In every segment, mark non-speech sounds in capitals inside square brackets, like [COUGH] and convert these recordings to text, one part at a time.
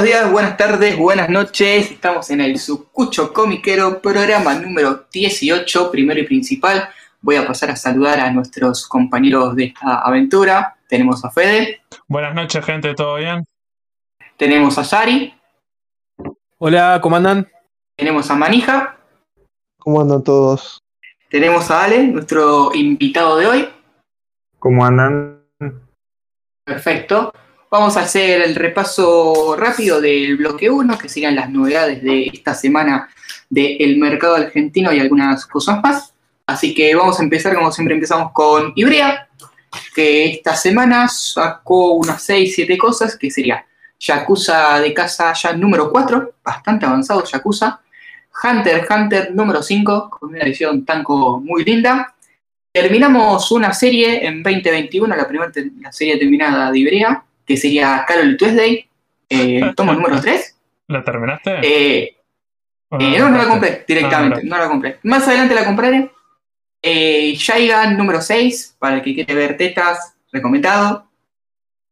buenos días, buenas tardes, buenas noches. Estamos en el Sucucho Comiquero, programa número 18, primero y principal. Voy a pasar a saludar a nuestros compañeros de esta aventura. Tenemos a Fede. Buenas noches, gente, ¿todo bien? Tenemos a Sari. Hola, ¿cómo andan? Tenemos a Manija. ¿Cómo andan todos? Tenemos a Ale, nuestro invitado de hoy. ¿Cómo andan? Perfecto. Vamos a hacer el repaso rápido del bloque 1, que serían las novedades de esta semana del mercado argentino y algunas cosas más. Así que vamos a empezar, como siempre empezamos con Ibrea, que esta semana sacó unas 6, 7 cosas, que sería Yakuza de casa ya número 4, bastante avanzado Yakuza. Hunter Hunter número 5, con una edición tanco muy linda. Terminamos una serie en 2021, la primera la serie terminada de Ibrea, que sería Carol Tuesday, eh, [LAUGHS] tomo número 3. ¿La terminaste? Eh, ¿O eh, no, no la compré Ah, directamente, no, no la compré. Más adelante la compraré. Eh, Shaigan número 6, para el que quiere ver tetas, recomendado.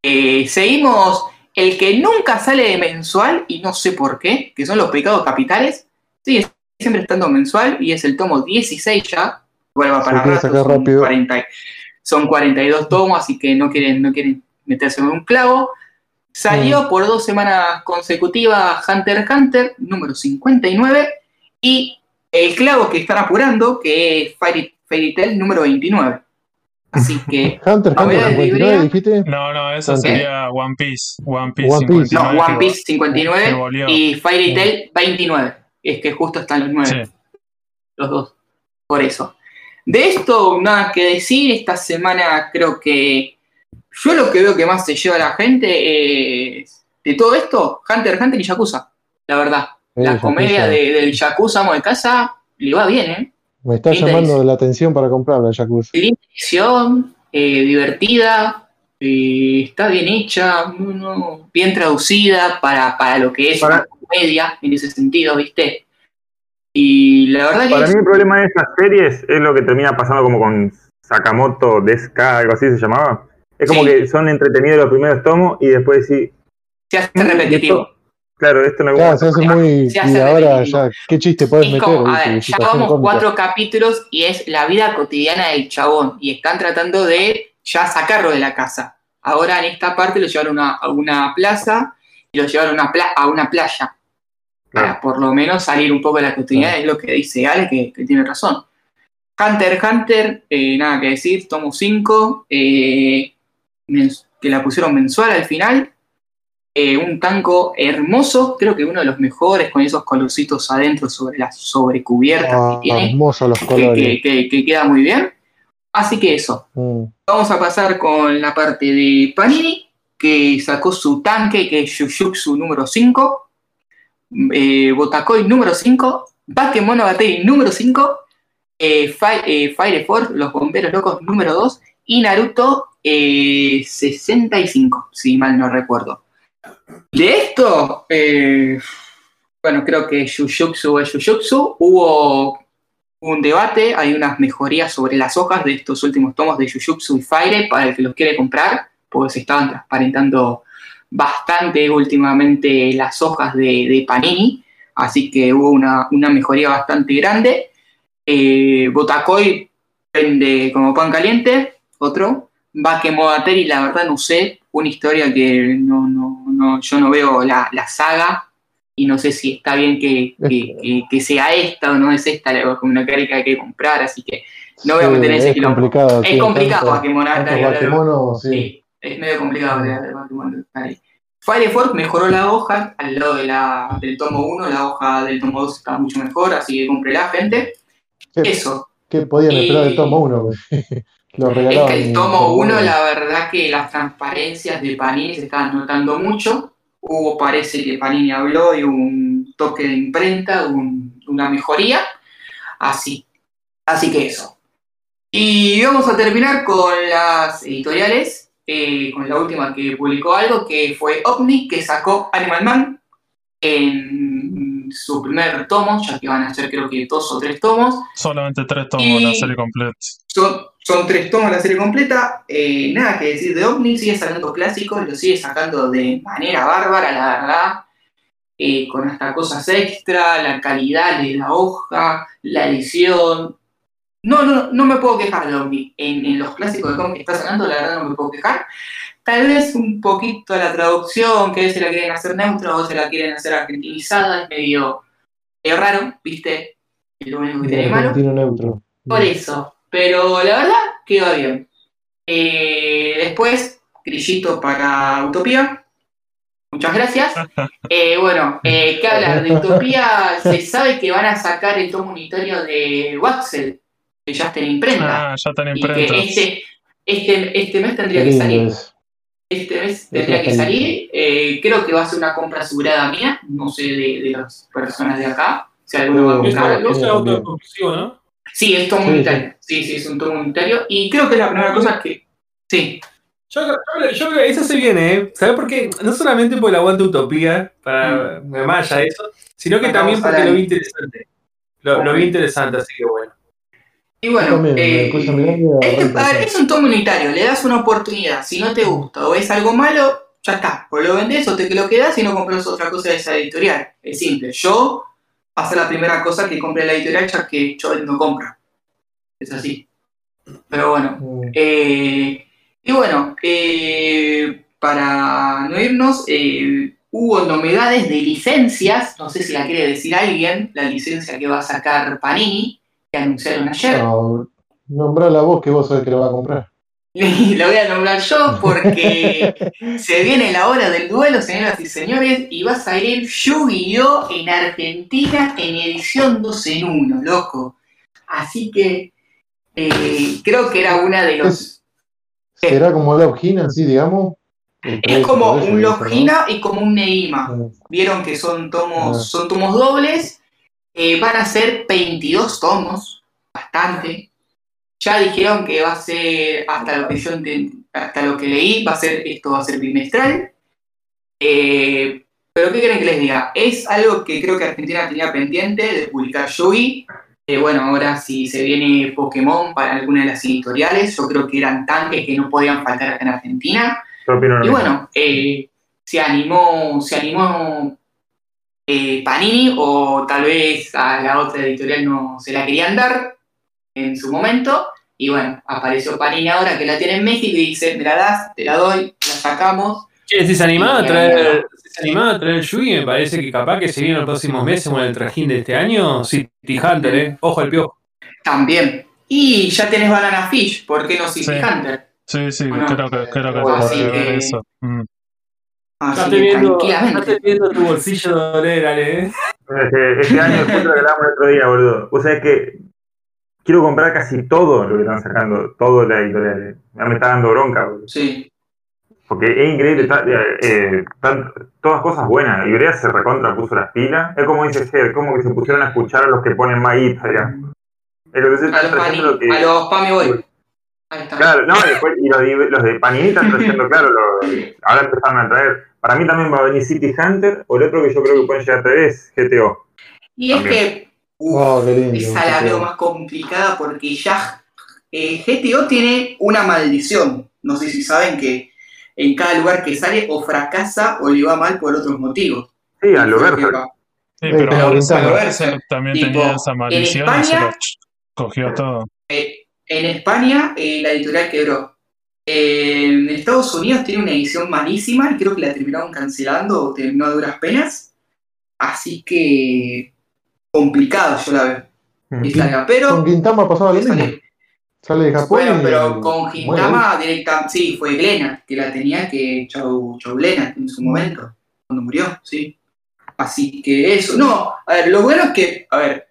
Eh, seguimos el que nunca sale de mensual y no sé por qué, que son los pecados capitales. Sigue siempre estando mensual y es el tomo 16 ya. Igual va para rato, son, rápido. 40 son 42 tomos, así que no quieren, no quieren meterse en un clavo. Salió por dos semanas consecutivas Hunter x Hunter, número 59, y el clavo que están apurando, que es Fairy, Fairy Tail número 29. Así que, [LAUGHS] Hunter, Hunter ver, 59, Ibrea. dijiste. No, no, eso ¿Qué? sería One Piece. One Piece One Piece. 59. no, One Piece que 59 volvió. y Fairy Tail 29. Es que justo están los 9, Sí. los dos. Por eso. De esto, nada que decir. Esta semana creo que yo lo que veo que más se lleva a la gente es de todo esto, Hunter x Hunter y Yakuza. La verdad. Eh, la Yakuza. comedia de- del Yakuza amo de casa le va bien, ¿eh? Me está Linda llamando edición. la atención para comprarla, Yakuza. Linda edición, eh, divertida, eh, está bien hecha, no, no, bien traducida para, para lo que es Para- una comedia en ese sentido, ¿viste? Y la verdad que Para es- mí el problema de esas series es lo que termina pasando como con Sakamoto Deska, algo así se llamaba. Es como Sí. que son entretenidos los primeros tomos y después sí, se hace repetitivo. claro, esto no Claro, se hace muy. Se hace y ahora ya, ¿qué chiste puedes Es meter? como, a ver, ya vamos cómica. cuatro capítulos y es la vida cotidiana del chabón y están tratando de ya sacarlo de la casa. Ahora en esta parte lo llevaron a, a una plaza y lo llevaron a una, pla- a una playa. Para por lo menos salir un poco de la cotidianidad, es lo que dice Ale, que, que tiene razón. Hunter Hunter, eh, nada que decir, tomo 5, que la pusieron mensual al final. Eh, un tanco hermoso, creo que uno de los mejores, con esos colorcitos adentro sobre las sobrecubiertas Ah, que tiene, hermosos los colores. que- que- que queda muy bien. Así que eso, Mm. Vamos a pasar con la parte de Panini, que sacó su tanque, que es Jujutsu número 5, eh, Botakoi número 5, Bakemonogatari número 5, eh, eh, Fire Force, Los Bomberos Locos número 2, y Naruto eh, 65, si mal no recuerdo. De esto, eh, bueno, creo que Jujutsu es Jujutsu, hubo un debate, hay unas mejorías sobre las hojas de estos últimos tomos de Jujutsu y Fire para el que los quiere comprar, porque se estaban transparentando bastante últimamente las hojas de, Panini, así que hubo una, mejoría bastante grande. Eh, vende como pan caliente, otro. Bakemonogatari, la verdad no sé, una historia que no, no, no, yo no veo la, la saga y no sé si está bien que, que- que- que sea esta o no es esta la una carica que hay que comprar, así que no voy a Sí, meter en ese es complicado. Es tiene complicado Bakemono, sí. Sí, es medio complicado Bakemonogatari. Fireforce mejoró la hoja al lado de la, del tomo 1, la hoja del tomo 2 está mucho mejor, así que compré la gente. ¿Qué, Eso, qué podían Y- esperar del tomo 1? [LAUGHS] Lo es que el tomo en 1, uno. la verdad que las transparencias de Panini se estaban notando mucho. Hubo, parece que Panini habló y hubo un toque de imprenta, un- una mejoría. Así, así que eso. Y vamos a terminar con las editoriales, eh, con la última que publicó algo, que fue OVNI, que sacó Animal Man en su primer tomo, ya que van a ser creo que dos o tres tomos. Solamente tres tomos Y- la serie completa. Son, son tres tomos la serie completa. eh, nada que decir de OVNI, sigue sacando clásicos, lo sigue sacando de manera bárbara, la verdad. eh, con hasta cosas extra, la calidad de la hoja, la edición. No, no, no me puedo quejar, Lombi. En, en los clásicos de cómic que está sacando, la verdad no me puedo quejar. Tal vez un poquito la traducción, que se la quieren hacer neutra o se la quieren hacer argentinizada, es medio, medio raro, ¿viste? Es lo único que tiene de malo. Neutro. Por eso. Pero la verdad que va bien. Eh, después, grillito para Utopía. Muchas gracias. [LAUGHS] Eh, bueno, eh, ¿qué hablar? De Utopía [LAUGHS] se sabe que van a sacar el tomo unitario de Waxel, que ya está en imprenta. Ah, ya están y que imprentas. este, este, este mes tendría que salir. es. Este mes tendría que está salir. Eh, creo que va a ser una compra asegurada mía, no sé de, de las personas de acá. Si alguno va a comprar claro, algo. Es bien, bien. autoconclusivo, ¿no? Sí, es tomo Sí, unitario. Sí, sí, es un tomo unitario. Y creo que es la primera cosa que. Sí, Yo, yo, yo creo que eso se viene, ¿eh? ¿Sabes por qué? No solamente por el aguante Utopía, para de eso, sino que también porque lo vi interesante. Lo, lo vi interesante, así que bueno. y bueno. también, eh, este- papel. es un tomo unitario, le das una oportunidad. Si no te gusta o es algo malo, ya está. O lo vendes o te lo quedas y no compras otra cosa de esa editorial. Es simple. Yo va a ser la primera cosa que compre la editorial ya que yo no compra. Es así. Pero bueno. Mm. Eh, y bueno, eh, para no irnos, eh, hubo novedades de licencias, no sé si la quiere decir alguien, la licencia que va a sacar Panini, que anunciaron ayer. No, nombrá la voz que vos sabés que lo va a comprar. [LAUGHS] Y la voy a nombrar yo porque se viene la hora del duelo, señoras y señores, y va a salir Yu-Gi-Oh! en Argentina en edición 2 en 1, loco. Así que eh, creo que era una de los... ¿Será como Love Hina, así, digamos? Es como un. Logina y como un Neima. Ah, Vieron que son tomos, Ah. son tomos dobles. Eh, van a ser 22 tomos, bastante. Ya dijeron que va a ser, hasta lo que yo hasta lo que leí, va a ser, esto va a ser bimestral. Eh, pero ¿qué quieren que les diga? Es algo que creo que Argentina tenía pendiente de publicar Yugi. Eh, bueno, ahora si se viene Pokémon para alguna de las editoriales, yo creo que eran tanques que no podían faltar acá en Argentina. Y bueno, eh, se animó, se animó eh, Panini, o tal vez a la otra editorial no se la querían dar en su momento. Y bueno, apareció Panini ahora que la tiene en México y dice, me la das, te la doy, la sacamos. Che, si se animaba a traer, si se animaba a traer Yugi, me parece que capaz que se viene en los próximos meses con el trajín de este año. City Hunter, ¿eh? Ojo al piojo. También. Y ya tenés Banana Fish, ¿por qué no City Sí. Hunter? Sí, sí, Bueno, creo que, creo que así que- eso. Mm. Así estoy que viendo, viendo tu bolsillo doler, Ale, ¿eh? Este, [LAUGHS] este año, justo lo que hablábamos el otro día, boludo. Vos sabés que quiero comprar casi todo lo que están sacando, todo la editorial. Ya me está dando bronca, boludo. Sí. Porque es increíble, está- eh, eh, están todas cosas buenas. Ibrea se recontra puso las pilas. Es como dice Ger, como que se pusieron a escuchar a los que ponen más hits allá. Es lo que se A los, está Panini, trayendo lo que- a los Pami Boy. Ahí está. Claro, no, y, después, y los, de- los de Panini están trayendo, claro, ahora empezaron a traer. Para mí también va a venir City Hunter, o el otro que yo creo que pueden llegar a traer es GTO. Y es que uf, Oh, qué lindo. esa la veo más complicada porque ya eh, GTO tiene una maldición. No sé si saben que en cada lugar que sale o fracasa o le va mal por otros motivos. Sí, a lo va. Sí, pero pero Berserk, también tipo, tenía esa en maldición y se España- lo cogió todo. Eh, en España eh, la editorial quebró. Eh, en Estados Unidos tiene una edición malísima y creo que la terminaron cancelando o terminó a duras penas. Así que complicado yo la veo. que salga. Pero Con Quintama pasaba lo mismo. sale- Sale de Japón. Bueno, y- pero con muere. Gintama directa, sí, fue Glena, que la tenía que Chau, Chau Glena en su momento, cuando murió, sí. Así que eso, no, a ver, lo bueno es que, a ver,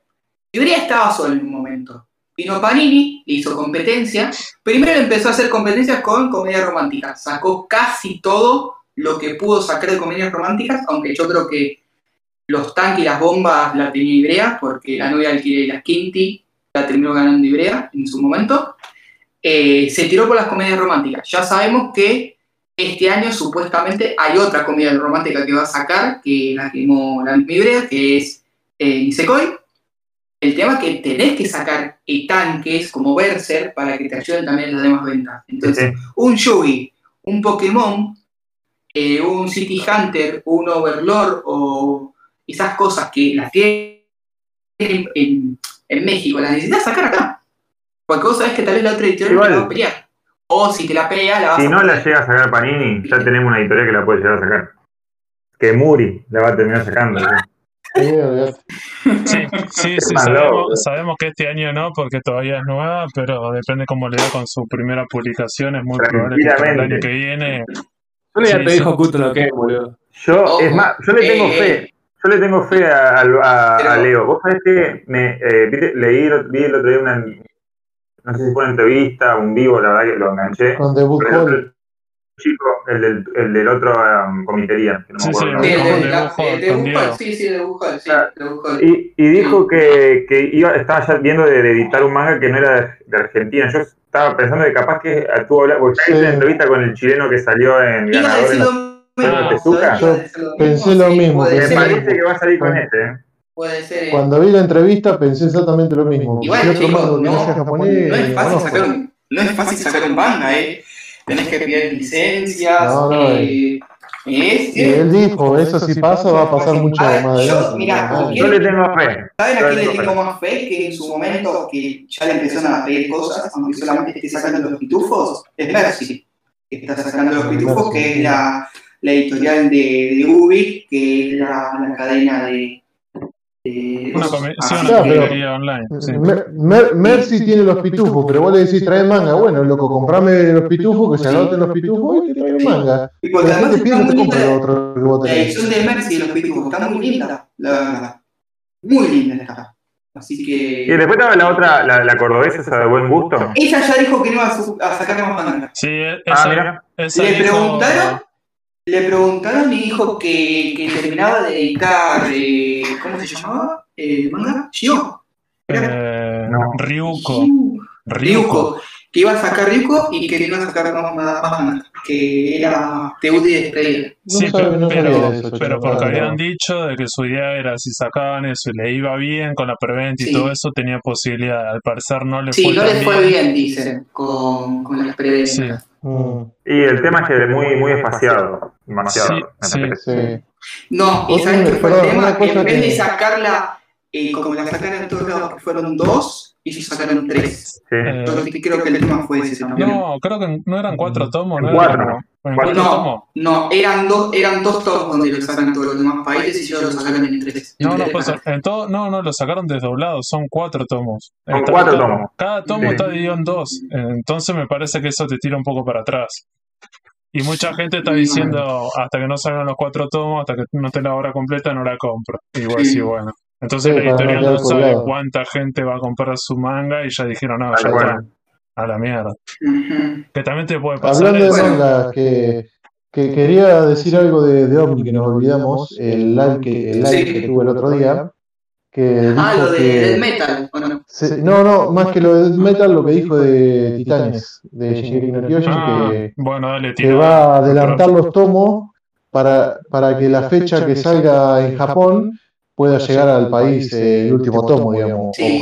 Ibrea estaba solo en un momento. Vino Panini, le hizo competencia. Primero empezó a hacer competencias con comedias románticas. Sacó casi todo lo que pudo sacar de comedias románticas, aunque yo creo que los tanques y las bombas la tenía Ibrea, porque la novia alquiler y la Quinti la terminó ganando Ibrea en su momento. Eh, se tiró por las comedias románticas. Ya sabemos que este año supuestamente hay otra comedia romántica que va a sacar, que la quemó la misma Ibrea, que es eh, Nisekoi. El tema es que tenés que sacar eh, tanques como Berser para que te ayuden también en las demás ventas. Entonces, Sí. un Yugi, un Pokémon, eh, un City Hunter, un Overlord o, esas cosas que las tienen en, en México, las necesitas sacar acá. Porque vos sabés que tal vez la otra editorial Igual. te la va a pelear. O si te la pelea, la vas Si a no la llega a sacar Panini, ya tenemos una editorial que la puede llegar a sacar. Que Muri la va a terminar sacando. ¿sí? Sí. Sí, [LAUGHS] sabemos, que este año no, porque todavía es nueva, pero depende cómo le da con su primera publicación. Es muy probable que el año que viene. Yo le Sí, te dijo Kuto lo que es, boludo. Yo, es más, yo le tengo Eh, fe. Yo le tengo fe a, a- a- Leo. Vos sabés que me, eh, vi- leí, el- vi el otro día una, no sé si fue una entrevista, un vivo, la verdad que lo enganché. Con The Book el chico, el del, el del otro um, comitería, que no me Sí, acuerdo. sí, el de, Bujol, sí, sí, de Bujol, sí, de Bujol. Y, y dijo que, que iba, estaba ya viendo de, de editar un manga que no era de, de Argentina. Yo estaba pensando que capaz que estuvo hablando, porque Sí. una entrevista con el chileno que salió en Iba a Ganador Ah, Tezuka. lo Pensé mismo, lo sí, mismo, Me parece que va a salir con este. ¿eh? puede ser. Cuando vi la entrevista pensé exactamente lo mismo. Igual, no japonés, es fácil sacar un, no es fácil sacar un manga, eh. Tenés que pedir licencias. No, no, eh, es, Y él dijo, eso si pasa va a pasar mucho A ver, más yo, Yo le tengo fe. ¿Saben a Yo quién le tengo más fe? Que en su momento que ya le empezaron a pedir cosas, aunque solamente esté sacando los pitufos, es Mercy. Que está sacando los pitufos, que es la, la editorial de, de Ubi, que es la, la cadena de. de Una, sí, Claro, online. Sí. Mer- Mer- Mercy tiene los pitufos, pero vos le decís, trae manga. Bueno, loco, comprame los pitufos, que se agoten los pitufos y te trae un manga. Y porque además te está pide, no te muy compra linda lo otro que vos la edición de Mercy de los pitufos, está muy linda, la verdad. Muy linda está. Así Y que. después estaba la otra, la, la cordobesa, esa de buen gusto. Ella ya dijo que no iba a, su- a sacar más manga. Sí, e- Ah, esa, mira. esa Le dijo- preguntaron, le preguntaron y dijo que, que terminaba de editar, eh, ¿cómo se llamaba? ¿El manga? Shio. eh, No. Ryuko. Ryuko. Que iba a sacar Ryuko y que iba a sacar más. Que era debut y despedida. No Sí, sabe- pero, no pero, eso, porque no, habían no. dicho de que su idea era si sacaban eso y le iba bien con la preventa y Sí. todo eso, tenía posibilidad. Al parecer no le Sí, fue no le fue bien, dicen, con, con las preventas. Sí. Mm, Y el tema es que es muy, muy espaciado. Demasiado. Sí, sí. sí. No, y sabes qué fue el tema, que en vez de que- sacarla eh, como la sacaron en todos lados, que fueron dos, ellos sacaron tres. Eh, Yo creo que el tema fue ese también. no, creo que no eran cuatro tomos, ¿no? Cuatro. Eran tomos. No, no, eran dos, eran dos tomos donde lo sacan todos los demás países y ellos lo sacaron en tres. en No, no, pues canales. en todo, no, no, lo sacaron desdoblado, son cuatro tomos. Son Está- cuatro to- tomos. Cada tomo Sí. está dividido en dos, entonces me parece que eso te tira un poco para atrás. Y mucha gente está diciendo, hasta que no salgan los cuatro tomos, hasta que no esté la obra completa, no la compro. Igual Sí. sí, bueno. Entonces Sí, la no editorial no sabe cuánta gente va a comprar su manga y ya dijeron, no, ya está, a la mierda. Que también te puede pasar Hablando de manga, que, que quería decir algo de, de Omni que nos olvidamos, el live que, el live Sí. que tuve el otro día, que Ah, dijo lo de que... Death Metal, ¿o no? se- no, no, más que lo de Death Metal, lo que dijo de Titanes, de Shingeki no Kyojin, Ah, que, bueno, dale, que tira. va a adelantar los tomos para, para que la fecha que salga en Japón pueda llegar al país eh, el último tomo, digamos, Sí,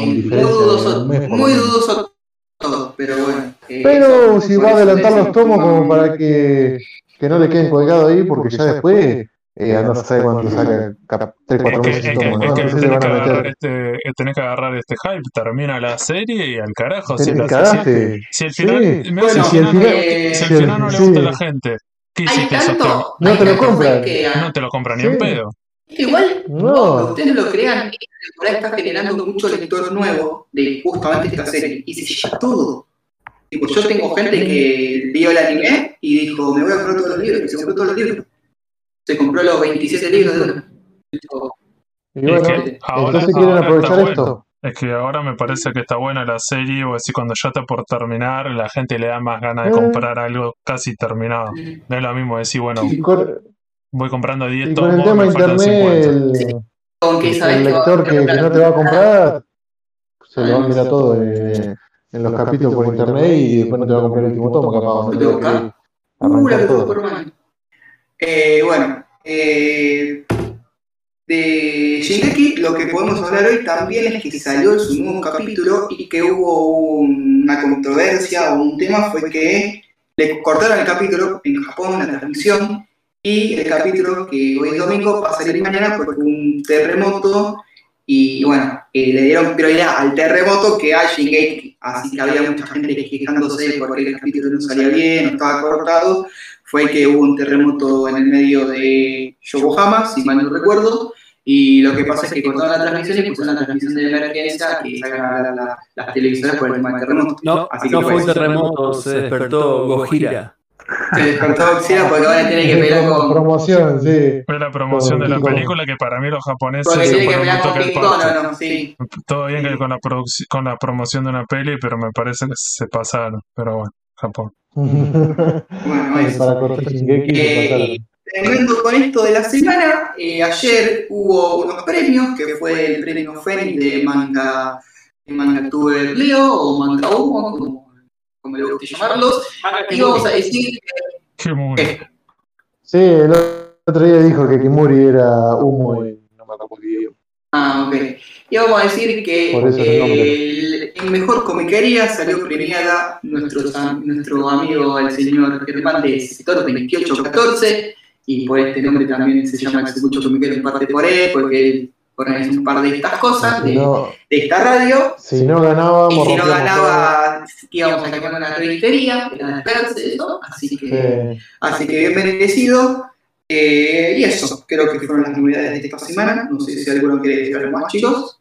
muy dudoso todo, pero bueno. eh, Pero si va a adelantar los tomos como para que, que no le queden colgados ahí, porque ya después, eh, no sé cuánto saca, cap- 3, Es 4 que, meses es el que, tomo, es ¿no? que Entonces le tenés, van a meter. este, eh, tenés que agarrar este hype, termina la serie y al carajo. Si, la- si, si el final, Sí. si, Bueno, el si el final, eh, si el no le gusta a la gente, ¿qué Hay hiciste temas? tanto, No hay te lo compran. No te lo compran ni Sí. en pedo. Igual, No. no, ustedes no lo crean, esta temporada está generando mucho lector nuevo de justamente esta serie. Y se llena todo. Tipo, yo tengo gente que vio el anime y dijo, me voy a comprar todos los libros, y se compró todos los libros. Se compró los 27 libros de una. Y bueno, que ahora- entonces quieren ahora aprovechar está esto. Es que ahora me parece que está buena la serie, o así cuando ya está por terminar, la gente le da más ganas de Eh. comprar algo casi terminado. No es lo mismo decir, bueno, con, voy comprando 10 y con tomos, el tema me faltan internet, 50. el, lector que, no te va a comprar, se lo va a mirar todo en, en los capítulos por internet y después no te va a comprar el último tomo, capaz. ¿No no te te va a va a comprar? querer Uh, la que todo. por mano. Eh, bueno, eh, de Shingeki lo que podemos hablar hoy también es que salió su nuevo capítulo y que hubo una controversia o un tema fue que le cortaron el capítulo en Japón, la transmisión, Y el capítulo que hoy es domingo va a salir mañana porque hubo un terremoto y bueno, eh, le dieron prioridad al terremoto que a Shingeki, así que había mucha gente quejándose porque el capítulo no salía bien, no estaba cortado, fue que hubo un terremoto en el medio de Yokohama, si mal no recuerdo, y lo que pasa es que cortaron la transmisión y pusieron la transmisión de emergencia que salgan a la- la- las televisoras por el tema del terremoto. No, Así que no fue un terremoto, se despertó Gojira. Se despertó Oxira porque ahora tiene que pelear con... Promoción, sí. Fue la promoción de la película que para mí los japoneses Porque tiene que pelear con parche. no, sí. Todo bien que con la, con la promoción de una peli, pero me parece que se pasaron. Pero bueno, Japón. [LAUGHS] Bueno, eso. para cortar Eh. Terminando con esto de la semana, eh, ayer hubo unos premios, que fue el premio Fénix de manga, de manga Tuber Leo o manga Humo, como, como le guste llamarlos. Y vamos a decir, muy. Sí, el otro día dijo que Kimuri era humo y no me acuerdo qué ah, ok. Y vamos a decir que el eh, en mejor comiquería salió premiada nuestro, nuestro amigo el señor Germán de sector 2814 y por este nombre también se llama el Secucho Comiquero en parte por él, porque él organiza un par de estas cosas, Si de, no, de esta radio, si no ganábamos, y si no rompíamos ganaba, íbamos a sacar una revistería, era de Perse, ¿no? Así todo. que, Sí. así que bien merecido. Eh, y eso, creo que fueron las novedades de esta semana. No sé si alguno quiere decir algo más, chicos.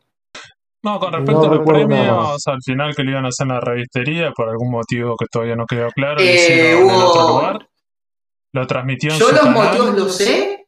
No, con respecto No a los nada premios, al final que le iban a hacer en la revistería, por algún motivo que todavía no quedó claro, lo Eh, hicieron en otro lugar. Lo transmitió en Yo su los canal. motivos los sé.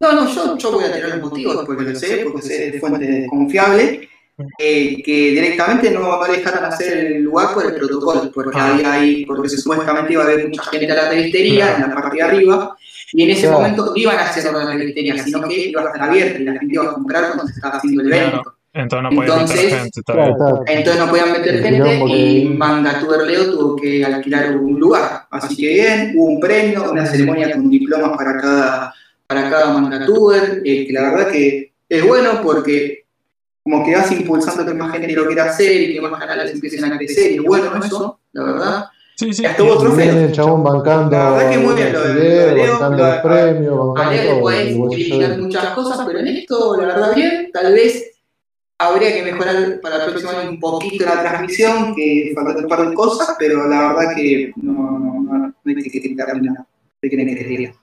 No, no, yo, yo voy a tirar los motivos porque lo sé, porque sé de fuente confiable. Eh, que directamente no, no dejaron hacer el lugar por el protocolo, porque Ah. había ahí, porque supuestamente iba a haber mucha gente a la Claro. en la parte de arriba, y en ese Claro. momento no iban a hacer la revistería, sino que iba a estar abierta y la gente iba a comprar cuando se estaba haciendo el Claro. evento. Entonces no podía Entonces, meter gente. Está Claro, bien. está. Entonces no podían meter gente y Manga Tuber Leo tuvo que alquilar un lugar. Así que bien, hubo un premio, una ceremonia con diplomas para cada, para cada Manga Tuber, eh, que la verdad que es bueno porque como que vas impulsando que más gente lo quiera hacer y que más canales empiecen a crecer, y bueno eso, la verdad. Sí, sí. Estuvo otro el chabón bancando La verdad que muy bien lo de- Leo, bancando los premios, bancando bolsillo criticar muchas cosas, pero en esto, la verdad, bien, tal vez habría que mejorar para el próximo año un poquito la transmisión, que falta un par de cosas, pero la verdad que no, no, no, no hay que criticar nada. ¿Qué quieren que diga?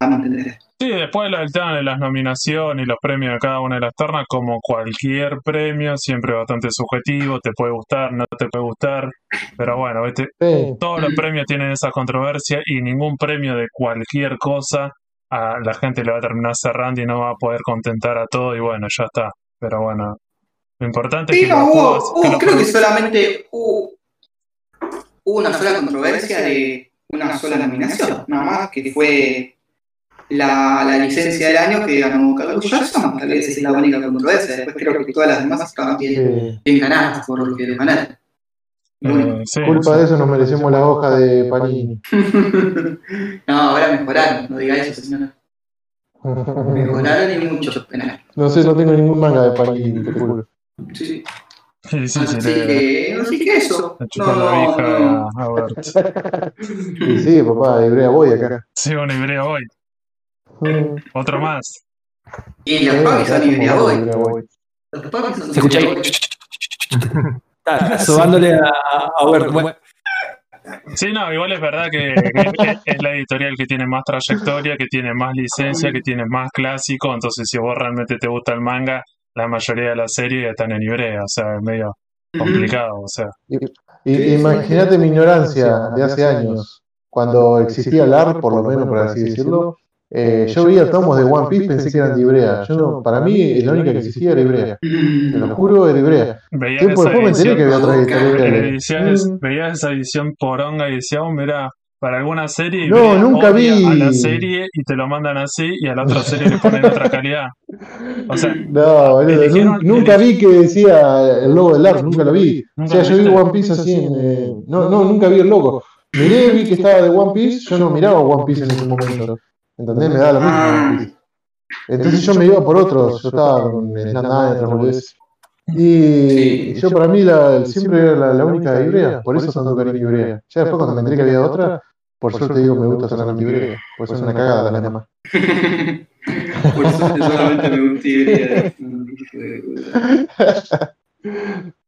Vamos a entender. Sí, después del tema de las nominaciones y los premios de cada una de las ternas, como cualquier premio, siempre bastante subjetivo, te puede gustar, no te puede gustar, pero bueno, ¿viste? Sí. todos los premios tienen esa controversia y ningún premio de cualquier cosa a la gente le va a terminar cerrando y no va a poder contentar a todo y bueno, ya está. Pero bueno, lo importante es que hubo, juegos- creo que solamente hubo, hubo una sola controversia de una sola nominación, nada más, que fue la, la licencia del año que ganó Carlos Jackson, tal vez es la única controversia, después creo que todas las demás estaban bien, Sí. bien ganadas por lo que lo ganaron. Bueno. eh, sí, Culpa de eso nos merecemos la hoja de Panini. [LAUGHS] no, ahora mejoraron, no diga eso, señora. Mejoraron y mucho. penal. No sé, no tengo ningún manga de Panini, te juro. Sí. sí, sí, sí, Así que, así que eso. No, la no, no. a. [LAUGHS] Y sí, papá, de Ibrea voy acá. Sí, bueno, Ibrea hoy. Mm. Otro más. Y los pubs son Iberia Boy. Los son Se escucha ahí. Iberia Boy. Está [LAUGHS] sobándole a, a Bert. Bueno, Sí, no, igual es verdad que, que [LAUGHS] es- la editorial que tiene más trayectoria, que tiene más licencia, que tiene más clásico, entonces si vos realmente te gusta el manga, la mayoría de las series están en Ibrea, o sea, es medio complicado, o sea. Imagínate mi ignorancia de hace años, cuando existía el AR, por lo menos por así decirlo. Eh, yo veía tomos de One Piece, pensé que eran de Ibrea. Yo no, para mí, la única que existía era Ibrea. Te lo juro, era Ibrea. Veías Tiempo esa después me enteré edición, que había ediciones- Mm. veías esa edición poronga y decías, oh, mira, para alguna serie No, nunca vi. a la serie y te lo mandan así y a la otra serie le ponen otra calidad. O sea, [LAUGHS] No, boludo, Eligieron- nun- nunca vi que decía el logo del AR, nunca lo vi. O ¿Nunca sea, yo vi? One Piece así en. eh, no, no, nunca vi el logo. Miré, vi que estaba de One Piece, yo no miraba One Piece en ese momento. ¿Entendés? Me da lo mismo One Piece. Entonces yo me iba por otros, yo estaba con Nine, otras boludeces. Y yo para mí la, siempre era la, la única de Ibrea, por eso tanto cariño Ibrea. Ya después cuando me enteré que había otra, Por suerte digo, me gusta sonar libre, pues es una cagada la llama. [LAUGHS] Por eso solamente me gusta Iberia. [LAUGHS] [LAUGHS]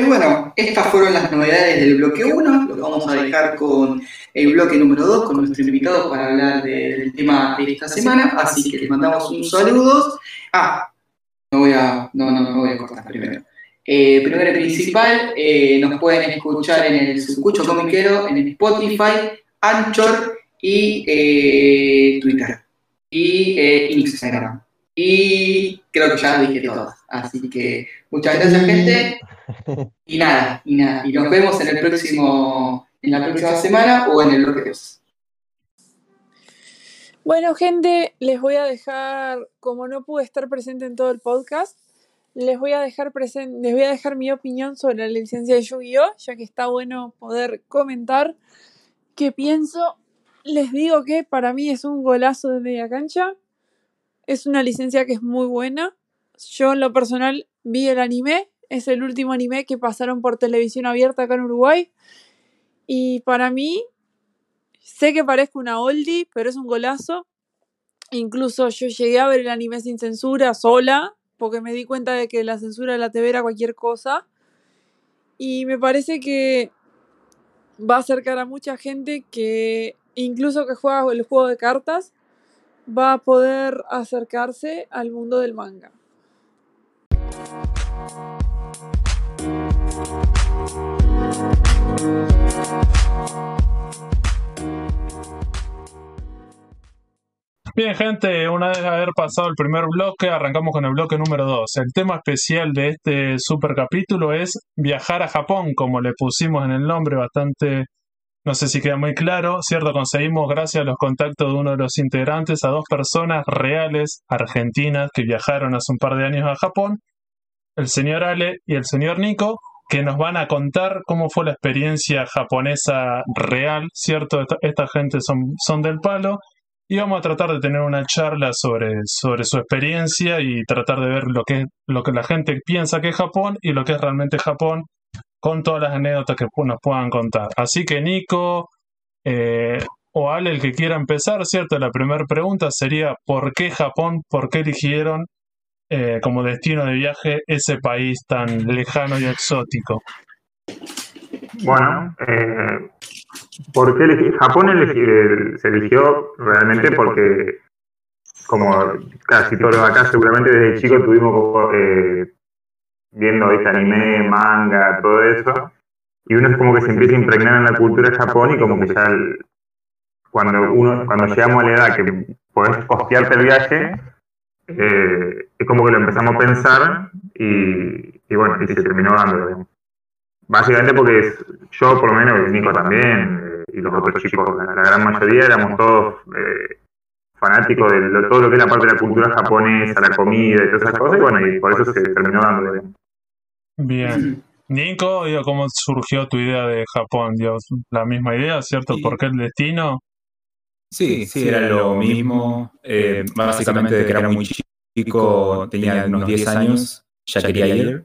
Y bueno, estas fueron las novedades del bloque 1. Lo vamos a dejar con el bloque número 2, con nuestro invitado para hablar de- del tema de esta semana. Así que les mandamos un saludo. Ah, no voy a, no, no, no voy a cortar primero. Eh, primero y principal, eh, nos pueden escuchar en el Sucucho Comiquero, en Spotify, Anchor y eh, Twitter. Y Instagram. Y creo que ya dije todo. Así que muchas gracias, gente. [LAUGHS] Y nada, y nada. Y nos vemos en el próximo, en la próxima semana o en el bloque 2. Bueno, gente, les voy a dejar, como no pude estar presente en todo el podcast, les voy a dejar presen- les voy a dejar mi opinión sobre la licencia de Yu-Gi-Oh, ya que está bueno poder comentar qué pienso. Les digo que para mí es un golazo de media cancha. Es una licencia que es muy buena. Yo en lo personal vi el anime, es el último anime que pasaron por televisión abierta acá en Uruguay. Y para mí, sé que parezco una oldie, pero es un golazo. Incluso yo llegué a ver el anime sin censura, sola, porque me di cuenta de que la censura de la TV era cualquier cosa. Y me parece que va a acercar a mucha gente que, incluso que juega el juego de cartas, va a poder acercarse al mundo del manga. Bien, gente, una vez haber pasado el primer bloque, arrancamos con el bloque número 2. El tema especial de este super capítulo es viajar a Japón, como le pusimos en el nombre, bastante, no sé si queda muy claro, ¿cierto? Conseguimos, gracias a los contactos de uno de los integrantes, a dos personas reales argentinas que viajaron hace un par de años a Japón, el señor Ale y el señor Nico, que nos van a contar cómo fue la experiencia japonesa real, ¿cierto? Esta, gente son, son del palo y vamos a tratar de tener una charla sobre, sobre su experiencia y tratar de ver lo que, lo que la gente piensa que es Japón y lo que es realmente Japón con todas las anécdotas que nos puedan contar. Así que Nico eh, o Ale, el que quiera empezar, ¿cierto? La primera pregunta sería ¿por qué Japón? ¿Por qué eligieron eh, como destino de viaje ese país tan lejano y exótico? Bueno, eh, ¿por qué elegí? Japón se eligió realmente porque, como casi todos acá, seguramente desde chico tuvimos eh, viendo ¿viste? anime, manga, todo eso, y uno es como que se empieza a impregnar en la cultura de Japón y como que ya cuando uno cuando llegamos a la edad que podés costearte el viaje, eh, es como que lo empezamos a pensar y, bueno, y se terminó dando. Básicamente porque yo, por lo menos, Nico también, eh, y los otros chicos, la, la gran mayoría, éramos todos eh, fanáticos de todo lo que es la parte de la cultura japonesa, la comida y todas esas cosas, y bueno, y por eso se terminó dando. Bien. Nico, digo, ¿cómo surgió tu idea de Japón? Digo, la misma idea, ¿cierto? Sí. ¿Por qué el destino? Sí, sí, era lo mismo. Eh, básicamente, de que era muy chico, tenía unos 10 años, ya quería ir.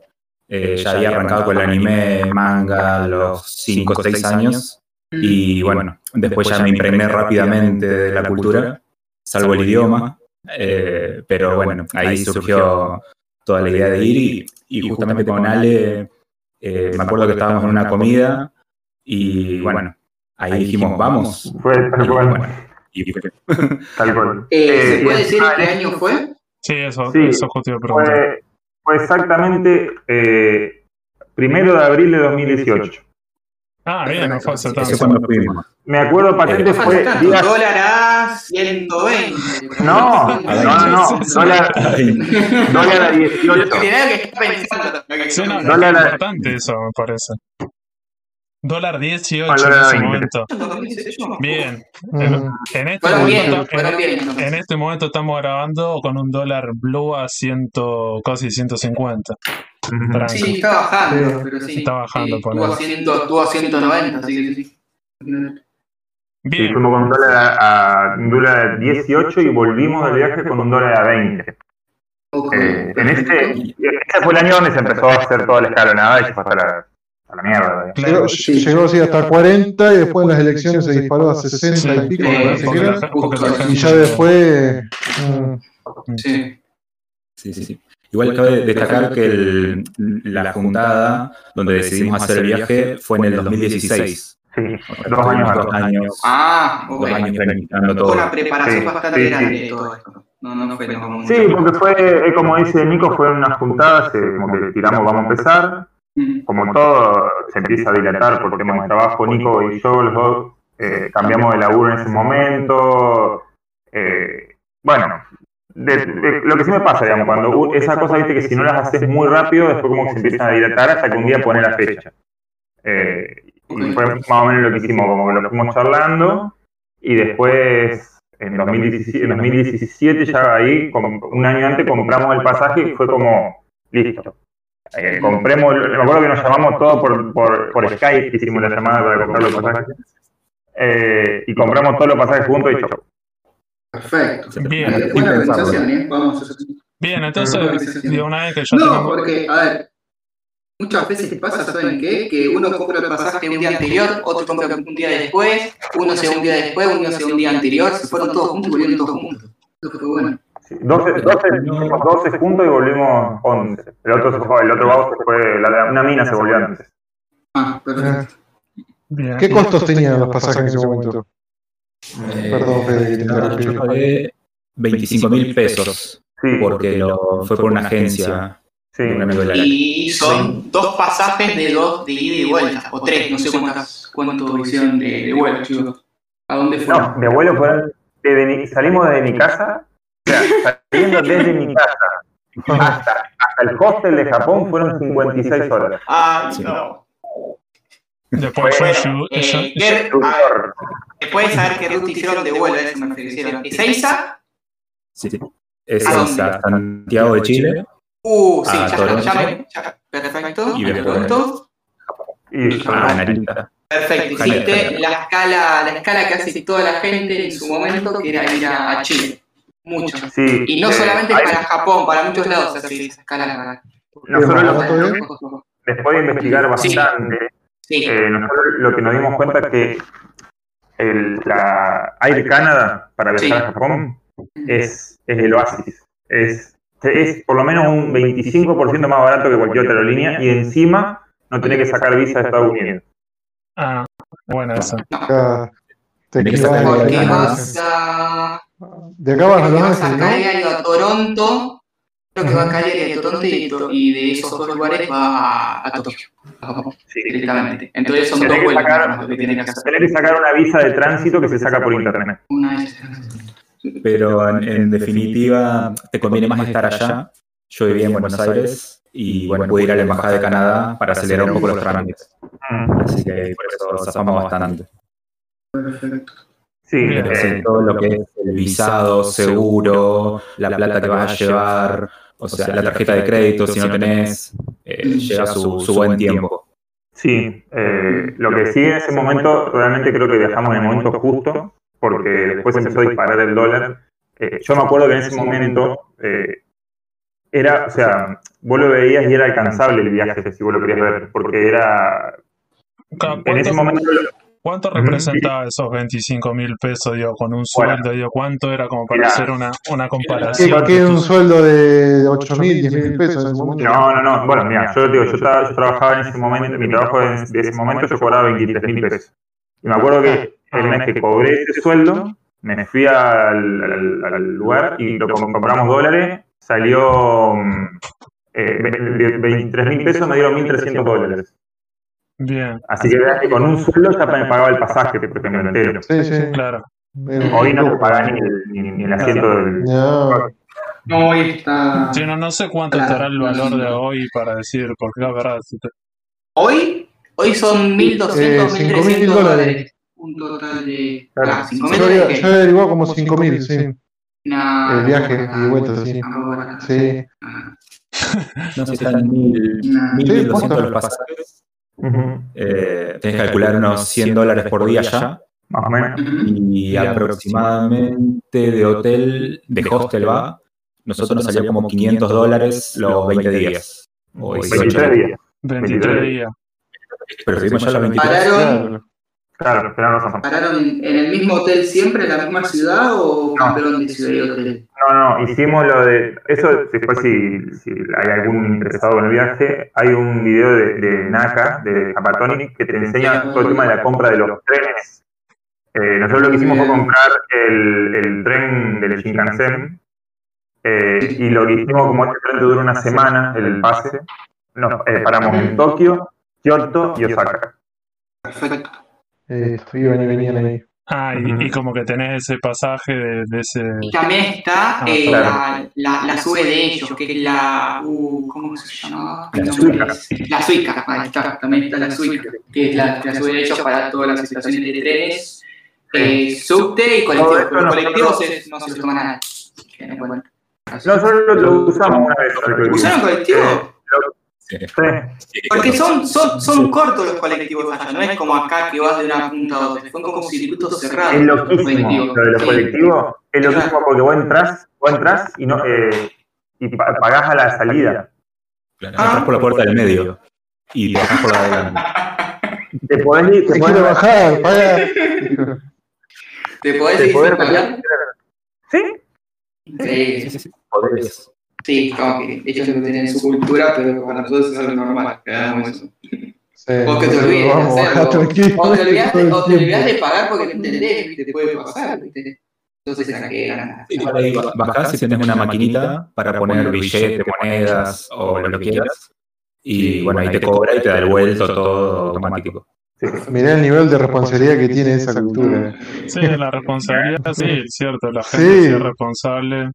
Eh, ya había arrancado con el anime, manga, a los 5 o 6 años. Y bueno, después ya me impregné rápidamente de la cultura, salvo el idioma. Eh, pero bueno, ahí surgió toda la idea de ir y, y justamente con Ale, eh, me acuerdo que estábamos en una comida y bueno, ahí dijimos, vamos. Fue tal cual. bueno, y fue- [LAUGHS] Tal cual. Eh, ¿Se Eh, puede decir qué año fue? Sí, eso, Sí, eso justo iba a preguntar. Fue, fue exactamente eh, primero de abril de 2018. Ah, bien, no fue fuimos. Me acuerdo patente fue días. Dólar a 120. No, no, no, no. Dólar, dólar a 18. Lo que estar pensando. Sí, no, Dólar es a- importante eso, me parece. Dólar 18 Ah, en ese 20. momento. 2018. Bien. En, Mm, en este bien, momento, fueron en, bien. en este momento estamos grabando con un dólar blue a 100, casi 150. Ujú. Tranqui. Sí, está bajando, pero sí. Está bajando, Sí. Tuvo a, 100, tuvo a 190, así que sí. Sí, Bien. fuimos con un dólar a, a un dólar a 18 y volvimos del viaje con un dólar a 20. Ok. Eh, en este, ese fue el año donde se empezó a hacer toda la escalonada y se fue hasta, la- a la mierda. Claro. Llegó, llegó así hasta 40 y después en las elecciones se disparó a 60 y pico, Sí, Y ya después. mm, Sí. Sí, sí, sí. Igual cabe destacar que el- la juntada donde decidimos hacer el viaje fue en el 2016. Sí, dos años dos años, Ah, ok. dos años planificando Fue todo. una preparación Sí, bastante sí, sí. grande de todo esto. No, no fue no, Sí, porque fue, eh, como dice Nico, fue una juntada, como que tiramos, vamos a empezar. Como todo, se empieza a dilatar por temas de trabajo. Nico y yo, los dos, eh, cambiamos de laburo en ese momento. Eh, bueno, lo que sí me pasa, digamos, cuando u- esa cosa, viste, que si no las haces muy rápido, después como que se empiezan a dilatar hasta que un día pone la fecha. Eh, y fue más o menos lo que hicimos, como que lo fuimos charlando, y después, en 2017, en 2017 ya ahí, un año antes, compramos el pasaje y fue como, listo. Eh, compremos, me acuerdo que nos llamamos todos por, por, por Skype, hicimos la llamada para comprar los pasajes, eh, y compramos todos los pasajes juntos y chau. Perfecto. Bien. Eh, Buena organización, ¿eh? Vamos a hacer- Bien, entonces, digo, una vez que No, porque, a ver, muchas veces pasa, ¿saben qué? Que uno compra el pasaje un día anterior, otro compra un día después, uno se un día después, uno se un día anterior, se fueron todos juntos y volvieron todos juntos. Eso fue bueno. Sí, 12, 12, hicimos 12 juntos y volvimos 11. El otro, se fue, el otro vago se fue, la- una mina se volvió antes. Ah, perfecto. Bien. ¿Qué costos tenían los pasajes en ese momento? Eh, Perdón, Fede, interrumpí. Yo pagué 25 mil pesos Sí, porque lo, fue por una agencia sí. de un amigo de la Y son dos pasajes de dos de ida y vuelta, o tres, no sé cuántas, cuánto hicieron de, de vuelo, chicos. ¿A dónde No, fueron? mi abuelo fue desde mi- salimos desde mi casa, sea, saliendo desde mi [LAUGHS] casa hasta, hasta el hostel de Japón fueron 56 horas. Ah, Sí. no. Después Fue- Eh, yo- ¿qué- a ver, Doctor, después de saber qué ruta hicieron de vuelo, eso me refiero. ¿Ezeiza? Sí. Santiago de Chile. Uh, sí, A ya, Toronto. ya, me- ya, perfecto. Y a después- Toronto. y a Narita. Perfecto, hiciste la escala, la escala que hace toda la gente en su momento, que era ir a Chile. Mucho. sí, Y no eh, solamente para Japón, para muchos lados se hace esa escala. nosotros lo- ¿Barato es? después de investigar bastante, Sí, eh, nosotros lo que nos dimos cuenta es que el, la Air Canada para viajar Sí. a Japón es, es el oasis. Es, es por lo menos un 25% más barato que cualquier otra aerolínea y encima no tenés que sacar visa de Estados Unidos. Ah, bueno, eso. Te vas a. De acá vas a Los vas a Ángeles, ¿no? Cagliari o a Toronto. Creo que va a Cagliari a Toronto y, y de esos dos lugares va a, a Tokio. Sí. directamente. Entonces son dos vuelos que tienen que hacer. Tenés que sacar una visa de tránsito que se saca por internet. Una vez. Pero en, en definitiva, te conviene más estar allá. Yo vivía en Buenos Aires y bueno, pude ir a la Embajada de Canadá para acelerar un poco los trámites. Mm. Así que por eso zafamos bastante. Perfecto. Sí, Pero sí, eh, todo lo que es el visado, seguro, la plata que vas a llevar, o sea, la tarjeta de crédito, si no tenés, eh, llega su, su buen tiempo. Sí, eh, lo que sí en ese momento, realmente creo que viajamos en el momento justo, porque después empezó a disparar el dólar. Eh, yo me acuerdo que en ese momento eh, era, o sea, vos lo veías y era alcanzable el viaje, si vos lo querías ver, porque era, en ese ¿Cuánto, momento, cuánto representaba esos 25 mil pesos, digo, con un Bueno. sueldo? Digo, ¿Cuánto era como para Mirá. hacer una, una comparación? que un sueldo de 8 mil, 10 mil pesos en ese momento. no, no, no, bueno, mira, yo digo, yo, estaba- yo trabajaba en ese momento, mi trabajo de, de ese momento yo cobraba 23 mil pesos. Y me acuerdo que el mes que cobré ese sueldo, me fui al, al- al lugar y lo com- compramos dólares, salió mm, eh, ve- 23 mil pesos, me dieron 1.300 dólares. Bien, Así que veas que con un sueldo ya me pagaba el pasaje, por ejemplo, entero. Sí, sí. claro. Hoy no te paga ni el, ni, ni el asiento del... No, No, hoy está. Sí, no, no sé cuánto Claro. estará el valor de hoy para decir, porque la verdad, si te- Hoy, hoy son 1.200, Eh, 1.300 5.000 dólares. Un total de. Claro. Ah, 5.000 yo yo averiguado como 5 mil, sí. Nah, El viaje no, y vuelta, sí. barato. Sí. Ah, No sé si están mil, nah. mil, Sí, mil doscientos posta. los pasajes. Ujú, Eh, tenés que calcular unos 100 dólares por día ya. Más o menos. Ujú. Y aproximadamente de hotel, de hostel va, nosotros nos salió como 500 dólares los 20 días. O 18 23 días. 23 días. Pero seguimos ya a las 23. ¿Pararon, Claro. Tenés razón. pararon en, en el mismo hotel siempre, en la misma ciudad o cambiaron de ciudad y hotel? No, no, hicimos lo de. Eso, después, si, si hay algún interesado en el viaje, hay un video de, de Naka, de Japatonic, que te enseña todo el tema de la compra de los trenes. Eh, nosotros lo que hicimos fue comprar el, el tren del Shinkansen. eh, y lo que hicimos, como este tren te dura una semana, el pase, nos eh, paramos en Tokio, Kioto y Osaka. Perfecto. Eh, iban y venían ahí. Ah, y, como que tenés ese pasaje de, de ese. Y también está Ah, eh, claro. la, la, la sube de ellos, que es la. uh, ¿Cómo se llama? La Suica. La Suica, ahí está, también está la Suica, que es la, la sube de ellos para todas las estaciones de trenes, eh, subte y Los no- colectivos no se los toman nada. No cuenta. Nosotros lo, lo usamos una vez. el colectivo. ¿Usaron colectivo? Sí. Sí. Porque son, son, son cortos los colectivos allá, no es como acá que vas de una punta a otra, son como circuitos cerrados. Es colectivos. Lo de los Sí. colectivos es loquísimo porque vos entras, vos entras y no eh, y pa- pagás a la salida. Claro, entras por la puerta del medio y te bajás por la de adelante. [LAUGHS] Te podés ir, Te podés bajar, paga. ¿Te podés ir podés sin pagar? Sí, Sí, Podés. Sí, como que ellos no tienen su cultura, pero para nosotros es algo normal, hagamos eso. Sí, O que te olvides de hacerlo. O te olvidas de, o te pagar porque no entendés, te puede pasar, ¿viste? Entonces. Sí, bajás y tenés una maquinita para poner billetes, monedas o lo que quieras. Y bueno, ahí te cobra y te da el vuelto todo automático. Mirá el nivel de responsabilidad que tiene esa cultura. Sí, la responsabilidad, sí, es cierto. La gente sí es responsable.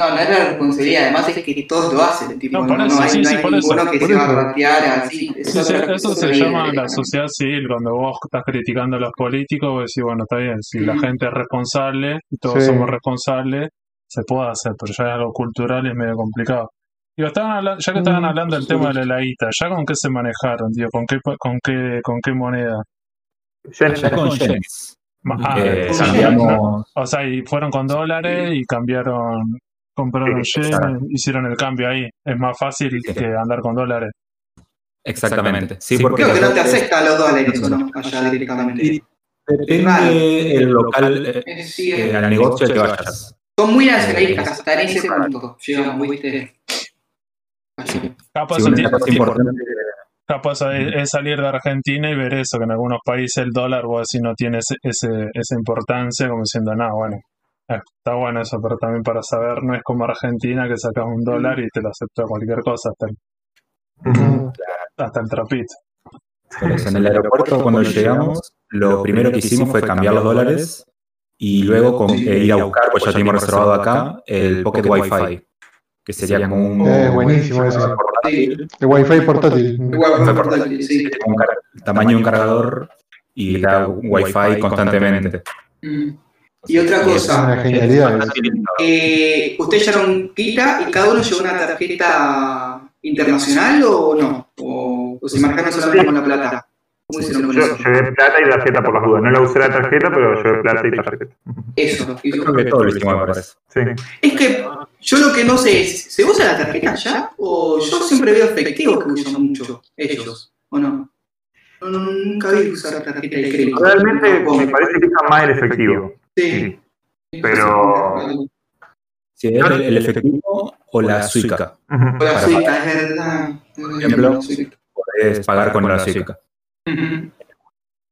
No, no es la responsabilidad, además es que todos lo hacen, tipo, No, no, por no, eso, hay, sí, no sí, hay eso, ninguno que por se va eso. a ratear así. Eso, Sí, sí, es eso se llama la sociedad civil. Cuando vos estás criticando a los políticos, vos decís, bueno, está bien, si la gente es responsable y todos Sí. somos responsables, se puede hacer, pero ya es algo cultural y es medio complicado. Digo, estaban hablando, ya que estaban Mm, hablando del tema de la guita, ¿ya con qué se manejaron, tío? ¿Con qué, con qué, con qué moneda? Ya con yenes. Ah, Eh, cambiamos. o sea, y fueron con dólares y cambiaron, compraron Sí, yenes, hicieron el cambio ahí. Es más fácil Sí. que andar con dólares. Exactamente. Sí, Sí, porque Creo que no te aceptan los dólares, ¿o no? Allá directamente. Y Depende el local, eh, sí, al negocio que vayas. Son muy nacionalistas hasta en ese punto. Llegamos, ¿viste? Capaz, Sí, se una tiene- cosa importante capaz es, es salir de Argentina y ver eso, que en algunos países el dólar, vos decís, no tiene ese, ese- esa importancia, como diciendo, no, bueno, está bueno eso, pero también para saber, no es como Argentina que sacas un dólar y te lo acepta cualquier cosa, hasta el, hasta el trapito. Eso, en el aeropuerto, cuando llegamos, lo primero que hicimos fue cambiar los dólares y luego con- eh, ir a buscar, pues ya teníamos reservado acá, el Pocket Wi-Fi, que sería como un. Eh, buenísimo ese. Sí, El wifi portátil. portátil, sí. car- tamaño de un cargador y da Wi-Fi constantemente. Mm. Y otra cosa, eso. eh, ¿ustedes llevaron guita y cada uno llevó una tarjeta internacional o no? ¿O, o se marcaron solamente con la plata? ¿Cómo hicieron con Yo llevé plata y tarjeta por las dudas. No la usé la tarjeta, pero llevé plata y tarjeta. Eso. Yo creo que todo lo hicimos, me parece. Sí. Es que yo lo que no sé es, ¿se usa la tarjeta ya? ¿O yo siempre veo efectivos que usan mucho ellos? ¿O no? Nunca vi usar la tarjeta de crédito. Realmente me parece que usan más el efectivo. Sí. Pero- Si es el, el efectivo o la Suica. O la suica, es verdad. Por ejemplo. La suica. podés pagar con la Suica.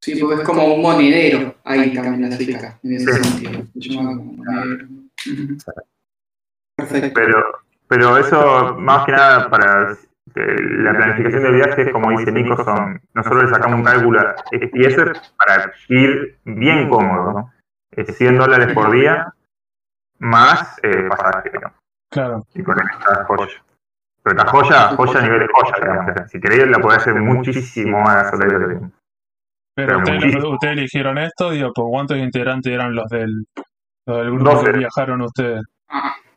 Sí, porque es como un monedero ahí también la suica, en ese sentido. Perfecto. Pero, pero eso, más que nada, para eh, la planificación del viaje, es como dice Nico, son, nosotros le sacamos un cálculo, y eso es para ir bien cómodo, ¿no? Es 100 dólares por día, más eh, pasaje, digamos. Claro. Y con esta joya. Pero esta joya, joya a nivel de joya, digamos. Si queréis, la podés hacer muchísimo más. Pero Pero ustedes, eligieron esto, digo, ¿por cuántos integrantes eran los del, los del grupo que viajaron ustedes?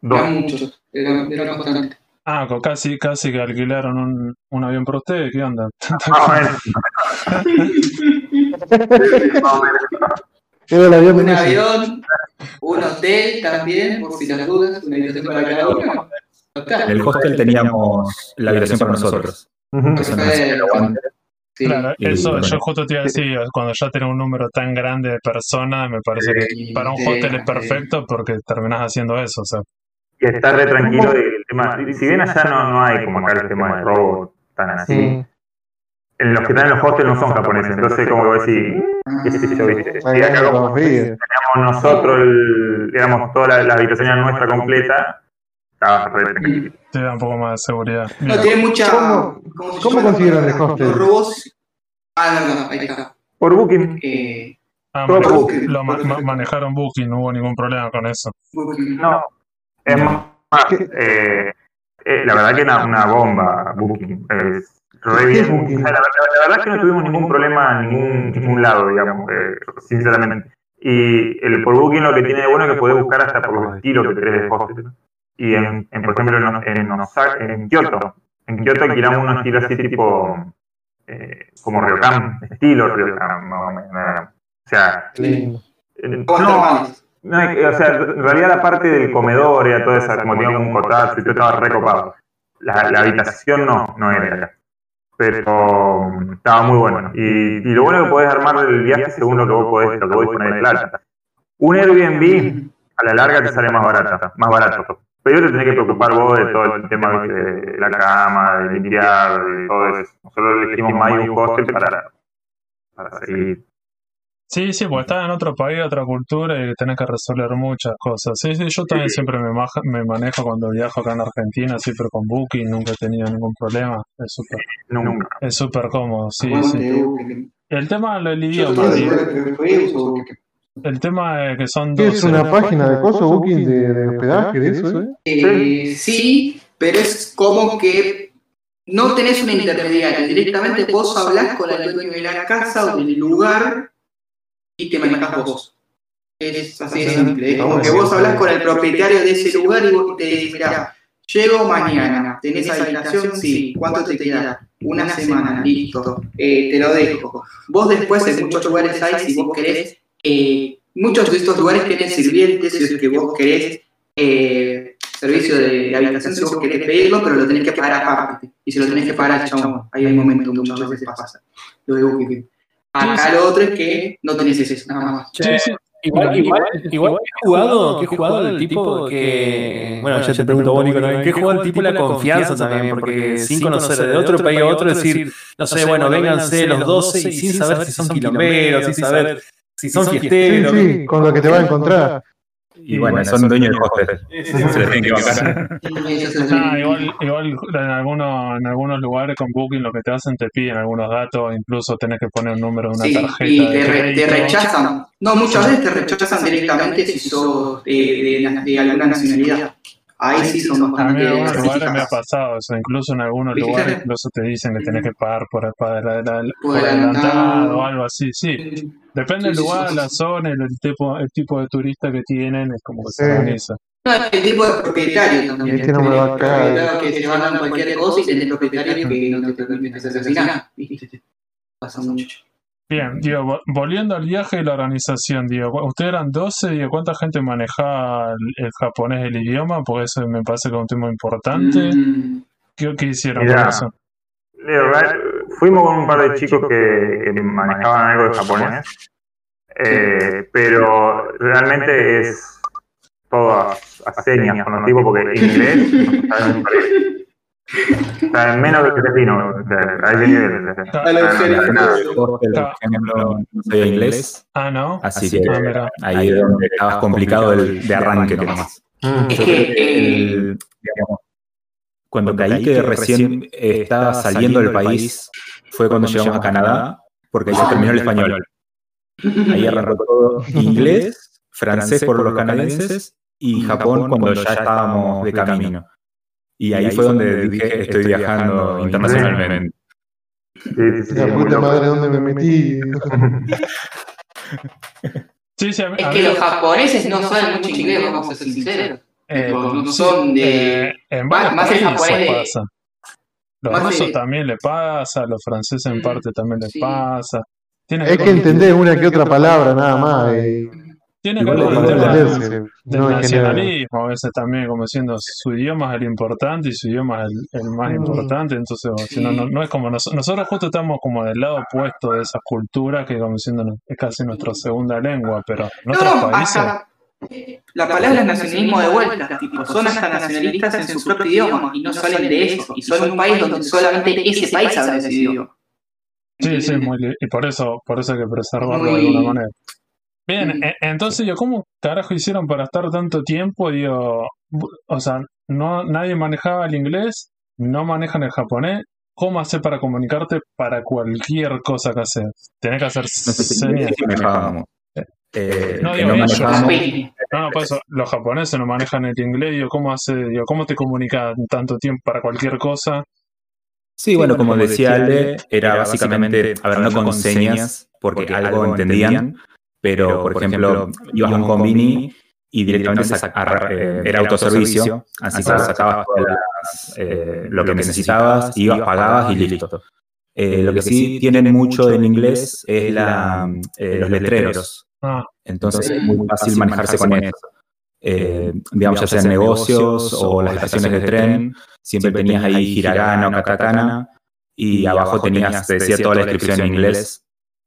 Dos. Eran muchos, eran, eran bastantes. Ah, casi, casi que alquilaron un, un avión para ustedes, ¿qué onda? [LAUGHS] [LAUGHS] Era el avión de Un avión, un hotel también, por si las dudas, una habitación para cada uno. En el hostel teníamos la habitación para nosotros. Eso no es el aguante. Sí. Claro, eso bueno. yo justo te iba a decir, cuando ya tenés un número tan grande de personas, me parece que para un sí, hostel es sí. perfecto porque terminás haciendo eso, o sea, Y estar re tranquilo del tema. Si bien allá no, no hay como acá el tema de robo tan así. En los que están en los hostels no son japoneses, entonces como que decís, qué sé yo, ¿viste? Y acá como teníamos nosotros, el, digamos, toda la, la habitación nuestra completa, estaba re tranquilo. te da un poco más de seguridad. No, tiene mucha. ¿Cómo- ¿cómo cómo consiguieron el hostel? Los robos. Ah, no, no, ahí está. Por Booking, Eh, Ah, todo por Booking. lo ma- ma- manejaron Booking, no hubo ningún problema con eso. no, es más, eh, eh, la verdad que era una bomba Booking, es re ¿Qué es bien. Booking? O sea, la, la- la verdad es que no tuvimos ningún problema en ningún, ningún lado, digamos, eh, sinceramente. Y el por Booking lo que tiene de bueno es que podés buscar hasta por los estilos que querés de hostel. Y en, en, por ejemplo, en, en, Osaka- en Kioto, en Kioto alquilamos un estilo así tipo, eh, como Ryokan, estilo Ryokan, más o menos. O sea, no, no, eh, o sea, en realidad la parte del comedor era toda esa, como tenía un cotazo y todo estaba recopado. La, la habitación no, no era. Pero mm, estaba muy bueno. Y, lo bueno que podés armar el viaje según lo que vos podés, lo que vos poner de plata. Un Airbnb a la larga te sale más barato, más barato. Pero te tenés que preocupar vos de todo el tema de la cama, de limpiar, de todo eso. Nosotros elegimos más un hostel para, para seguir. Sí, sí, porque estás en otro país, otra cultura y tenés que resolver muchas cosas. Sí, sí, yo también siempre me, maja- me manejo cuando viajo acá en Argentina, siempre con Booking, nunca he tenido ningún problema. Es súper Nunca. es súper cómodo, sí, Aguante, sí. El tema del idioma, el tema es que son ¿Qué es 12. una página de coso booking de, de hospedaje de eso, eh? Eh, sí, pero es como que no tenés un intermediario. Directamente vos hablás con el dueño de la casa o del lugar y te manejás vos. Es así de simple. Es como que vos hablas con el propietario de ese lugar y vos te decís, mirá, llego mañana, ¿tenés habitación? Sí. ¿Cuánto te queda? Una semana, listo. Eh, te lo dejo. Vos después en muchos lugares hay, si vos querés, eh, muchos de estos lugares tienen sirvientes, si es que vos querés eh, servicio de, habitación, si vos querés pedirlo, pero lo tenés que pagar aparte. Y si lo tenés que pagar al chabón, ahí hay un momento, muchas veces pasa. Lo de Booking. Acá lo otro es que no tenés eso, nada más. Sí, sí. Igual, igual, igual he jugado, que he jugado el tipo que. Bueno, ya te pregunto vos, Nico. Que he jugado el tipo la confianza también, porque sin conocer de otro país a otro, decir, no sé, bueno, vénganse los 12 y sin saber si son quilomberos, sin saber si son Sí, fiesteros. sí, con lo que te va a encontrar. Y bueno, son dueños del hostel. Se les tienen que bancar. Ah, igual, igual en algunos, en algunos lugares con Booking lo que te hacen te piden algunos datos, incluso tenés que poner un número de una Sí, tarjeta y de te, re- te rechazan. No, muchas veces te rechazan directamente si sos de, de, de alguna nacionalidad. Ahí sí son A mí bastante en algunos lugares me ha pasado eso, incluso en algunos ¿Viste? lugares incluso te dicen que tenés que pagar por, por, adelantado, Por adelantado. o algo así, sí. Depende del Sí, sí, lugar, sí, la zona, el, el tipo, el tipo de turista que tienen, es como que se organiza. No, el tipo de propietario también. Este no me va a caer. que te mandan cualquier cosa y tenés propietarios que no te permiten. ¿viste? Pasa mucho. Bien, Diego, vo- volviendo al viaje y la organización, Diego, ustedes eran 12, Diego, ¿cuánta gente manejaba el, el japonés, el idioma? Porque eso me parece que es un tema importante. Mm, ¿Qué, qué hicieron Mirá. con eso? Verdad, fuimos con un par de chicos que, que manejaban algo de japonés, eh, pero realmente es todo a, a señas con los tipos porque inglés no saben inglés. Menos de tres pinos, o sea, a ese nivel. o sea, A la Eugenia. nada. El hostel, por ejemplo, no sabía inglés, Ah, ¿no? así que Ah, mira. ahí es donde estabas complicado el, de arranque nomás. Es Yo que, creo que el- digamos, cuando caí que recién estaba saliendo del país fue cuando llegamos a Canadá, porque ya terminó el español. Ahí arrancó todo [LAUGHS] inglés, francés por los canadienses y Japón cuando ya estábamos de camino. Y ahí fue donde dije, estoy viajando internacionalmente. La puta madre, ¿dónde me metí? Sí, sí, a mí- es a que mí- los japoneses no saben mucho inglés, vamos a ser sinceros. eh, no son de- eh, en más- varios más el países japonés de- pasa. Los más rusos de- también le pasa, los franceses en Mm, parte también les sí. pasa. Hay que entender una que otra palabra nada más. eh. Tiene algo le del nacionalismo, a veces también, como diciendo su idioma es el importante y su idioma es el, el más Mm. importante, entonces, no, es como nos- nosotros justo estamos como del lado opuesto de esas culturas que como diciendo es casi nuestra segunda lengua, pero en otros No, países, hasta la palabra es nacionalismo de vuelta, tipo, son hasta nacionalistas en su propio idioma y no salen de eso, y son un país donde solamente ese país habla ese idioma. sí, sí, muy y por eso, por eso hay que preservarlo de alguna manera. Bien, Mm. e- entonces yo, ¿cómo carajo hicieron para estar tanto tiempo? Digo, o sea, no, nadie manejaba el inglés, no manejan el japonés. ¿Cómo hacer para comunicarte para cualquier cosa que haces? Tenés que hacer No señas. manejábamos. Eh, No, digo, no ellos. No, no, por eso, los japoneses no manejan el inglés. Digo, ¿cómo hace, digo, cómo te comunicas tanto tiempo para cualquier cosa? Sí, bueno, como decía Ale, era básicamente, a ver, no con señas, porque algo entendían, pero, por ejemplo, ibas a un convini y directamente eh, era autoservicio, así que sacabas todas las, eh, lo que necesitabas, ibas, pagabas y listo. Eh, lo que sí tienen mucho en inglés es la, eh, los letreros, Ah, entonces es muy fácil manejarse con eso. Eh, digamos, ya sean negocios o las estaciones de tren, siempre tenías ahí hiragana o katakana y abajo tenías, te decía toda la descripción en inglés.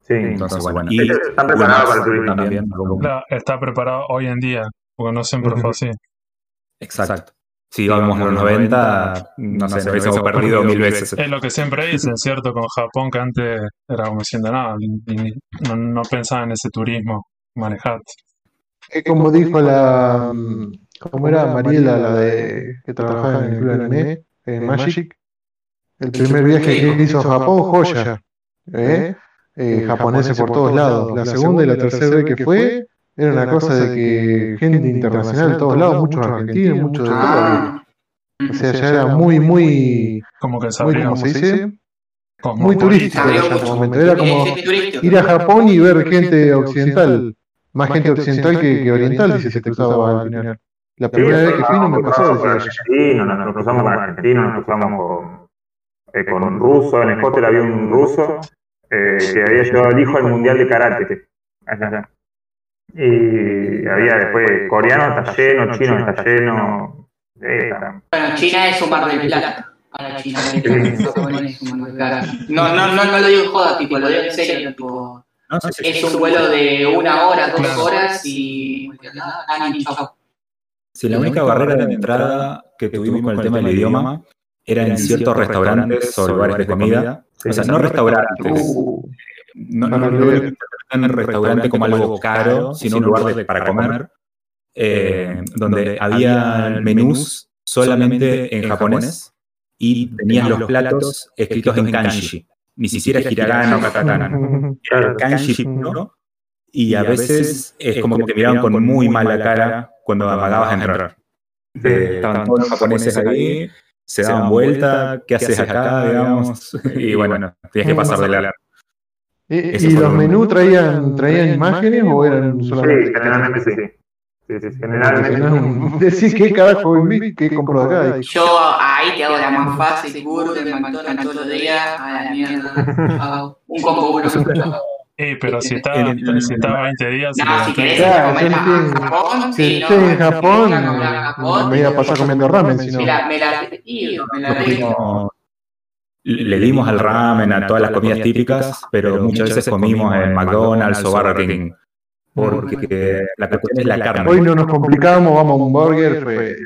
Sí. Entonces, bueno, y Están preparados para el turismo. también. claro, está preparado hoy en día, porque no siempre fue así. Exacto. Si íbamos a los 90, no sé, nos hubiésemos perdido mil veces. Es lo que siempre dicen, ¿cierto? Con Japón, que antes era como diciendo, no, ni- no, no pensaba en ese turismo, manejar. Es como dijo la. ¿Cómo era Mariela, la de que trabajaba en el club de anime, en Magic? El primer viaje que hizo a Japón, joya. ¿eh? Eh, japoneses por todos lados. La segunda y la tercera vez que fue, era una cosa de que gente internacional de todos lados, muchos argentinos, muchos de todo. Ah, O sea, ya era muy, muy, Como que muy, sabía ¿cómo se dice? Muy turístico en ese momento. Era como ir a Japón y ver gente occidental. Más gente occidental que, que oriental, si se cruzaba al final. La primera vez que fui no me pasó, por nos cruzamos con argentinos, nos cruzamos con, eh, con un ruso, en el hotel había un ruso eh, que había llevado el hijo al mundial de karate. Allá, allá. Y había después coreano está lleno, chino está lleno. eh, Bueno, China es un mar del plata. Para China, es un mar del plata. No, no, no, no lo digo en joda, tipo, lo digo en serio, tipo, No, sí, sí. es un vuelo de una hora, dos Claro. horas y ni chao. Sí, la única barrera de entrada que tuvimos con el tema del idioma era en ciertos restaurantes o lugares de comida. O sea, no restaurantes. Uh, No, no, no el restaurante como algo caro, sino un lugar para comer, eh, donde había menús solamente en japonés y tenías los platos escritos en kanji. Ni siquiera hiragana o katakana. [LAUGHS] Era kanji, ¿no? Y a veces es como que te miraban con muy mala cara cuando amagabas a entrar. Eh, estaban todos los japoneses ahí, se daban vuelta, ¿qué haces acá? digamos? [LAUGHS] Y bueno, tenías que pasar de la ¿Y, Eso y los lo- menús traían, traían imágenes o eran Sí, solamente? generalmente sí. Sí, sí, Porque generalmente. no [LAUGHS] Decís qué carajo qué compro de acá. Yo ahí te hago la más fácil, burger, McDonald's todos los días, a la mierda. [LAUGHS] Un combo uno. Eh, pero si está, El- si está 20 días, No, si querés ir a comer a. Japón, Si sí, no, estoy en Japón, no, no, no, Japón, me iba a pasar comiendo ramen, si no. Me la, me la, y, me la le dimos al ramen, a todas las comidas típicas, pero muchas veces comimos en McDonald's o Burger King. Porque la cuestión es la carne. Hoy no nos complicamos, vamos a un burger. Fue,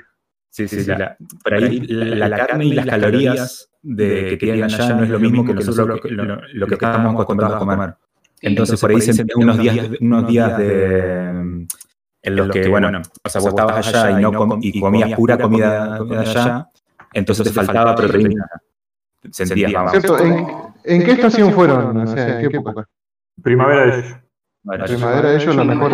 Sí, sí, sí. la- por ahí la, la carne y las calorías de, que tienen allá no es lo mismo que nosotros lo, que- lo- lo que estamos acostumbrados a comer. Entonces por ahí se unos días, unos días de en los que, bueno, o sea, vos estabas allá y, no com- y comías pura comida, comida allá, entonces te faltaba proteína. Sentías, vamos. ¿Cierto? ¿En, en qué estación fueron? O sea, ¿en qué época? Primavera de ellos. La primavera de ellos, la mejor,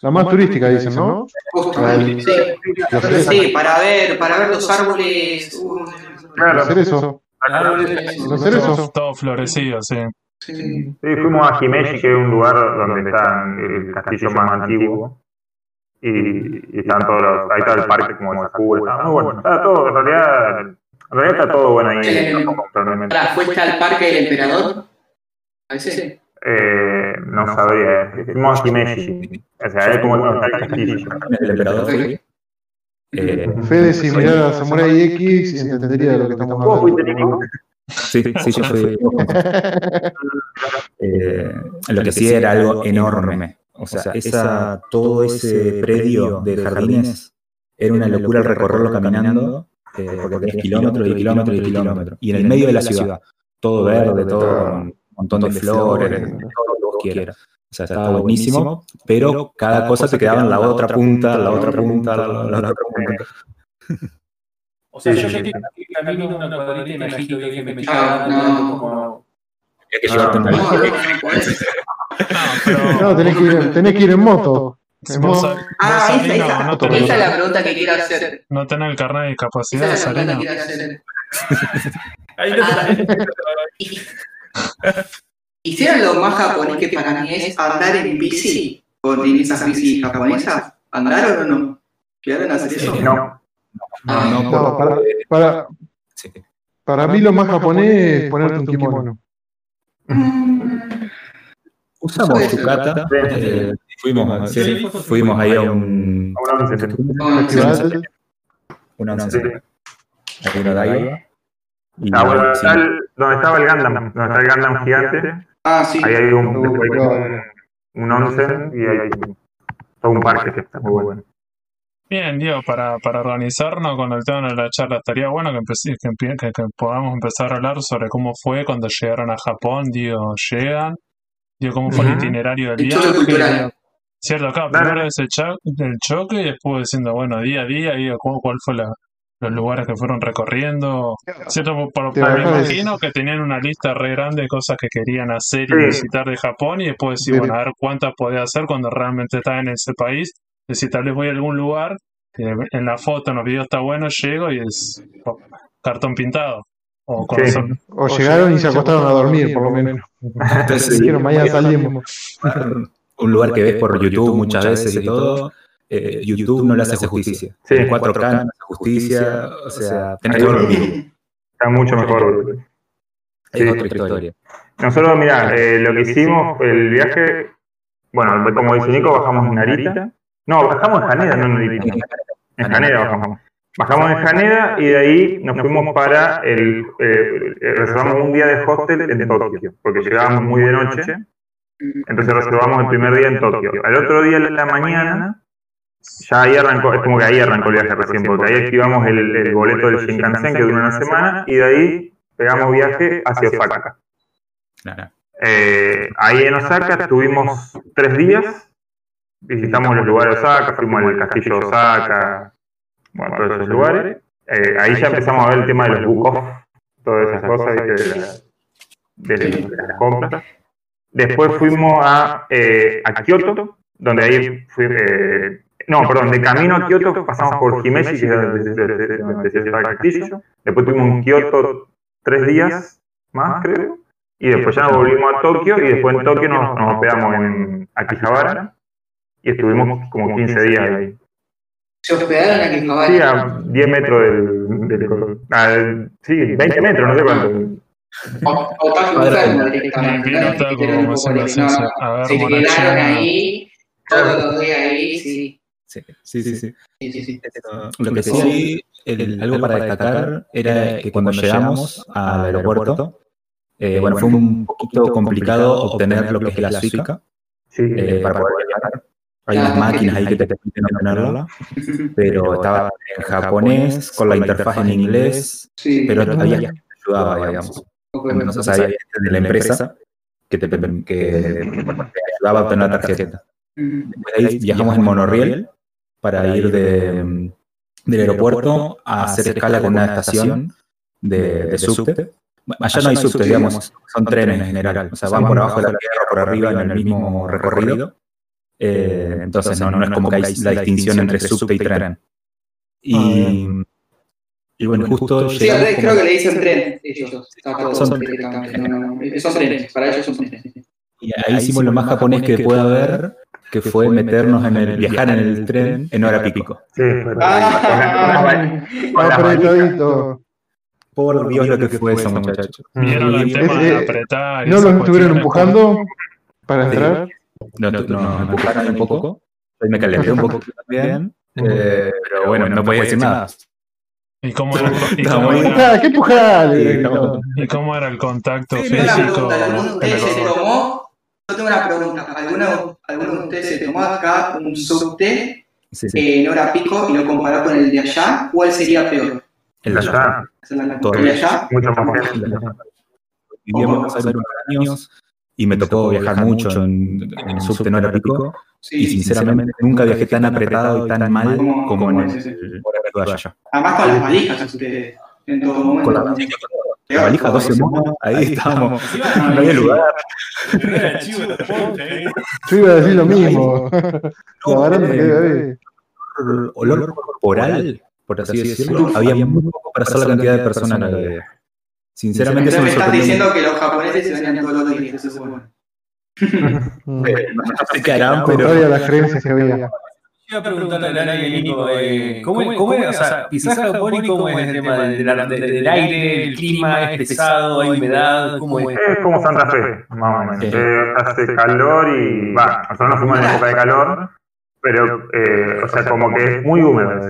la más turística, dicen, ¿no? Justo, sí. Sí, para ver, para ver los árboles. uh, Claro. Los cerezos. Los cerezos. todo florecido, sí. Sí. Sí, fuimos a Himeji, que es un lugar donde está el castillo más antiguo. Y, y están todos los, ahí está el parque como de Sakura. Está muy bueno. Está todo, en realidad, en realidad está todo bueno ahí. Eh. Ahora, ¿fuiste al parque del emperador? A veces. Eh, no sabría. Fuimos a Himeji. O sea, es como está el castillo. El emperador fue. Eh, Fede, si mirara Samurai X, entendería de lo que estamos ¿Vos fuiste, hablando. Nico? Sí, sí, yo fui. [LAUGHS] Eh, lo que sí era algo enorme. O sea, esa, todo ese predio de jardines era una locura recorrerlo caminando, eh, porque es kilómetros y kilómetros y kilómetros. Y en el medio de la ciudad, todo verde, todo con un montón de flores, todo lo que quieras. O sea, estaba buenísimo, pero cada cosa te quedaba en la otra punta, la otra punta, la, la otra punta. [LAUGHS] O sea, Sí, yo sí, camino una cuadrita y me agito y dije, me Ah, no. como... Que una No, [LAUGHS] no, no podés. No, pero. No, tenés que ir, tenés que ir en moto. En Ah, esa, no esa, es la pregunta que quiero hacer. no tenés el carnet de discapacidad, Esa es la pregunta Salino. que quiero hacer. [LAUGHS] Ahí no Ah, [LAUGHS] ¿Hicieron lo más japonés que para mí es andar en bici? ¿Por en esas bici japonesas? ¿Andaron o no? ¿Quedaron a hacer eso? No. Ah, No, No, para, para, Sí. para mí lo más japonés es ponerte un kimono. [LAUGHS] Usamos Puede su ser. cata, eh, fuimos, sí, fuimos ahí a un, A una once. no, sí, Festival, una once. Y Ah, bueno, sí, está el- donde estaba el Gundam, donde está el Gundam gigante, Ah, sí. ahí hay un, claro. un, un onsen y hay todo un parque que está muy bueno. Bien, Diego, para, para organizarnos con el tema de la charla, estaría bueno que, que, que- que podamos empezar a hablar sobre cómo fue cuando llegaron a Japón, Diego, llegan, Diego, cómo fue el itinerario del El choque viaje. Cierto, acá Dale. primero ese cha- el choque y después diciendo, bueno, día a día, Diego, ¿cuál, cuál fue la, los lugares que fueron recorriendo? Cierto, por, por- me imagino que tenían una lista re grande de cosas que querían hacer y Sí. visitar de Japón y después decir, bueno, a ver cuántas podía hacer cuando realmente estaba en ese país. Decir, tal vez voy a algún lugar que en la foto, en los videos está bueno, llego y es oh, cartón pintado. O llegaron y se acostaron a dormir, por lo menos. [LAUGHS] Entonces, Dijeron, mañana salimos. [LAUGHS] un lugar que ves por YouTube muchas veces y todo, eh, YouTube no le hace justicia. Sí. El 4K no hace justicia, o sea, tenés que vivo. Está mucho mejor. Es otra historia. Nosotros, mira, eh, lo que hicimos, el viaje, bueno, como dice Nico, bajamos en Narita. No, bajamos en Haneda, no en Narita. En Haneda bajamos. Bajamos en Haneda y de ahí nos fuimos para el. eh, reservamos un día de hostel en Tokio, porque llegábamos muy de noche. Entonces reservamos el primer día en Tokio. Al otro día en la mañana, ya ahí arrancó, es como que ahí arrancó el viaje recién, porque ahí activamos el, el boleto del Shinkansen que dura una semana y de ahí pegamos viaje hacia Osaka. Eh, ahí en Osaka estuvimos tres días, visitamos los lugares de Osaka, fuimos al castillo de Osaka, bueno, todos esos lugares. Eh, ahí ya empezamos a ver el tema de los book-off, todas esas cosas de, de las compras. Después fuimos a, eh, a Kioto, donde ahí fui, eh, no, perdón, de camino a Kioto pasamos por Himeji, que es donde, se el castillo. Después tuvimos en Kioto tres días más, creo. Y después ya volvimos a Tokio y después en Tokio nos, nos hospedamos en Akihabara y estuvimos como 15 días ahí. Se hospedaron a Quijabara. Sí, a 10 metros del... del- a- sí, 20 metros, no sé cuánto. O- Otaku enfermo directamente. Se quedaron ahí, todos los días ahí, sí. Sí, sí, sí. sí. Sí, sí, sí. Lo que sí, el- algo para destacar era que cuando llegamos al aeropuerto, eh, bueno, fue un poquito complicado obtener lo que es la Suica Sí, eh, para poder viajar. Hay unas máquinas ahí que te permiten obtenerla, [LAUGHS] pero estaba en japonés, con la interfaz en inglés, Sí, pero había gente que te ayudaba, digamos. Entonces había gente de la empresa que te, que, bueno, te ayudaba a obtener la tarjeta. Después de ahí viajamos en monorriel para ir de, del aeropuerto a hacer escala con una estación de, de subte. Allá no hay subte, digamos, son trenes en general. O sea, van por abajo de la tierra, por arriba en el mismo recorrido. Eh, entonces no, no es como que hay la distinción entre subte y tren. Y, y bueno, justo Sí, como- creo que le dicen tren, ellos. Son- no. Son trenes, para ellos son trenes. Y ahí hicimos lo más japonés que pueda haber, que fue meternos en el, viajar en el tren en hora pico. sí, Ah, [LAUGHS] Apretadito. Por Dios lo que fue eso, muchachos. Vieron el Y- tema eh, de eh, apretar. y ¿No los estuvieron empujando? Para entrar. [LAUGHS] No, no, no, me empujaron un poco. Ahí me calenté un poco también. eh, pero bueno, no podía decir nada. ¿Y cómo [LAUGHS] era, y cómo era- ¡Empujá, qué y cómo era el contacto Sí, físico? pregunta, ¿alguno de ustedes se tomó? Yo tengo una pregunta. ¿Alguno, alguno de ustedes se tomó acá un subte Sí, sí. eh, en hora pico y lo comparó con el de allá? ¿Cuál sería peor? El de allá. ¿El de allá? Mucho más gente. Vivíamos hace unos años y me tocó viajar mucho en, en subte no era pico. Y sinceramente nunca viajé tan apretado y tan mal Como- como en el horario de allá. Además con las valijas en todo momento. Con la valija, La valija 12 monos, ahí estábamos. No había lugar. Yo iba a decir lo mismo. [LAUGHS] Olor corporal, por así decirlo, había muy poco para hacer la cantidad de personas que había. Sinceramente, eso Entonces me me estás diciendo que los japoneses se bañan todos los días, eso es bueno. [LAUGHS] Harán, [LAUGHS] pero Contrario las creencias que había. Iba a preguntarle a Lara y a Nico, eh, ¿cómo, es- cómo es? O sea, quizás Japón y cómo es el tema del, del- del- del aire, el clima es pesado, hay humedad, ¿cómo es? Es como Santa Fe, más o menos. Sí. Eh, hace calor y. Va, nosotros no fuimos en época de calor, pero, eh, o sea, como que es muy húmedo.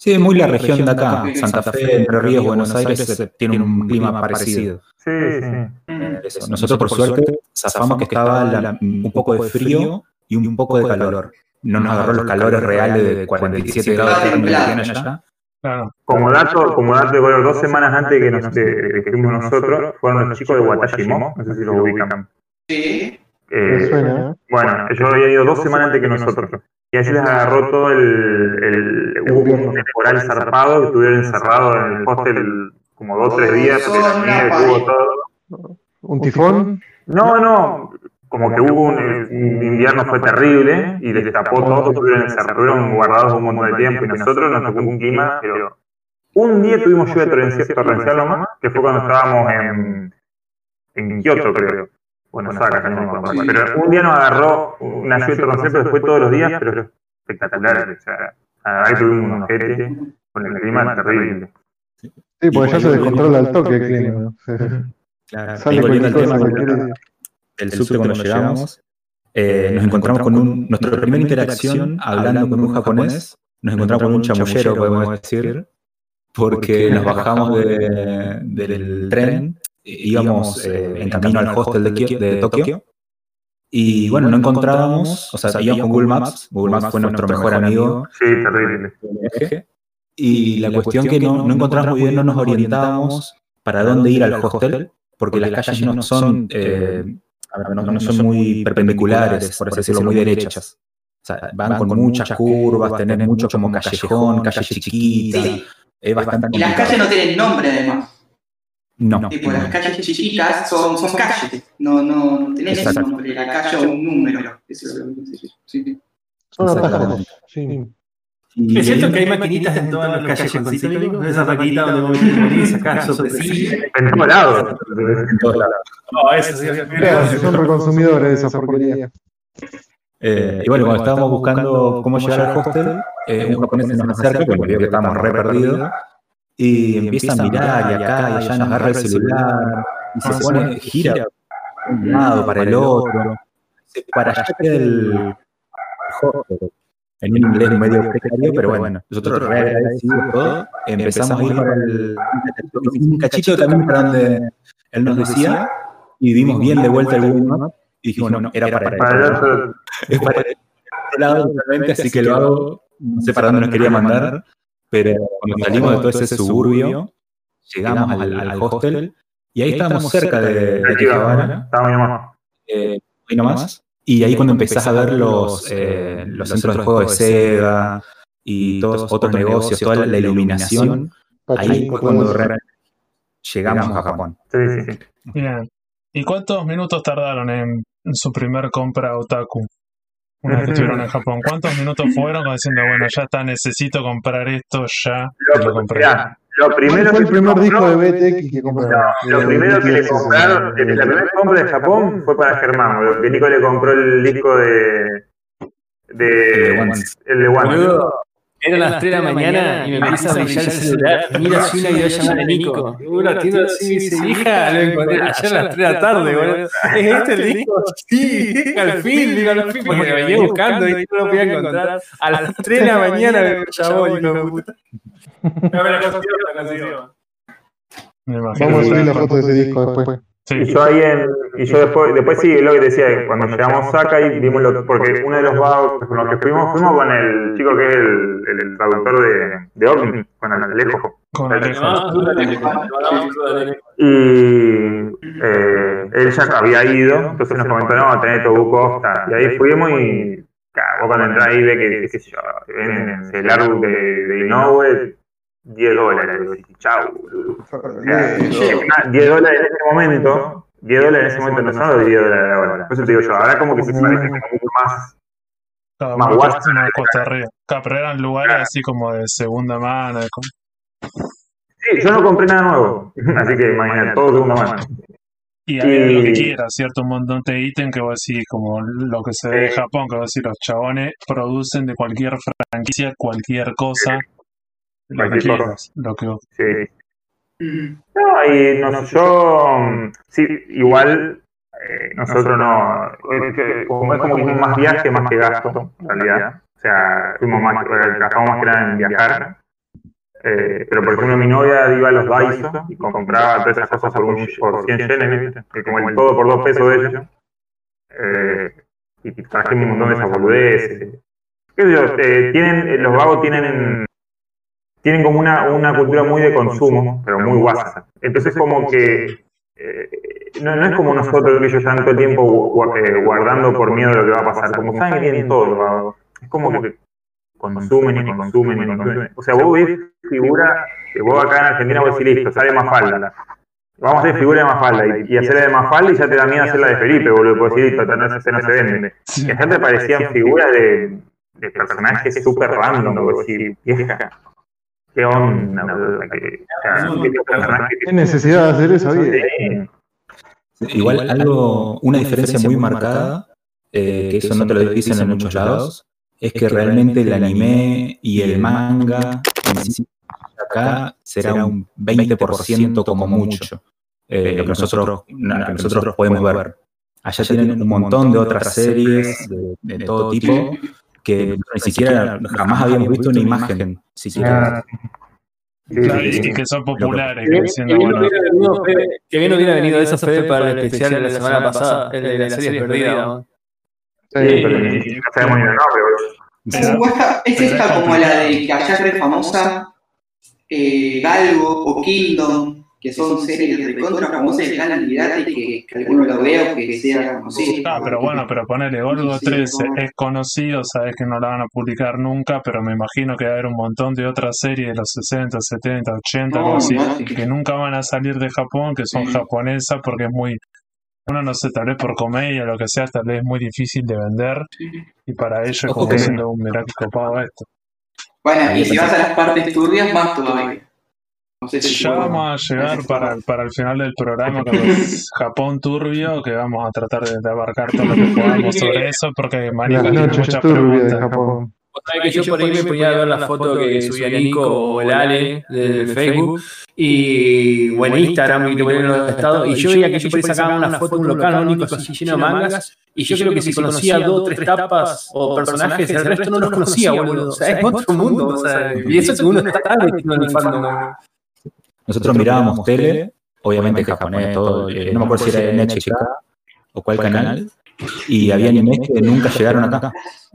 Sí, muy la región de acá, Santa Fe, Entre Ríos, Buenos Aires, eh, tiene un clima parecido. Sí, sí. Eso. Nosotros, por suerte, zafamos que estaba la- un poco de frío y un poco de calor. No nos agarró los calores reales de 47 grados que tienen allá. Claro. Como dato, como dato, bueno, dos semanas antes de que, nos, de, de que fuimos nosotros, fueron los chicos de Watashimo, no sé si los ubican. Sí. Eh. Bueno, ellos habían ido dos semanas antes que nosotros. Y así les agarró todo el, el, hubo un temporal zarpado, que estuvieron encerrados en el hostel como dos o tres días, porque la nieve, hubo todo. ¿Un tifón? No, no, como que hubo un, un invierno fue terrible y les tapó todo, estuvieron encerrados, estuvieron guardados un montón de tiempo y nosotros nos tocó un clima, pero un día tuvimos lluvia torrencial, torrencial nomás, que fue cuando estábamos en, en Kioto, creo. Bueno, Osaka, no me acuerdo. Pero un día nos agarró una lluvia torrencial, pero después todos los días, pero espectacular. O sea, ahí tuvimos unos jetes con el clima terrible. Sí, porque ya se descontrola al toque el clima. [LAUGHS] Claro, Sale volviendo al tema del subte cuando llegamos, eh, nos encontramos con un, nuestra primera interacción hablando con un japonés, nos encontramos con un chamullero, podemos decir, porque nos bajamos de- del tren, íbamos eh, en camino al hostel de, Kio- de Tokio, y bueno, no encontrábamos, o sea, íbamos con Google Maps, Google Maps fue nuestro mejor amigo, Sí, terrible. y la cuestión que no, no encontramos muy bien, no nos orientábamos para dónde ir al hostel, porque las calles no son, eh, no, no son muy perpendiculares, por así decirlo, muy derechas. O sea, van con muchas curvas, tenés mucho como callejón, calle chiquita, Sí. es bastante Y las calles no tienen nombre además. No, Tipo, las calles chiquitas son, son calles. No, no, no tenés un nombre, la calle o un número. Eso es lo que sí, sí, sí. Son atajos. Sí. Y Es cierto que hay maquinitas en todas las calles con cítricos, esas maquinitas donde vos venís y sacás sorpresilla. En todos lados. en todos lados. No, eso sí. Son reconsumidores de esa porquería. Eh, y bueno, cuando estábamos buscando cómo llegar al hostel, eh, un japonés se nos acerca, porque vio que estábamos re perdidos, y empieza a mirar y acá y allá nos agarra el celular, y se pone, gira de un lado para el otro, se- para allá el. En un inglés medio precario, pero bueno, nosotros re agradecidos todo, empezamos a ir para el, un cachito también para donde él nos decía, y dimos bien de vuelta el Google Maps, y dijimos, no, era para Para el otro, [LAUGHS] es para el otro lado totalmente, así que lo hago, no sé para dónde nos quería mandar, pero cuando salimos de todo ese suburbio, llegamos al, al hostel, y ahí estábamos cerca de, de aquí Akihabara, estaba mi mamá. eh, ahí nomás, y ahí cuando empezás a ver los, eh, los centros de juego de Sega, y todos otros negocios, toda la iluminación, ahí fue cuando realmente llegamos a Japón. Sí, sí, sí. Bien. ¿Y cuántos minutos tardaron en, en su primer compra otaku? Una vez que estuvieron en [LAUGHS] Japón. ¿Cuántos minutos fueron como diciendo, bueno, ya está, necesito comprar esto, ya lo Lo, compré? mirá, lo ¿Cuál primero fue el primer compró- disco de BTX que compraron? No, lo De primero que le compraron, que la primera compra de Japón fue para Germán, que Nico le compró el disco de. El de de. One. El de One. Eran las 3 de la mañana y me empieza a brillar el celular. Mira, si una videollamada de Nico. Uy, la atiendo así dice, hija, lo encontré ayer a las 3 de la tarde, boludo. ¿Es [LAUGHS] este el disco? Sí, [LAUGHS] al fin, digo, al fin, porque me venía buscando y no lo podía encontrar. A las 3 de la mañana [LAUGHS] me llamó y no me puta. No me la consiguió, la consiguió. Vamos a subir la foto de ese disco después. Sí. Y yo ahí en, y yo después, después sí, lo que decía, cuando llegamos acá y vimos lo, porque uno de los vagos con los que fuimos, fuimos con el chico que es el, el, el traductor de, de OVNI, con Alejo. Con Alejo. Y eh, él ya había ido, entonces nos comentó, no, tenés tu costa. Y ahí fuimos y, claro, vos cuando entras ahí ve que, qué sé yo, venden el árbol de, de Inoue, 10 dólares. Chau. O sea, 10 dólares en ese momento, 10 dólares en ese momento no son los 10 dólares de ahora. Por eso te digo yo, ahora como que se parece como mucho más. Claro, Más Costa Arriba. Claro, pero eran lugares así como de segunda mano. Sí, yo no compré nada nuevo, así que imagínate, todo segunda mano. Y hay lo que quieras, ¿cierto? Un montón de ítems que vos decís, como lo que se ve en. Japón, que vos decís, los chabones producen de cualquier franquicia, cualquier cosa, lo que. Lo Sí. Mm. No, y no, yo, mm, sí, igual, eh, nosotros no, es como es como más viaje más que gasto, en realidad. O sea, fuimos más, gastamos más que nada en viajar. Eh, pero por ejemplo, mi novia iba a los Daiso y compraba todas esas cosas por, un, por 100 yenes, ¿viste? Que como el todo por dos pesos de ellos. Eh, y trajimos un montón de esas boludeces. ¿Qué sé yo? eh, tienen, los vagos tienen tienen como una, una cultura muy de consumo, pero muy guasa. Entonces como que eh, no, no es como nosotros que ellos están todo el tiempo eh, guardando por miedo de lo que va a pasar. Como saben que tienen todo, es como que consumen y consumen y consumen. O sea, vos ves figura, que vos acá en Argentina vos decís, listo, sale Mafalda. Vamos a hacer figura de Mafalda y, y hacer la de Mafalda y ya te da miedo hacer la de Felipe, boludo, porque decís, listo, no, no, se- no se vende. Y allá te parecían figuras de, de personajes súper random, vos decís, vieja. ¿Qué onda, ¿qué personaje ¿Qué necesidad de hacer eso? Igual algo, una diferencia muy marcada, eh, que eso no te lo dicen en muchos lados, es que realmente el anime y el manga en sí acá será un 20% como mucho, eh, lo que nosotros, lo que nosotros podemos ver. Allá tienen un montón de otras series de, de todo tipo que ni siquiera jamás habíamos visto una imagen siquiera. Sí, Claro, sí, y que son populares, Que que bien, hubiera venido esa Fede para el especial de la semana pasada, el de la serie perdida. es esta es como la de re famosa, eh, Galgo o Kingdom, que son series de contra famosas y están olvidate que, que alguno lo vea o que sea conocido. Ah, pero bueno, pero ponele Golgo Sí, 13 sí, es conocido, sabes que no la van a publicar nunca, pero me imagino que va a haber un montón de otras series de los 60, 70, 80, No, algo así, no, sí. que nunca van a salir de Japón, que son Sí. japonesas porque es muy, uno no sé, tal vez por comedia o lo que sea, tal vez es muy difícil de vender y para ellos es Ojo como diciendo, "Uh, mirá qué copado esto. Bueno, y si vas a las partes turbias, más todavía. No sé si Ya vamos a llegar para, para el final del programa con [LAUGHS] Japón turbio, que vamos a tratar de, de abarcar todo lo que podamos sobre eso, porque Las tiene muchas turbias de preguntas. Japón. Que yo por ahí me ponía a ver la foto que subía Nico o el Ale de Facebook y bueno, Instagram y te ponían los estados y yo veía que ellos por ahí sacaban una foto de un local único así lleno de mangas y yo creo que si conocía dos o tres tapas o personajes el resto no los conocía, boludo. O sea, es otro mundo. O sea, y eso que uno está metido en el fandom. Nosotros mirábamos tele, obviamente japonés, todo, eh, no me acuerdo si era NHK o cuál canal, y había animes que nunca llegaron acá.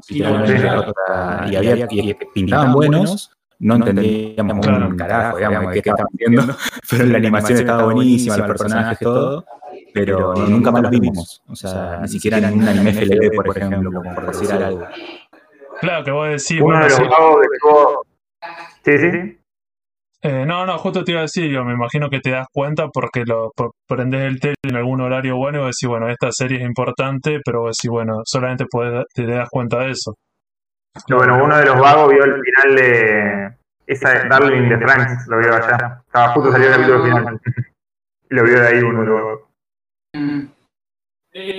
Y había y pintaban buenos, no entendíamos un carajo, digamos, de qué estaban viendo, [LAUGHS] pero la animación estaba buenísima, los personajes, todo, pero nunca más los vimos. O sea, ni siquiera en un anime FLB, por ejemplo, como por decir algo. Claro, que vos decís, Uno bueno, de los que estuvo. Sí, sí, sí. Eh, no, no, justo te iba a decir, yo me imagino que te das cuenta porque lo por- prendés el tele en algún horario bueno y vos decís, bueno, esta serie es importante, pero vos decís, bueno, solamente podés- te das cuenta de eso. Pero bueno, uno de los vagos vio el final de esa de Darling de Franks, lo vio allá. Estaba justo salió el capítulo final. Y [LAUGHS] lo vio de ahí uno de los vagos.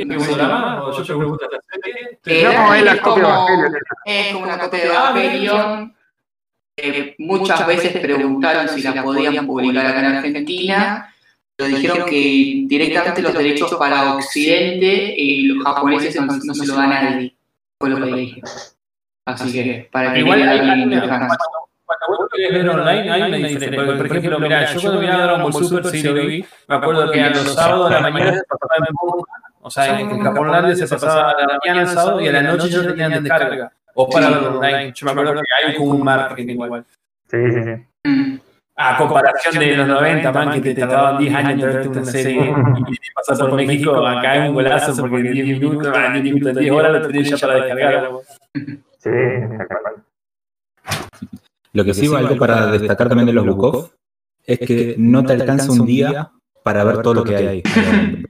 ¿Me gusta más? ¿O yo me gusta esta serie? Eh, No, es la copia de Evangelion. Es como una copia de Evangelion, eh, muchas veces preguntaron si la podían publicar acá en Argentina, pero dijeron que directamente los derechos para Occidente y los japoneses no, no se lo dan a nadie. Fue lo que dije. Así que, para que Igual alguien una- de cuando, vos querés ver online hay una diferencia. Porque, por ejemplo, mira, yo cuando miraba Dragon Ball Super sí lo vi, me acuerdo que a los sábados a la mañana se pasaba en Pokémon. O sea, en Japonlandia se pasaba a la mañana el sábado y a la noche ya tenían descarga. O para ver online. Yo me acuerdo que hay como un marketing igual. Sí, sí, sí. Mm. A comparación de los 90, man, que te tardaban 10 años en una serie [LAUGHS] [LAUGHS] y te pasas por México, acá hay un golazo porque en 10 minutos, ah, en 10 minutos, en 10 horas lo tenés ya para descargar. Sí. Lo que sí, algo para destacar también de los Bukov es que no te alcanza un día para ver todo lo que hay. [LAUGHS]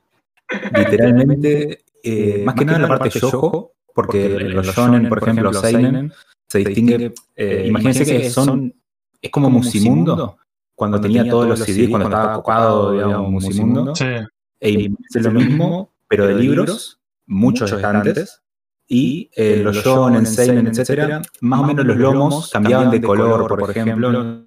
Literalmente, eh, más que nada en la parte yojo, porque los shonen, por ejemplo, los seinen, se distingue, eh, imagínense que son, es como Musimundo, cuando tenía todos los CDs, cuando estaba copado, digamos, Musimundo, Sí. e es lo mismo, pero de libros, muchos estantes, y eh, los shonen, seinen, etcétera, más o menos los lomos cambiaban de color, por ejemplo,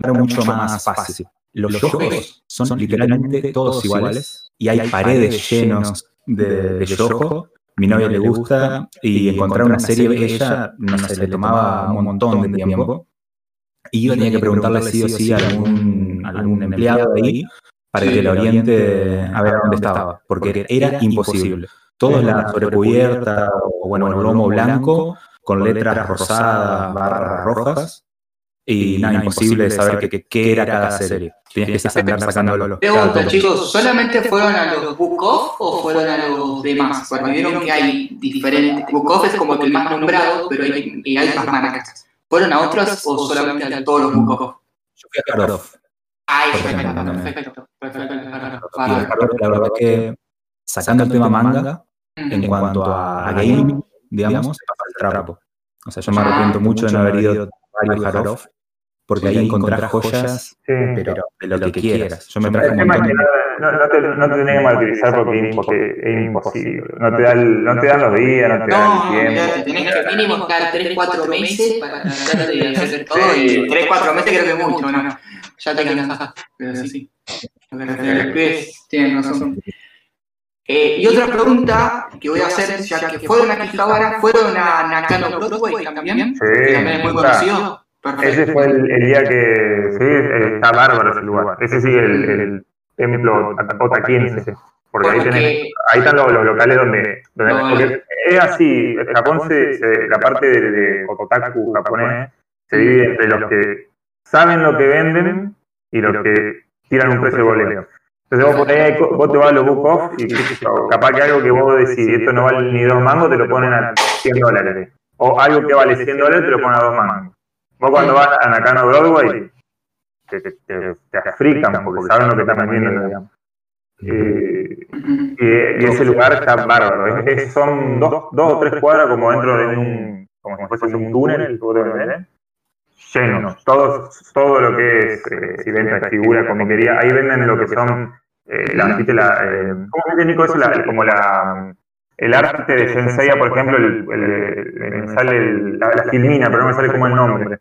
era mucho más fácil. Los yojos son literalmente todos iguales y hay paredes llenos de, de yojo. Mi novia le gusta y encontrar una serie ella, no sé, le tomaba un montón de tiempo. Y yo tenía que preguntarle sí o sí a algún, algún empleado de ahí para que le oriente a ver dónde estaba, porque era imposible. Todos la sobrecubierta o bueno, el lomo blanco con letras rosadas, barras rojas, y nada, imposible de saber qué era cada serie. Tenías que andar sacándolo. Pregunta, chicos, ¿solamente fueron a los book off o fueron a los demás? Porque vieron que hay diferentes. Book off es como que el más nombrado, pero hay, y hay más marcas. ¿Fueron a otras o solamente a todos los book off? Yo fui a Hard Off. Ay, Porque perfecto, perfecto, la verdad que sacando el tema manga, en cuanto a, a gaming, digamos, se pasa el trapo. O sea, yo me arrepiento mucho de no haber ido a varios Hard Off, porque ahí encontrás joyas, Sí. pero de lo que quieras. Yo me traje un montón de... no, no te, no te tenés que martirizar porque, es- porque es imposible. No te, dan, no te dan los días, no te dan No, el tiempo. mirá, tenés que mínimo estar 3-4 meses para tratar de hacer todo y 3-4 meses creo que es mucho, ¿no? Ya te cansás, pero sí. Los tienen razón. Eh, y otra pregunta que voy a hacer, ya que fueron a Quijabara, ¿fueron a Nakano Broadway también? Sí, Que también es muy conocido. Perfecto. Ese fue el, el día que. Sí, está bárbaro ese lugar. Ese sí, el, el templo otaquiense. Porque ahí, tenés, ahí están los, los locales donde. donde No, porque es así, Japón, se, se- la parte de, de otaku japonés se divide entre los que saben lo que venden y los que tiran un precio de boleo. Entonces vos, ponés, vos te vas a los book off y capaz que algo que vos decís, esto no vale ni dos mangos, te lo ponen a 100 dólares. O algo que vale 100 dólares, te lo ponen a dos mangos. Vos cuando vas a Nakano Broadway, te, te, te, te african porque saben lo que están vendiendo, digamos. Eh, y, y ese lugar está bárbaro. Es- es- son dos, dos o tres cuadras como dentro de un, como si fuese un túnel, lleno. Todo, todo lo que es eh, si venta de figura, comiquería, ahí venden lo que son eh, la, la, eh, ¿cómo dice, Nico? Eso, la- como la, el arte de Senseiya, por ejemplo, el, el- el- me sale el- la, la filmina, pero no me sale como el nombre.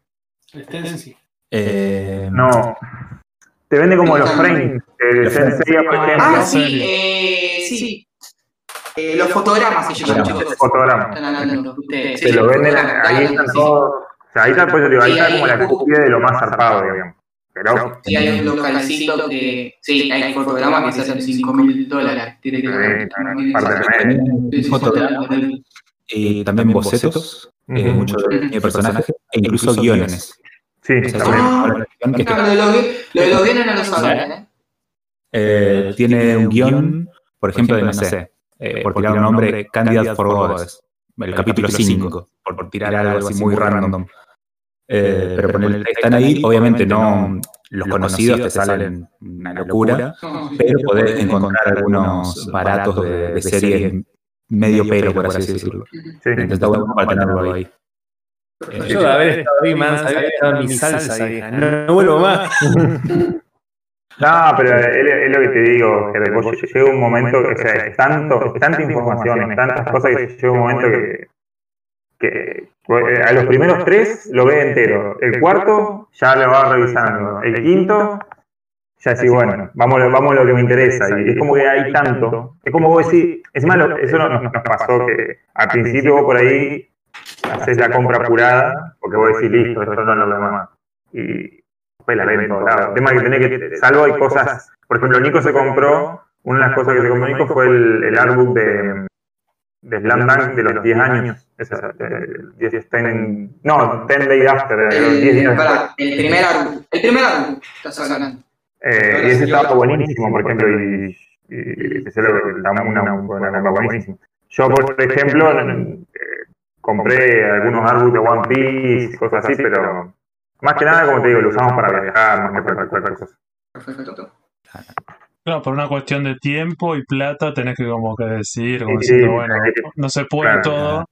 Eh, No. Te vende como los frames por ejemplo. Ah, sí, eh, sí. Eh, los fotogramas se llaman, chicos. Fotogramas. Están hablando ustedes. Te lo venden, ahí están todos. O sea, ahí está, pues, digo, ahí está como la copia de lo más zarpado, digamos. Pero, Sí, hay un localcito que. Sí, hay fotogramas que se hacen 5 mil dólares directamente. Y también bocetos, eh, muchos personajes, e incluso guiones. Sí, O sea. Ah. que lo de los gui- lo de los guiones no lo ¿eh? eh, tiene un guion, por ejemplo, de, no sé, eh, por tirar un nombre, Candidate for Goddess, el capítulo 5, por, por tirar algo así muy random. Eh, pero poner- están ahí, obviamente no, los conocidos te salen una locura, No, pero podés encontrar algunos baratos de, de series medio pelo, por así decirlo. Sí. Entonces está bueno para tenerlo ahí. Yo de haber estado ahí, man, sabía que estaba en mi salsa, vieja. No, no vuelvo más. [LAUGHS] No, pero es, lo que te digo, lle- llega un momento, o sea, es tanto, es tanta información, es tantas cosas que llega un momento que que a los primeros tres lo ve entero. El cuarto ya lo va revisando. El quinto ya decís, bueno, vamos, vamos a lo que me interesa. Y es como que hay tanto. Es como vos decís, es malo, eso nos, nos pasó que al principio vos por ahí haces la compra apurada, porque vos decís, listo, esto no lo demás. Y después la ven en todos lados. El tema que tenés que, salvo hay cosas, por ejemplo, Nico se compró, una de las cosas que se compró Nico fue el, el artbook de, de Slam Dunk de los 10 años. Esa, el 10, ten, no, 10 Days After, de los 10 días. El primer álbum. El primer álbum, estás hablando. Eh, y ese estaba buenísimo, por ejemplo, y, y, lo una, una, una, una buenísima. Yo, por ejemplo, eh, compré algunos álbumes de One Piece y cosas así, pero más que nada, como te digo, lo usamos para viajar, más que para cualquier cosa. Perfecto. Claro, por una cuestión de tiempo y plata tenés que como que decidir, como Sí, diciendo, sí, bueno, que- no se puede claro, todo.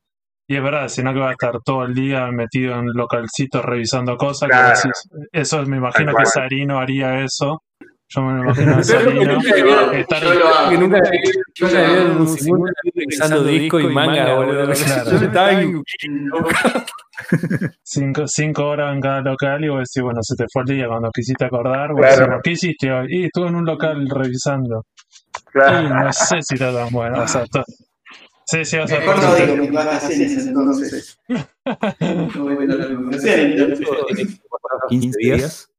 Y es verdad, sino que va a estar todo el día metido en localcitos revisando cosas. que Claro. decís, eso me imagino que. Sarino haría eso. Yo me lo imagino [LAUGHS] a Sarino. estar. Que nunca había un segundo revisando disco y manga, boludo. [LAUGHS] Yo estaba en- [LAUGHS] cinco, cinco horas en cada local y vos decís, bueno, se te fue el día cuando quisiste acordar. "¿Pero ¿qué hiciste hoy? Y estuve en un local revisando. Y Claro. no sé si está tan bueno. O sea, sí, sí, o sea, Mejor no digo mis vacaciones entonces. No voy a dar las vacaciones. 15 días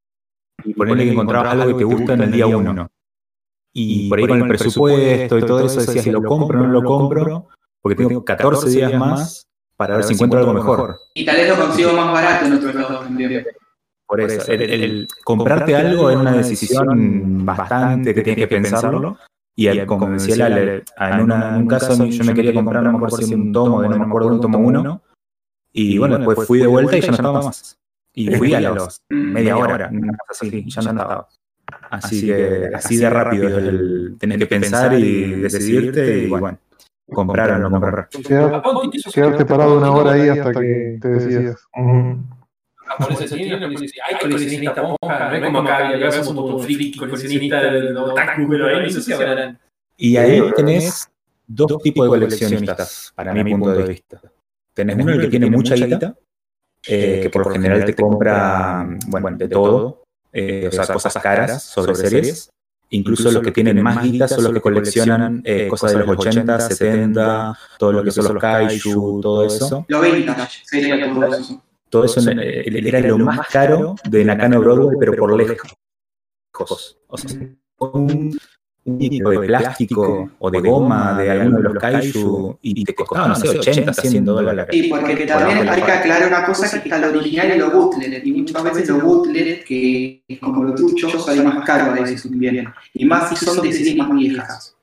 y ponerle que encontrabas algo que te gusta en el día 1. Y por ahí con el presupuesto y todo eso decías, ¿lo compro o no lo compro? Porque tengo 14 días más para ver si encuentro algo mejor. Y tal vez lo consigo más barato en lados también. Por eso, el, el comprarte algo es una decisión bastante que tienes que pensarlo. Y al- como decía Lale, en, una- en un caso yo me quería comprar, no me acuerdo si un tomo, de no me acuerdo un tomo uno. Y bueno, después fui de vuelta y ya no estaba más. Y fui a los media hora, una cosa así, ya no estaba. Así que así de rápido es el tener que pensar y decidirte y bueno, comprar o no comprar. Quedar- quedarte parado una hora ahí hasta que te decidas. Japoneses tienen, hay coleccionistas monjas, no es como acá, acá somos todos friki, coleccionistas del otaku, pero ahí no sé si habrán. Y ahí tenés dos tipos de coleccionistas, para mi punto de vista. Tenés uno el que tiene mucha guita, eh, que por lo general te compra, bueno, de todo, eh, o sea, cosas caras sobre series. Incluso los que tienen más guita son los que coleccionan eh, cosas de los 80, 70, todo lo que son los kaiju, todo eso. Lo vintage sería todo eso. Todo eso eh, era lo más caro de Nakano Broadway, pero por lejos. O sea, un, un tipo de plástico o de goma de alguno de los kaiju y te costaba, no sé, 80, 100 dólares. Sí, porque también hay que aclarar una cosa que está lo original y lo bootleg. Y muchas veces los bootleg, que es como lo trucho, salen más caros a veces bien. Y más si son de series más viejas.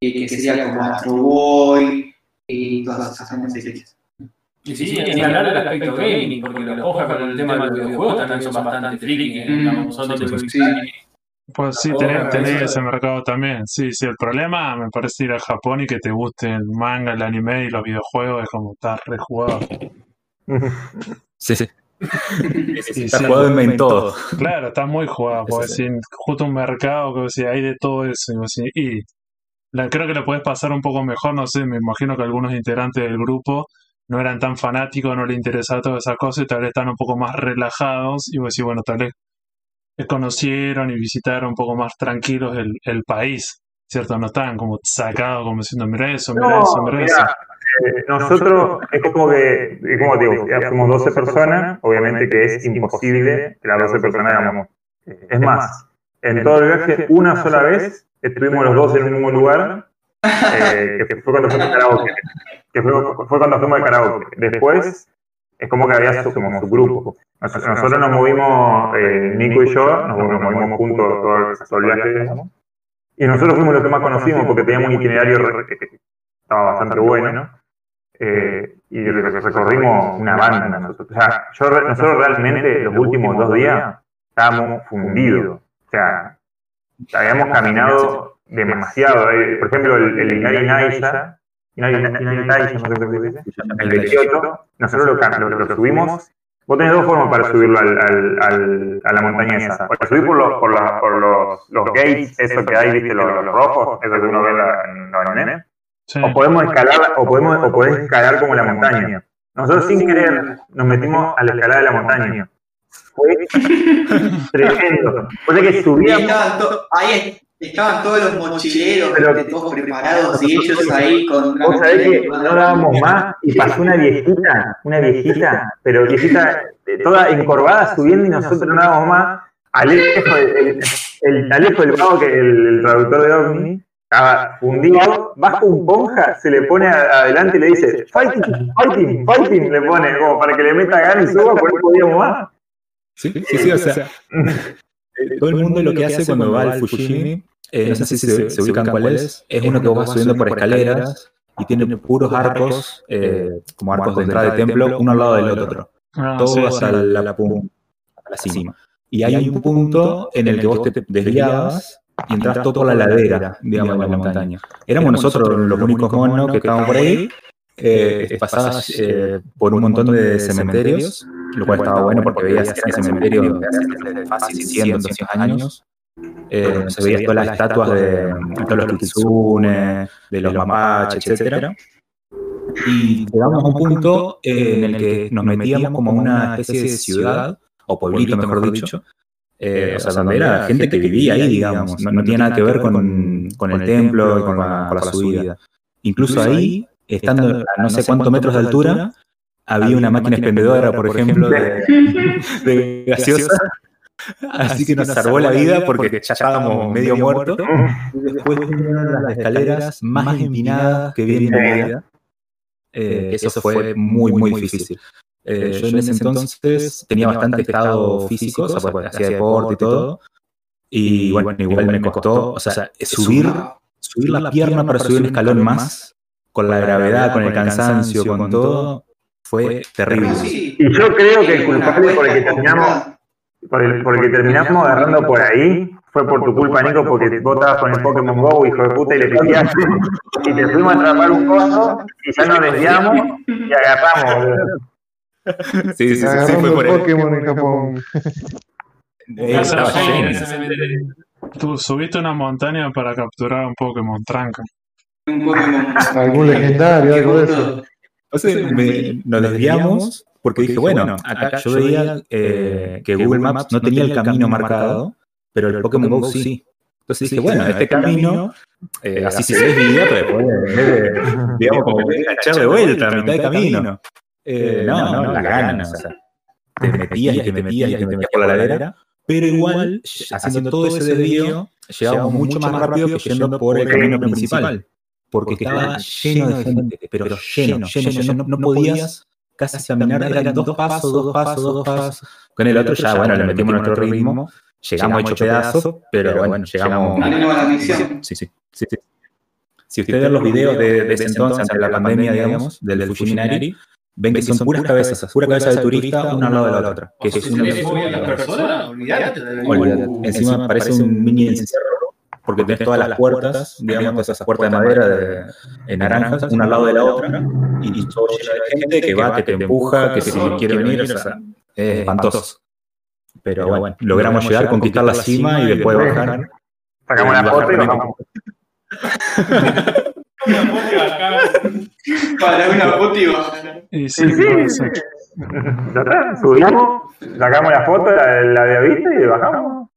Que, que sería como Astro Boy y todas esas series. Y sí, ni hablar del aspecto gaming, porque los hojas con el tema de los videojuegos también son bastante friki, digamos, son de Sí. Pues sí, tenés, tenés ese mercado también. Sí, sí, el problema me parece ir a Japón y que te guste el manga, el anime y los videojuegos es como estar rejugado. [LAUGHS] Sí, sí. [LAUGHS] Sí, Está sí. jugado en, en todo. Claro, está muy jugado, porque si justo un mercado que si hay de todo eso, y, la, creo que lo puedes pasar un poco mejor, no sé, me imagino que algunos integrantes del grupo no eran tan fanáticos, no les interesaba todas esas cosas y tal vez están un poco más relajados y vos decís, bueno, tal vez conocieron y visitaron un poco más tranquilos el, el país, ¿cierto? No estaban como sacados como diciendo, mira eso, mira No, eso, mira eso. eh, nosotros es como que, como digo, ya somos 12 personas, obviamente que es imposible que las 12 personas hagamos. Es más, en todo el viaje, una sola vez, estuvimos los dos en un mismo lugar, eh, que fue cuando fuimos al karaoke. Que fue, fue cuando fuimos al karaoke. Después, es como que había su, como su grupo. Nos- Nosotros nos movimos, eh, Nico y yo, nos, movimos juntos todo todo el viaje. Y nosotros fuimos los que más conocimos porque teníamos un itinerario que estaba bastante bueno, ¿no? Eh, y re- recorrimos una banda nosotros. O sea, nosotros realmente los últimos dos días estábamos fundidos. O sea, habíamos caminado demasiado. Por ejemplo, el, el Inari No sé cómo se dice, el 28, nosotros lo, lo- lo subimos. Vos tenés dos formas para subirlo al, al, al- a la montaña esa. O subir por los, por la- por los, los gates, eso que hay, viste, los, los rojos, eso que uno ve en la- en los animes. Sí. O podemos escalar, o podemos, o podés escalar como la montaña. nosotros sin querer nos metimos a la escalada de la montaña. Fue [LAUGHS] tremendo. O sea que subíamos, ahí estaban todos los mochileros, Pero- todos preparados, y ellos ahí con una vos sabés que no dábamos más y pasó una viejita, una viejita, pero viejita toda encorvada subiendo y nosotros no dábamos más. Alejo, el, el, Alejo, el vago, que el, el traductor de OVNI, estaba fundido, baja un ponja, se le pone adelante y le dice, fighting, fighting, fighting, le pone como para que le meta ganas y suba, porque no podíamos más. Sí, sí, sí, o sea, [LAUGHS] todo el mundo lo que hace cuando va al Fujimi, eh, no sé si se, se ubican cuál es, es uno que va subiendo por escaleras y tiene puros arcos, eh, como arcos de entrada de templo, uno al lado del otro, Ah, todo sí, hasta sí. la, la pum- a la cima. Y hay un punto en el que vos te desviabas y entras todo por la ladera, digamos, de la montaña. Éramos nosotros los únicos monos que estábamos por ahí. Eh, pasabas eh, por un montón de cementerios, lo cual estaba bueno porque veías que era cementerio de hace fácil 100, 200 años. Eh, se veías todas las estatuas de, todos los kitsune, de los mapaches, etcétera. Y llegamos a un punto eh, en el que nos metíamos como una especie de ciudad, o pueblito mejor dicho, eh, o sea, donde era gente que vivía ahí, digamos, no, no tiene nada que ver con, con el templo y con la, con la subida. Incluso ahí, estando a no sé cuántos metros de altura, había una máquina expendedora, por ejemplo, de, de [LAUGHS] gaseosa. Así que nos salvó la vida porque ya estábamos medio muertos. Y después vinieron las escaleras más empinadas que vi en mi vida. Eh, eso fue muy, muy difícil. Eh, yo en ese entonces tenía bastante estado físico, o sea, pues, hacía deporte y todo. Y bueno, igual me costó, o sea, subir, subir la pierna para subir un escalón más, con la gravedad, con el cansancio, con todo, fue terrible. Sí. Y yo creo que el culpable por el que terminamos, por el, por el que terminamos agarrando por ahí fue por tu culpa, Nico, porque vos estabas con el Pokémon Go, hijo de puta, y le pifiaste. Y te fuimos a atrapar un coso, y ya nos desviamos y agarramos. Sí, sí, sí, sí, fue por el ahí. Pokémon en Japón. Eh. Tú subiste una montaña para capturar un Pokémon tranca. Un Pokémon. Algún legendario, algo de eso. Entonces me- nos desviamos porque dije, bueno, acá yo veía eh, que Google Maps no tenía el camino marcado, pero el Pokémon Go sí. Entonces dije, bueno, este camino, eh, así se desvía, pero después, eh, [LAUGHS] digamos, como que echar de vuelta a mitad de camino. Eh, no, no, las ganas, o sea, te metías y te metías y te metías por la ladera, pero igual, haciendo todo ese desvío, llegábamos mucho más rápido que yendo por el camino principal, porque estaba lleno de gente, pero lleno, lleno, lleno, no, no podías casi caminar, eran dos pasos, dos pasos, dos pasos. Con el otro ya, bueno, le metimos nuestro ritmo, llegamos hecho pedazos, pero bueno, llegamos... Sí, sí, sí, sí. Si ustedes ven los videos de, de ese entonces, antes de la pandemia, digamos, del, del Fujiminari, ven que son puras cabezas, pura cabeza de turista, una al lado de la otra. Que es una. Encima parece un mini encierro, porque tenés todas las puertas, digamos, todas esas puertas de madera de, en naranjas, una al lado de la otra, y todo lleno de gente que va, que te empuja, que si quiere venir, o sea, es espantoso. Pero bueno, logramos llegar, conquistar la cima y después bajar. Sacamos la foto y bajamos. [LAUGHS] Para una foto y bajar. Y sí, está, subimos, sacamos la foto, la, la de vista y bajamos.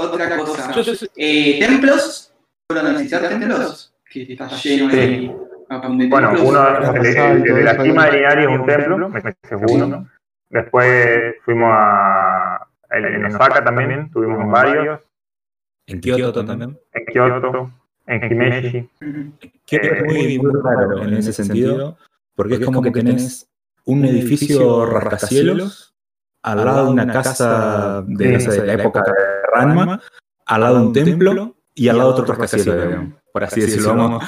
Otra cosa. Eh, templos. ¿Fueron a visitar templos? Que está lleno de. de Bueno, uno, el, el- el de la cima de Inari es un templo, ese es uno. Después fuimos a. En, en Osaka también, tuvimos en varios. En Kioto también. En Kioto, en Himeji. Kioto es muy, muy raro en ese sentido, porque es como que tenés un edificio rascacielos al lado de una casa de, no sé, de la época de Ranma, al lado de un templo y al lado de otro rascacielos, por así decirlo. vamos.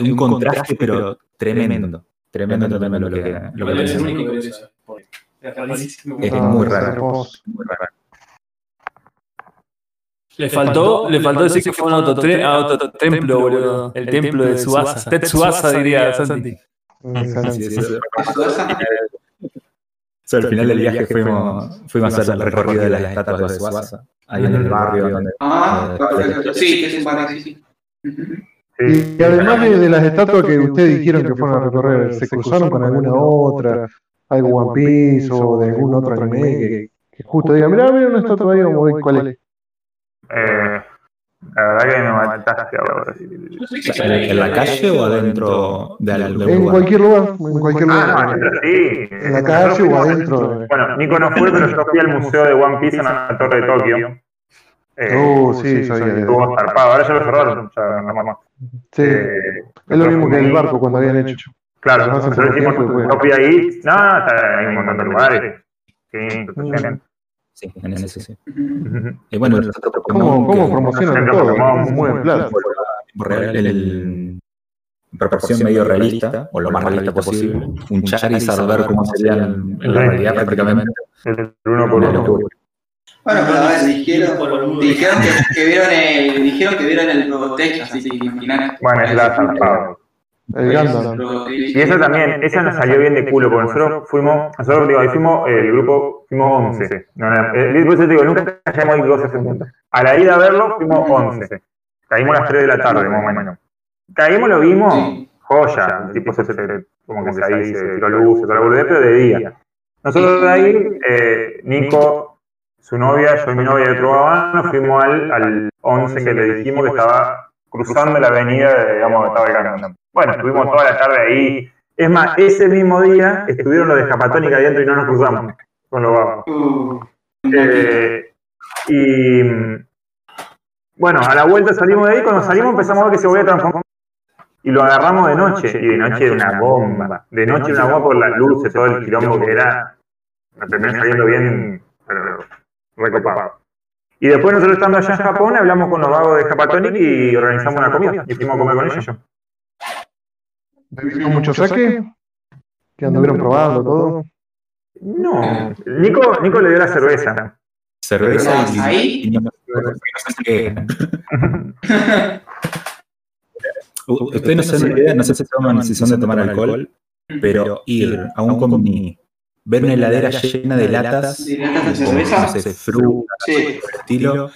Un contraste, pero tremendo. Tremendo, tremendo lo que, lo que Es. Es muy raro. Muy raro. Le faltó, le faltó decir que fue un autotemplo, boludo. El templo de Suasa. Tetsuasa diría Santi. Sí, sí, sí. Suasa. O sea, al final del viaje fuimos, fuimos a hacer el recorrido de las estatuas de Suasa, ahí en el barrio. Donde, Ah, perfecto. Sí, que es un barrio, sí, sí. Y, y además de, de las estatuas que ustedes dijeron que fueron a recorrer, ¿se cruzaron con alguna otra? ¿Algo One Piece o de algún otro anime que, que justo diga, mirá, mira una estatua ahí, vamos a ver cuál es? Eh, la verdad que me mataste ahora. ¿En, en la calle o adentro de algún En lugar? cualquier lugar, en cualquier Ah, lugar. no, sí. En la calle o adentro. Bueno, Nico no fue, pero yo fui al museo de One Piece en la Torre de Tokio. Eh, Uh, sí, sabía. Estuvo zarpado, ahora ya lo cerraron. Ya, no más. Sí, Eh, es lo mismo que el barco cuando habían hecho. Claro, nosotros hicimos un ahí. No, está- hay un montón de lugares. Sí, totalmente. Sí, en ese sí. Ujú. Y bueno, nosotros ¿Cómo, proponemos cómo promocionan todo? El, proporción medio realista, o lo más realista posible, un Charizard ver cómo serían en, en la realidad prácticamente. El uno por uno. Bueno, pero a ver, dijeron, dijeron que, que vieron el, dijeron que vieron el Robotech, así que. Bueno, es la zarpado. El Gundam. Y eso también, esa nos salió bien de culo, porque nosotros fuimos, nosotros digo, ahí fuimos, el grupo, fuimos 11. No, no, eh, por eso te digo, nunca hayamos ido 12 juntos. A la ida a verlo, fuimos 11. Caímos a las 3 de la tarde, más o menos. Caímos, lo vimos, joya, el tipo se, como que se ahí se tiró luz, se tiró la pero de día. Nosotros de ahí, eh, Nico, su novia, yo y mi novia y otro babán, nos fuimos al, al 11 que le dijimos que estaba cruzando la avenida, de, digamos, estaba el Gundam. Bueno, estuvimos toda la tarde ahí. Es más, ese mismo día estuvieron los de Japatónica adentro y no nos cruzamos con los babos. Uh, Eh, y bueno, a la vuelta salimos de ahí, cuando salimos empezamos a ver que se volvía a transformar. Y lo agarramos de noche, y de noche era una bomba. De noche era una bomba por las luces, todo el quilombo que era. Me terminó saliendo bien, pero recopado. Y después nosotros estando allá en Japón, hablamos con los vagos de Japatonic y organizamos una comida. Y fuimos a comer con ellos. ¿Bebieron mucho saque? ¿Que anduvieron probando todo? No, Nico, Nico le dio la cerveza. Cerveza y, Ahí. y no, no sé qué. [LAUGHS] U- Ustedes no se idea, no sé si toman decisión de tomar alcohol, pero ir a un combi, ver una heladera llena de latas, ¿De latas de cerveza? no sé, fruta, Sí. estilo.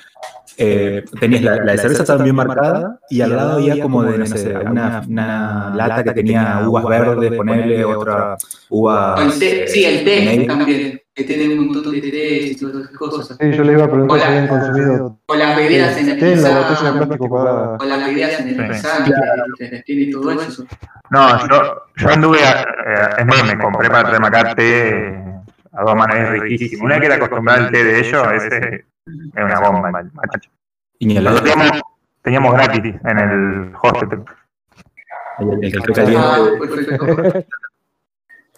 Eh, tenías la, la de cerveza estaba bien marcada y al lado había como de, no sé, una, una lata que tenía uvas verdes, ponerle otra uva. El té, sí, el té también, que tiene un montón de té y todas esas cosas. Sí, yo le iba a preguntar si habían consumido O las bebidas té en la botella de energizantes. plástico cuadrada. O las bebidas energizantes, ¿viste? tiene todo eso. No, yo, yo anduve, a, eh, es más, me compré para acá té a dos manos, es riquísimo. Una que era acostumbrada al té de ellos, ese es una bomba, macho. Y ni al lado Nosotros teníamos, teníamos gratis en el hostel. el, el café Ah,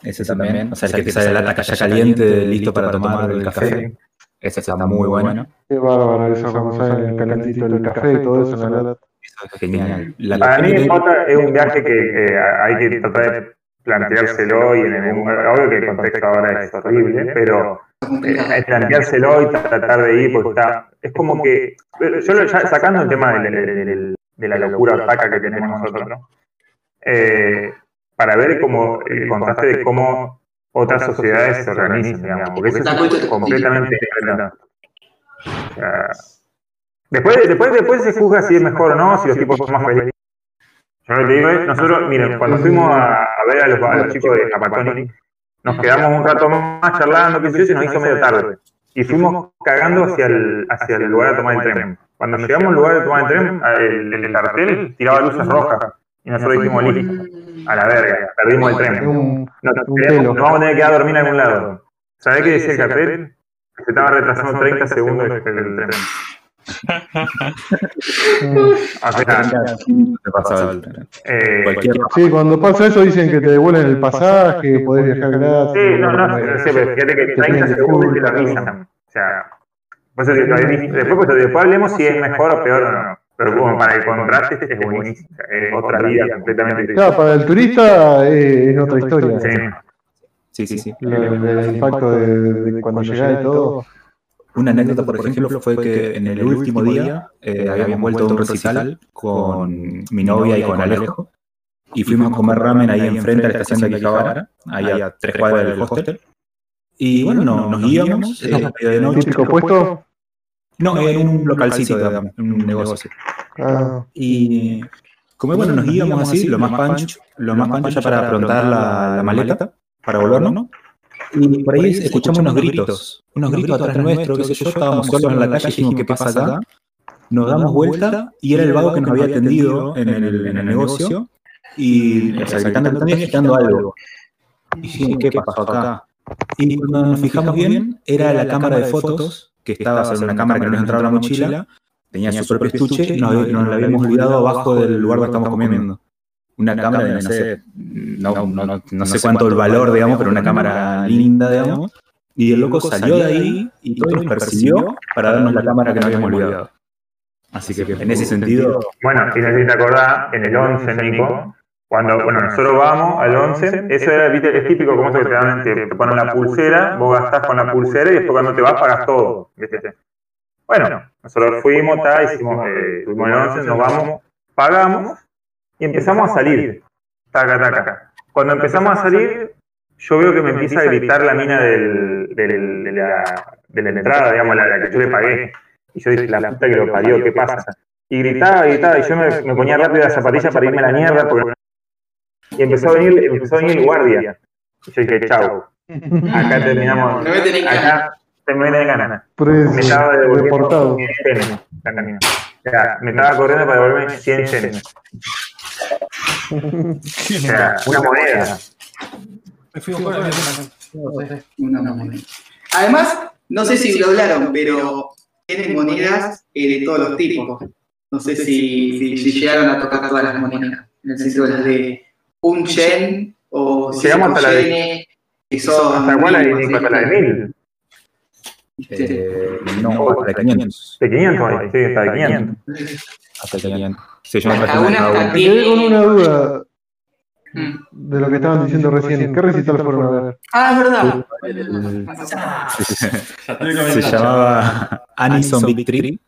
ese también. O sea, el que te sale la lata ya caliente, listo para tomar el café. Ese está muy bueno. Qué bárbaro eso, cuando sale el calentito del café y todo eso en la lata. Eso es genial. La Para mí Jota, es un viaje que, que hay que tratar de planteárselo y en algún obvio que el contexto ahora es horrible, pero eh, planteárselo y tratar de ir porque está, es como que, yo lo, ya sacando el tema de, la locura otaca que tenemos nosotros, eh, para ver como el contraste de cómo otras sociedades se organizan, digamos, porque eso es completamente diferente. O sea, después, después, después se juzga si es mejor o no, si los tipos son más felices. Yo lo que digo es, nosotros, miren, cuando fuimos a, a ver a los, a los chicos de Japatonic, nos quedamos un rato más charlando, y se nos hizo medio tarde. Y fuimos cagando hacia el, hacia el lugar de tomar el tren. Cuando llegamos al lugar de tomar el tren, el, el cartel tiraba luces rojas. Y nosotros dijimos, listo, a la verga, perdimos el tren. Nos, vamos a tener que quedar a dormir en algún lado. ¿Sabés qué decía el cartel? Que se estaba retrasando 30 segundos el, el tren. [LAUGHS] Eh, Sí, cuando pasa eso dicen que te devuelven el pasaje, podés viajar gratis. Sí, no, no, fíjate que Te 30 piden segundos te lo disculpas, avisan. O sea, después, pues, después hablemos si es mejor o peor o no. Pero como para el contraste es buenísimo. Es otra vida completamente Claro, para el turista eh, es otra historia. Sí. Sí, sí, el impacto de, de cuando llegás y todo. Una anécdota, por ejemplo, fue que en el último día eh, habíamos vuelto a un recital con mi novia y con Alejo. Y fuimos a comer ramen ahí enfrente a la estación de Akihabara, ahí a tres cuadras del hostel. Y bueno, no, nos íbamos eh, de noche. Puesto. No, en un localcito, digamos, en un negocio. Ah, Y Como bueno, nos íbamos así, lo más pancho, lo más pancho ya para afrontar la, la maleta, para volvernos, ¿no? Y por ahí escuchamos unos gritos, unos gritos atrás nuestro, qué sé yo, estábamos solos en la calle y dijimos, ¿qué pasa acá? Nos damos vuelta y era el vago que nos había atendido en el, en el negocio y, o sea, gritando, gritando algo. Y dijimos, ¿qué pasó acá? Y cuando nos fijamos bien, era la cámara de fotos, que estaba sobre una cámara que no nos entraba en la mochila, tenía su propio estuche y nos, nos la habíamos olvidado abajo del lugar donde estamos comiendo. Una cámara de, no sé, no, no, no, no sé cuánto el valor, digamos, pero una cámara linda, digamos. Y el loco salió de ahí y todo nos persiguió para darnos la cámara que nos habíamos olvidado. Así que en ese sentido. Bueno, si te acordás, en el 11, Nico, cuando, bueno, nosotros vamos al 11, eso era, es típico como eso que te dan, te, te ponen la pulsera, vos gastás con la pulsera y después cuando te vas pagas todo, ¿viste? Bueno, nosotros fuimos, ta, hicimos, eh, tuvimos el 11, nos vamos, pagamos y empezamos a salir. Taca, taca. Cuando empezamos a salir, yo veo que me empieza a gritar la mina del, del, de, la, de la entrada, digamos, la, la que yo le pagué. Y yo dije, la puta que lo parió, ¿qué pasa? Y gritaba, gritaba, y yo me, me ponía rápido las zapatillas para irme a la mierda, porque... y empezó a venir, empezó a venir el guardia. Y yo dije, chau, [LAUGHS] acá terminamos, No me de ganas. Pres- Me estaba devolviendo 100 yenes, la camino. O sea, me estaba corriendo para devolverme 100 yenes. O sea, una moneda. Me fui Una moneda. Además, no sé si lo hablaron, pero tienen monedas eh, de todos los tipos. No sé si, si- si llegaron a tocar todas las monedas. En el sentido de las de un yen o Llegamos cinco hasta la de- que son ¿Hasta cuál hay, mil? ¿Hasta la de 1000? Eh, no, hasta de 500. De 500 hay, sí, hasta de 500. Hasta de 500. Sí, yo me una quedé con una duda Mm. de lo que estaban diciendo recién. ¿Qué recital fueron a ver? Ah, es verdad. se llamaba Anison Big Tree.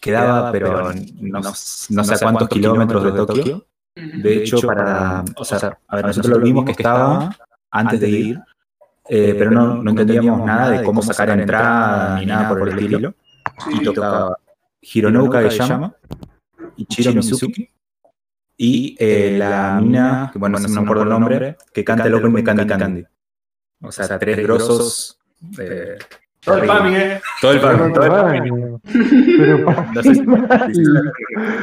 Quedaba, pero no, no sé a cuántos kilómetros de Tokio. De hecho, para. O sea, a ver, nosotros lo vimos que estaba antes de ir, eh, pero no, no entendíamos nada de cómo sacar entrada ni nada por el estilo. Y tocaba Hironouka Gayama, Ichiro Mizuki. Y eh, la mina, que bueno, no me acuerdo el nombre, que canta el opening de Candy Candy. O sea, tres grosos. eh, Todo el PAMI, eh. todo el pan, todo el No [LAUGHS] sé si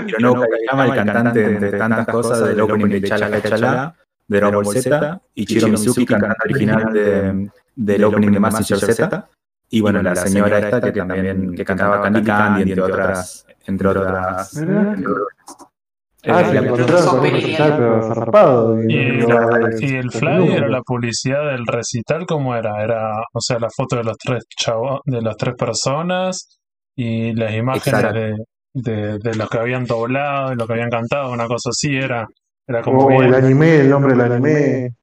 Hironouka Gayama, el cantante de tantas cosas del opening de Chala. Chala, de Dragon Ball Z, y Chiro Mizuki, cantante original de, del opening de Massinger Z, y bueno, la señora esta que también que cantaba Candy Candy, entre otras, entre otras. Mirá. entre otras. Ah, Eh, se la- encontraron con. Y, el flyer o la publicidad del recital, ¿cómo era? Era, o sea, la foto de los tres chavos, de las tres personas y las imágenes Exacto. de, de, de los que habían doblado y los que habían cantado, una cosa así, era, era como el anime, el nombre del anime.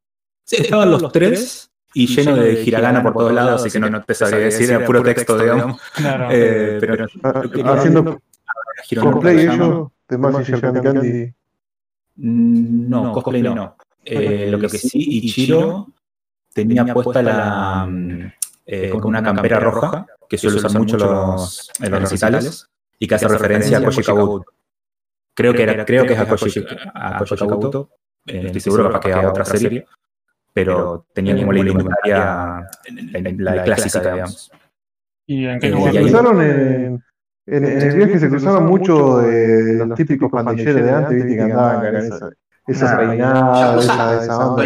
Sí, estaban los tres y lleno de hiragana por todos lados, así que no, no te sabría decir, era puro texto, digamos. Claro. Eh, pero Ah, Haciendo cosplay ellos de Massinger Candy Candy. Mm, No, cosplay no. Eh, lo que sí, Ichiro tenía puesta la mm, eh, como una campera roja, que suele usar mucho los, en los recitales, y que hace referencia a Koji Kabuto. Creo que, era, creo que es a Koji, a Koji Kabuto, eh, estoy seguro capaz que a otra serie, pero tenía como la indumentaria la, clásica, digamos. ¿Y en qué lugar? Se cruzaron en, en, en el viaje, se cruzaban mucho de los típicos pandilleros de antes, viste, que andaban con esa, esos Ah, peinados, esa, esa onda.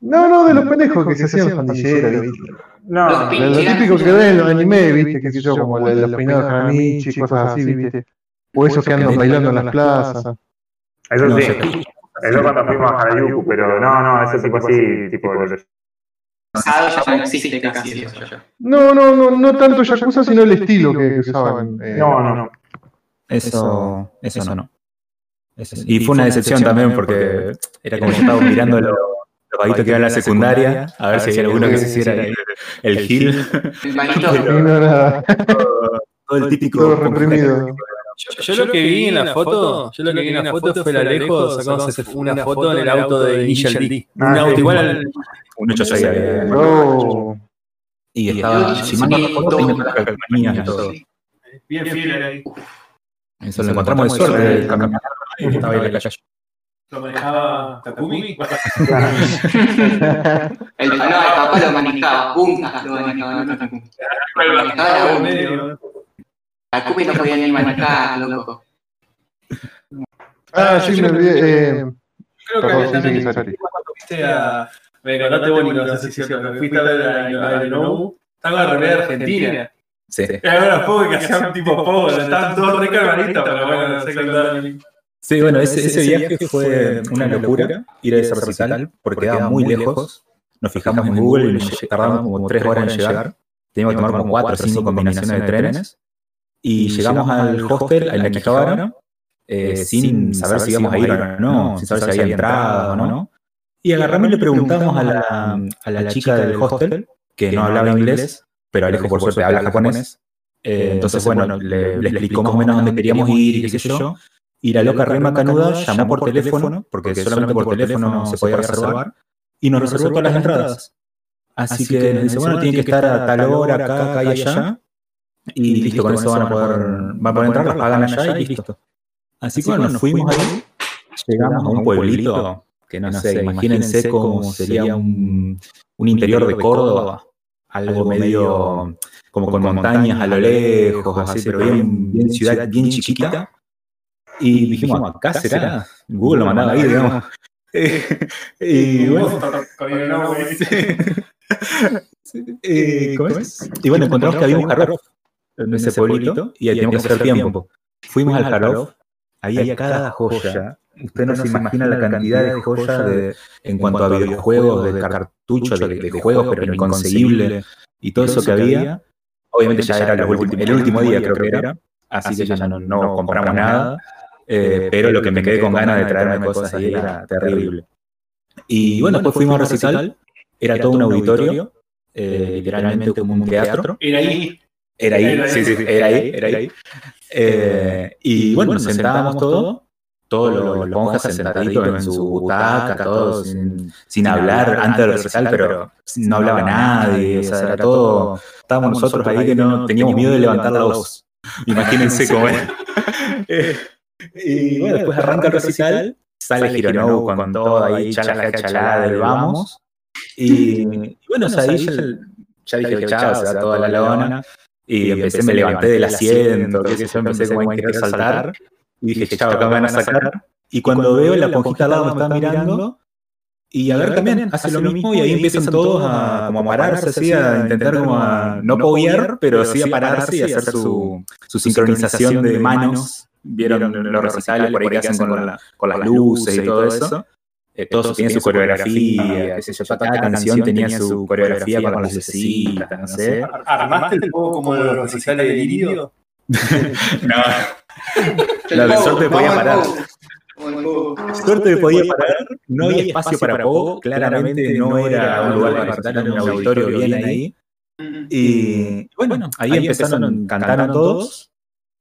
No, no, de los pendejos que se hacían los pandilleros, viste. No, De lo típico que ven en los animes, viste, que sé yo, como de los peinados Hanamichi, cosas así, viste. O esos que andan bailando en las plazas. eso No, sí. yo- Eso cuando fuimos a Harajuku, pero no, no, eso tipo así, tipo los Pasado ya no existe casi eso ya. No, no, no, no tanto Yakuza, sino el estilo que, usaban. eh, No, no, no. Eso, eso no. Eso sí. Y fue una decepción también porque era como que estaba [LAUGHS] mirando los, los vaguitos que iban a la secundaria, a ver si había alguno que se hiciera el gil. El manito. Y no era Todo el típico. todo reprimido. Yo, yo lo que vi en la foto, yo lo que vi en la foto fue la lejos sacándose una foto en el auto de Initial D. Un Ah, auto sí. igual al. Un 86 había. No, Y estaba, si no recuerdo, tenía todas las calcomanías y todo. Bien fiel ahí. Eso lo encontramos de suerte. el camionero, y estaba ahí en la calle. ¿Lo manejaba Takumi? El, no, el papá lo manejaba, Punta lo manejaba, no Takumi. Manejaba medio. Takumi no podía ni manejar, loco. Ah, sí, me olvidé. Eh, Creo que Perdón, sí, también sí, Sari. cuando fuiste a. Me contaste vos, Nico, no sé si es cierto, que fuiste a ver a Inoue. Estaba en la remera argentina. Sí. Era los pobres que hacían tipo pobre, estaban todos re carvanitos, pero bueno, no sé contar. Sí, bueno, ese, ese viaje fue una locura, ir a ese recital, porque quedaba muy lejos. Nos fijamos en Google y tardamos como tres horas en llegar. Teníamos que tomar como cuatro o cinco combinaciones de trenes. Y llegamos al hostel, en la Quijabara, eh, sin saber si íbamos a ir o no, sin saber si había entrada o no. Y agarramos y le preguntamos a la, a la chica del hostel, que no hablaba inglés, pero Alejo por suerte habla japonés. Eh, entonces, bueno, le, le explicó más o menos dónde queríamos ir y qué sé yo. Y la loca Rema Canuda llamó por teléfono, porque solamente por teléfono se podía reservar, y nos reservó todas las entradas. Así que nos dice, bueno, tiene que estar a tal hora, acá, acá y allá. Y listo, con eso van a poder, van a poder entrar, las pagan allá y listo. Así que bueno, nos fuimos ahí, llegamos a un pueblito, que no sé, imagínense cómo sería un, un interior de Córdoba, algo medio como con montañas a lo lejos, así, pero bien, bien ciudad, bien chiquita. Y dijimos, acá será. Google lo mandaba ahí, digamos. y bueno, eh. Y bueno, encontramos que había un Hard Rock en ese pueblito y ahí teníamos que hacer tiempo. Fuimos al Rock, había cada joya. Usted no se imagina la cantidad de joyas de, en cuanto a videojuegos, de cartucho, de, de juegos, pero inconseguible y todo eso que había. Obviamente ya era el último, el último día, creo que era. Así que ya no, no compramos nada. Eh, pero lo que me quedé con ganas de traerme cosas ahí era terrible. Y bueno, después fuimos a recital, era todo un auditorio, eh, literalmente como un teatro. Era ahí. Era ahí, sí, sí, sí, era ahí, era ahí. Eh, y bueno, nos sentábamos todos, todos los, los monjas sentaditos en su butaca, todos sin, sin hablar antes del recital, pero no hablaba nadie, o sea, era todo, estábamos nosotros ahí que no teníamos miedo de levantar la voz. [LAUGHS] Imagínense cómo era. [LAUGHS] Eh, y bueno, después arranca el recital, sale Hironobu con todo ahí, chalada, chalada del vamos. Y, [LAUGHS] y bueno, o sea, ahí ya, ya dije, chao, se da toda la lona. Y empecé, me levanté del asiento, que yo empecé como a querer saltar. Y dije, chao, acá me van a sacar. Y cuando veo la ponjita al lado me está mirando, y a ver también hace lo mismo y ahí empiezan todos a, como a pararse, así, a intentar como a, no poguear, pero sí a pararse y hacer su, su sincronización de manos vieron los recitales por ahí que hacen con, la, con las luces y todo eso. Eh, todos tienen su coreografía, qué sé yo, cada canción tenía su coreografía con las lucecitas, no sé. ¿Armaste el poco como los recitales de Lirio? [LAUGHS] no. La de suerte podía parar. Suerte podía parar, no había espacio para poco, claramente no era un lugar para recitar, era un auditorio bien ahí. Y bueno, ahí empezaron, cantaron todos,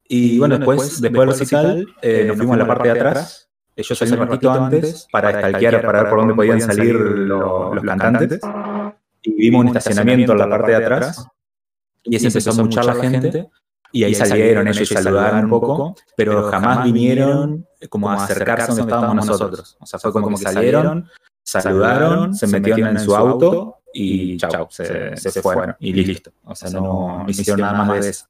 y bueno, después, después del recital, eh, nos fuimos a la parte de atrás. Yo salí un ratito antes para estalquear, para ver por dónde podían salir los, los cantantes. Y vimos un estacionamiento en la parte de atrás. Y ahí se empezó a muchar la gente. Y ahí salieron ellos y saludaron un poco, pero jamás vinieron como a acercarse donde estábamos nosotros. O sea, fue como que salieron, saludaron, se metieron en su auto y chau, se, se fueron. Y listo. O sea, no, no hicieron nada más de eso.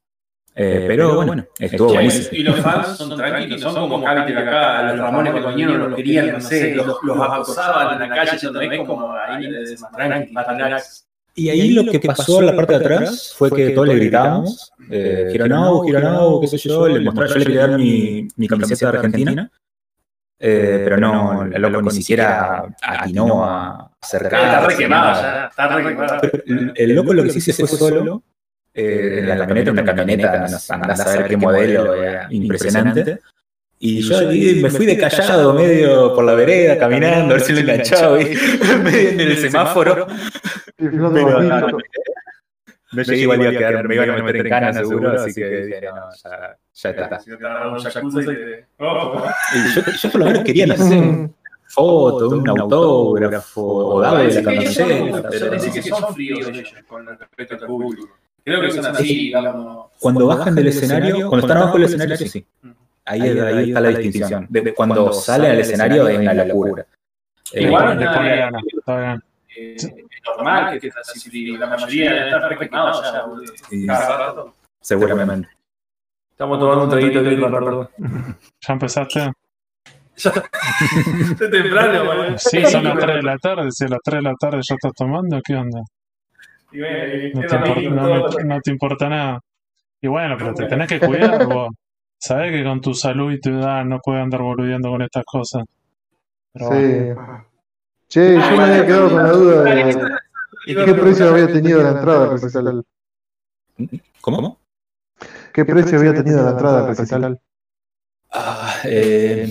Eh, pero, pero bueno, estuvo buenísimo. Y los fans son tranquilos, son como Cállate acá, los Ramones vinieron no los querían, no sé, los, los acosaban en la calle, no es como ahí les más tranquilos. Y ahí lo que pasó en la parte de atrás fue que todos le gritábamos, eh, Gironau, Gironau, qué sé yo, le mostraba, yo le quería dar mi, mi camiseta de Argentina, eh, pero no, el loco ni siquiera atinó a acercar. Está re quemado ya, está re quemado. El, el loco lo que sí se fue solo, eh, en la camioneta, una camioneta, andás a ver qué modelo, era impresionante. Y yo ahí me fui de callado, medio por la vereda, caminando, a ver si lo enganchaba, medio en el semáforo. Pero, no, no, no llegué igual iba a quedar, me iban a meter en cana seguro, así que dije, no, ya, ya está. Y yo, yo por lo menos quería hacer [LAUGHS] foto, un autógrafo, o darle la camiseta. Pero que son fríos ellos con respecto al público. Creo que son así, digamos. Cuando bajan del escenario, cuando están abajo del escenario, sí. Ahí, ahí está la distinción. De, de cuando sale al escenario es una locura. Eh, Igual eh, bien. Eh, es normal que así, la mayoría está perfectado ya, seguramente. Estamos tomando un traguito de perdón. [LAUGHS] ¿Ya empezaste? [LAUGHS] Ya es temprano, boludo. Sí, son las 3 de la tarde. Si a las 3 de la tarde ya estás tomando, ¿qué onda? Y bueno, No te, no no importa nada. Y bueno, pero te tenés que cuidar [LAUGHS] vos. Sabés que con tu salud y tu edad no puedes andar boludeando con estas cosas. Pero bueno. Sí. Che, yo me había quedado con la duda de qué precio había tenido la entrada al recital. ¿Cómo? ¿Qué precio había tenido la entrada al recital? Ah, eh,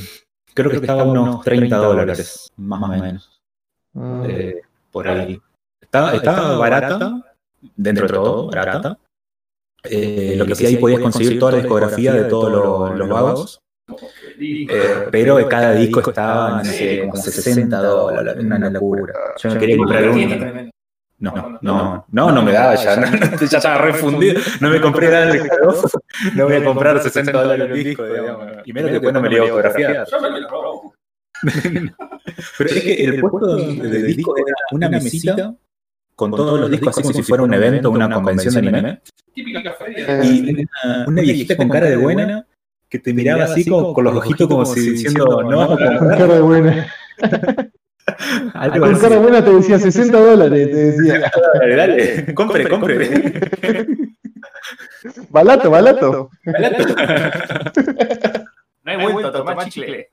creo que estaba a unos 30 dólares, más o menos. Mm. eh, por ahí. Está, está barata, dentro de todo, barata. Eh, lo que sí ahí podías conseguir toda la discografía de todos los, los vagos. Eh, pero cada disco estaba, no sé, como 60 dólares, una locura. Yo no quería comprar uno. No, no, no, no me daba ya, no, no, [LAUGHS] ya estaba refundido, no me compré nada de Call [LAUGHS] no voy a comprar 60 dólares el disco, digamos. Y menos que después no me lo iba a. [LAUGHS] Pero es que el puesto de disco era una mesita con todos los discos así como si fuera un evento, una convención de anime. Típica feria. Y una, una viejita con cara de buena que te miraba así como, con los ojitos como si diciendo, no Con cara de buena. algo Con cara así. buena te decía [LAUGHS] 60 dólares, te decía. [LAUGHS] Dale, dale, [LAUGHS] compre, compre. Balato, balato. No hay vuelta a tomar chicle.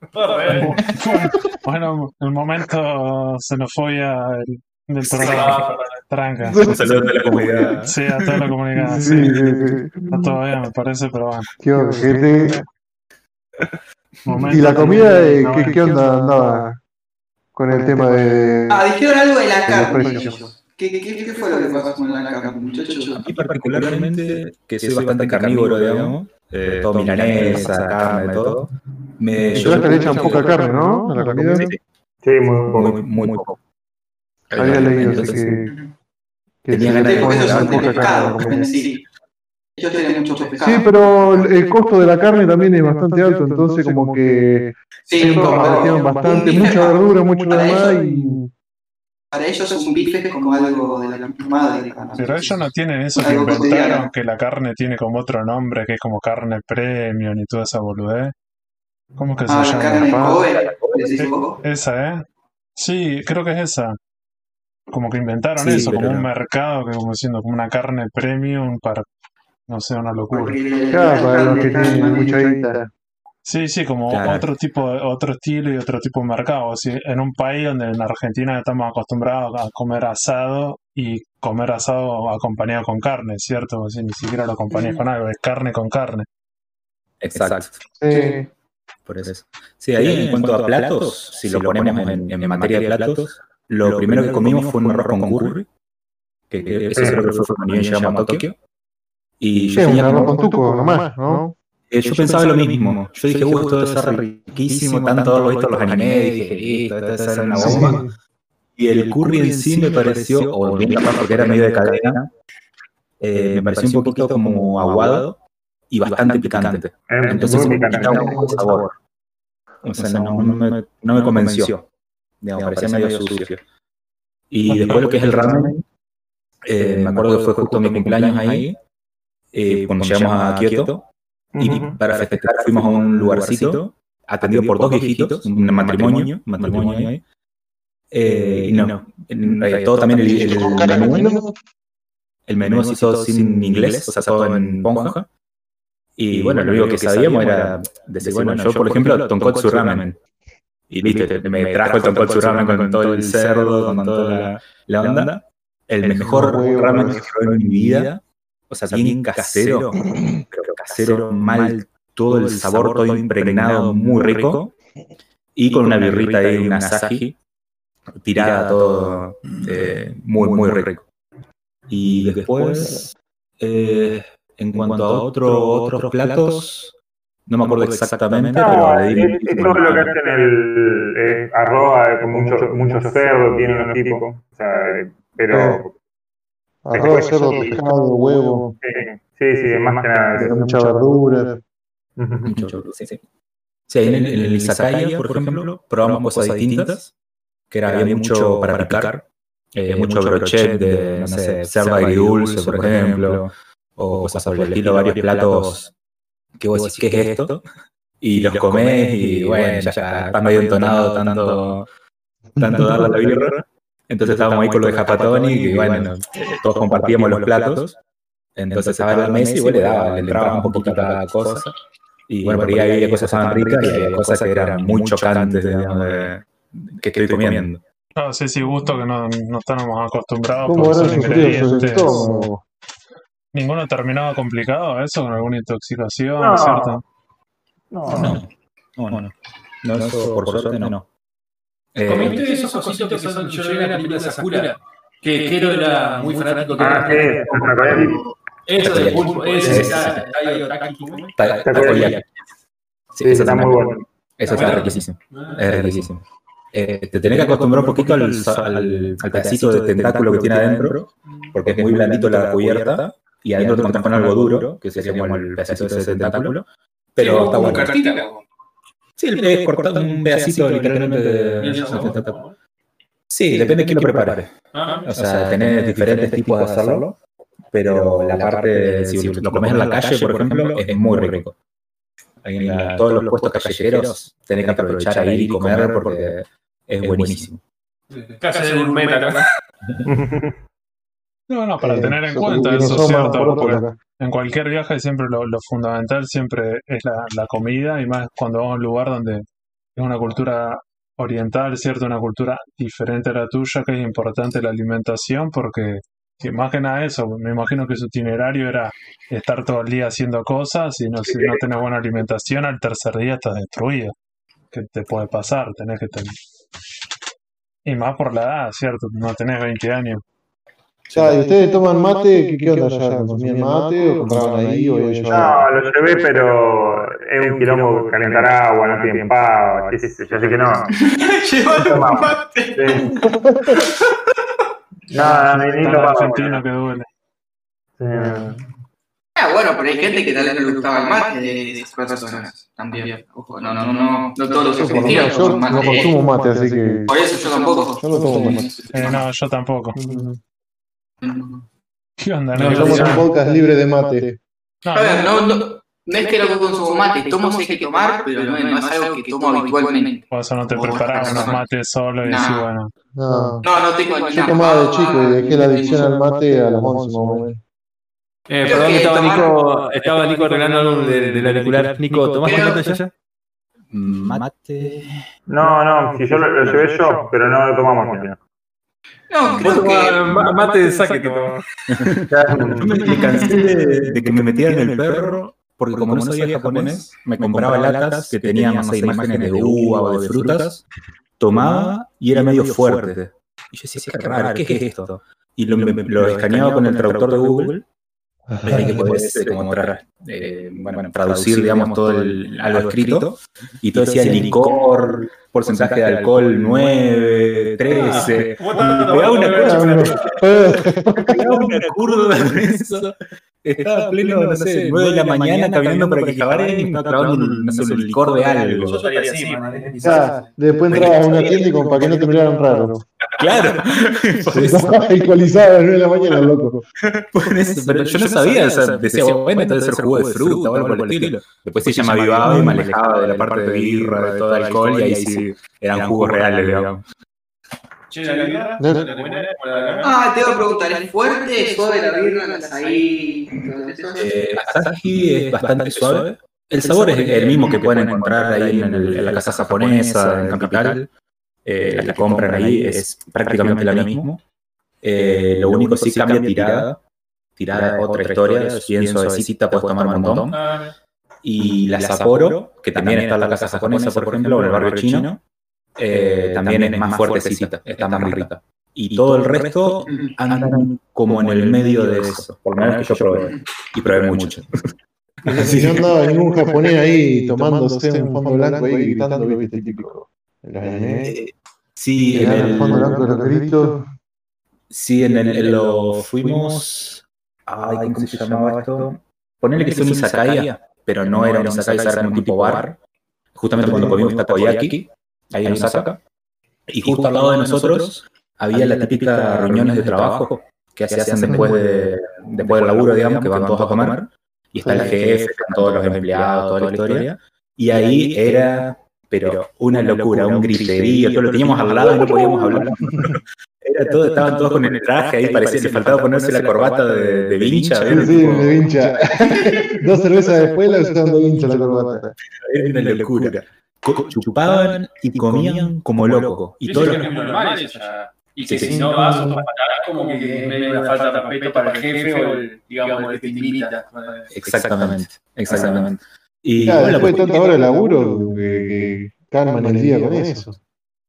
Bueno, el momento se nos fue a el, del programa. Tranca. Un saludo a toda la comunidad. Sí, a toda la comunidad. Sí, Sí, sí, está todo bien, me parece, pero bueno. Qué ojete. ¿Y la comida, de- no, ¿qué, qué onda andaba con el tema de, Ah, dijeron algo de la carne. ¿Qué, qué, qué, qué fue lo que pasó con la carne, muchachos? A mí particularmente, que soy bastante carnívoro, digamos, eh, todo milanesa, carne, todo, me, Yo que le echan poca carne, ¿no? A la comida. Sí, Sí, muy poco. muy, muy poco. Había leído Entonces, que, que Tenía se ganas de pescado, sí. Ellos tienen mucho pescado. Sí, pero el, el costo de la carne también es bastante alto, entonces como que Sí, siempre como- aparecían bastante, mucha [LAUGHS] verdura, mucho para demás ellos- y Para ellos es un bife como algo de la madre. Pero ellos no tienen eso que inventaron, cotidiano. que la carne tiene como otro nombre, que es como carne premium y toda esa boludez. ¿Cómo que se Ah, la llama? carne Ah. Vos. Esa, ¿eh? Sí, creo que es esa. Como que inventaron Sí, eso, como un mercado, que como siendo como una carne premium para, no sé, una locura. Porque claro, para los que la carne tienen es mucha más guita. Sí, sí, como Claro. otro tipo, de- otro estilo y otro tipo de mercado. Si en un país donde en Argentina estamos acostumbrados a comer asado y comer asado acompañado con carne, ¿cierto? Si ni siquiera lo acompañas con algo, es carne con carne. Exacto. Sí. Por eso. Sí, ahí en cuanto a platos, si lo ponemos en, en materia de platos, lo primero que comimos fue un arroz con curry, que, que eso creo que fue cuando a Tokio. Y Sí, yo, un arroz con tuco nomás, ¿no? eh, yo pensaba lo mismo. Yo dije, uh, esto debe ser riquísimo, tanto haberlo visto en los animes, dije, listo, esto debe ser una Sí. bomba. Y el curry en sí me pareció, o bien capaz porque era medio de cadena, eh, me pareció un poquito como aguado y bastante picante. Es Entonces muy me picante. quitaba un poco de sabor. O sea, no, no me, no me convenció. Digamos, parecía medio sucio. Y después lo que es el ramen, eh, me acuerdo que fue justo mi cumpleaños ahí, eh, cuando llegamos a Kioto, y para festejar fuimos a un lugarcito atendido por dos viejitos, un matrimonio, matrimonio ahí. Eh, y no, eh, todo también el, el- el menú, el menú así todo sin inglés, o sea, todo en ponja. Y bueno, lo único que sabíamos era decir, bueno, yo por ejemplo, tonkotsu ramen. Y viste, me trajo el tonkotsu ramen con todo el cerdo, con toda la, la onda. El mejor ramen que he probado en mi vida. O sea, bien casero, [CLEARS THROAT] pero casero mal, todo el sabor todo impregnado, muy rico. Y con una birrita ahí, una asahi, tirada todo, eh, muy, muy rico. Y después, eh, en cuanto a otro, otros platos, no me acuerdo exactamente, No, pero le di es, es todo lo que hacen el eh, arroz eh, con mucho, mucho cerdo, tiene unos tipos. O sea, eh, pero Arroz, cerdo, pescado, huevo, sí, sí, sí, más que nada. mucha verdura. Mucho sí, sí. Sí, en el, en el Izakaya, por ejemplo, probamos cosas distintas, que era, había mucho para picar, eh, mucho brochet de, no sé, cerdo agridulce, por ejemplo, o cosas por el estilo, varios platos que vos decís, ¿qué es esto? Y los comés y bueno, ya, ya estás medio entonado tanto, tanto darle a la birra. Entonces estábamos ahí con lo de Japatoni y bueno, todos compartíamos los platos. Entonces estaba la mesa y bueno, le daba, le entraba un poquito a cada cosa. Y bueno, por ahí había cosas estaban ricas y había cosas que eran muy chocantes, digamos, de, que estoy comiendo. No sé si gusto que no, no estábamos acostumbrados ¿Cómo por su ingredientes. Ninguno terminaba complicado eso, con alguna intoxicación, No. ¿cierto? No, No, no, no. No, eso por suerte no. Eh, ¿Comiste esos cositos que son? Yo vi la película de Sakura, que Kero era muy fanático. que Ah, sí, una comida Eso de pulpo, ese ta- takoyaki. Sí, eso está muy bueno. Eso está riquísimo. Es riquísimo. Eh, te tenés que acostumbrar un poquito al, al, al pedacito de tentáculo que tiene adentro, porque es muy blandito la cubierta, y adentro te encontrás con algo duro, que sería como el pedacito de ese tentáculo. Pero está bueno. Sí, es cortado un pedacito literalmente de, tentáculo. Sí, depende de quién lo prepare. O sea, tenés diferentes tipos de hacerlo, pero la parte, si lo comes en la calle, por ejemplo, es muy rico. En la- todos los puestos callejeros tenés que aprovechar a ir y comer porque es buenísimo. Casi de gourmet acá. No, no, para Eh, tener en cuenta eso, ¿cierto? Porque en cualquier viaje siempre lo, lo fundamental siempre es la, la comida y más cuando vamos a un lugar donde es una cultura oriental, ¿cierto? Una cultura diferente a la tuya, que es importante la alimentación porque que más que nada eso, me imagino que su itinerario era estar todo el día haciendo cosas y no, si no tenés buena alimentación, al tercer día estás destruido. ¿Qué te puede pasar? Tenés que tener... Y más por la edad, ¿cierto? No tenés 20 años. Ya, ¿y ustedes toman mate? ¿Qué, qué onda ya? ¿Consumían mate o compraban ahí o iban No, lo llevé, pero es un quilombo calentar agua, no tienen sé yo, sé que no. [LAUGHS] Llevar un Tomamos. mate. [LAUGHS] No, no, ni lo argentino que duele. Ah, bueno, pero hay gente que tal vez no le gustaba el mate de esas personas también. Ojo, no, no, no, no todos los argentinos yo no mate. consumo mate, así que. Por eso yo tampoco. Yo no tomo mate. Eh, no, yo tampoco. ¿Qué onda? No, No, Somos un podcast libre de mate. no, A ver, no, no, no es que no consumo mate, tomo si hay que tomar, pero no, no es algo que tomo habitualmente. por eso no te preparás unos mates solo y decís, bueno, No. No, no tengo ni Yo nada. tomaba de chico y dejé la adicción al mate a los 11 más o menos. Eh, perdón, que estaba tomar- Nico, estaba Nico arreglando algo de- del auricular. Nico, ¿tomaste Creo- mate ya? ya? Mate. No, no, si yo lo, lo llevé yo, pero no lo tomamos al final. No, creo que. Mate de saque. [LAUGHS] Me cansé de, de que me metieran el perro, porque como no sabía japonés, me compraba latas que tenían, no sé, imágenes de uva o de frutas, tomaba y era medio fuerte. Y yo decía, qué raro, ¿qué es esto? Y lo, me- lo escaneaba con el traductor de Google, y que podés eh, como tra- eh, bueno, traducir, digamos, todo el, algo escrito, y todo decía licor, porcentaje de alcohol 9, 13, y me pegaba una [LAUGHS] con curva en eso. Estaba pleno, no sé, 9 de la mañana caminando para Quijabare y me estaba clavando un, licor de algo. Yo estaría así, después entrabas a una tienda y como para que no te miraran raro. Claro, [LAUGHS] alcoholizado a las 9 de la mañana, loco. por eso. Pero yo no sabía, o sea, decía, bueno, esto debe ser jugo de fruta o algo por el estilo. Después sí ya me avivaba y me alejaba de la parte de birra, de todo el alcohol, y ahí sí eran jugos reales, digamos. Che, la birra, ¿No? ¿la comés? ¿La- Ah, te iba a preguntar, ¿es fuerte, suave la birra, la ahí? Eh, Asahi es bastante suave. El sabor es el mismo que pueden encontrar ahí en, el- en la casa japonesa, en Capital. Eh, la que compran ahí es prácticamente la misma. Eh, lo único sí cambia tirada. Tirada es otra historia, bien suavecita, puedes tomar un montón. Ah, Y la Sapporo, que también está en la casa japonesa, por ejemplo, o en el barrio chino, eh, también es más fuertecita, está más rica. Y todo el resto [CLEARS THROAT] andan como en el medio de eso, por lo menos que yo probé. Y probé mucho. Si no andaba ningún japonés ahí [LAUGHS] tomándose un fondo blanco ahí gritando, viste, típico. Eh, Sí, en el fondo blanco de el, los gritos. sí, en el, lo fuimos. Ay, ¿cómo se llamaba esto? Ponele que es un izakaya, pero no era un Izakaya, era un tipo bar. Justamente cuando comimos takoyaki, ahí en Osaka. Y justo al lado de nosotros había las típicas reuniones de trabajo que se hacen después, de, después del laburo, digamos, que van todos a comer. Y está el jefe, están todos los empleados, toda la historia. Y ahí era, pero una locura, un griterío, todo lo teníamos al lado y no podíamos hablar. [LAUGHS] Era todo, estaban todos con el traje ahí, parecía que faltaba ponerse la corbata de, de vincha. Sí, sí, de vincha. [LAUGHS] Dos cervezas después la usaban de vincha la corbata. Era una locura. Chupaban y comían como locos. Y todo lo es normal eso ya. Y que si no vas o patarás como que es medio una falta de respeto para el jefe o el, digamos, el que te invita. Exactamente, exactamente. Y Claro, bueno, después de pues, tanta hora de laburo, que, calman el día con eso.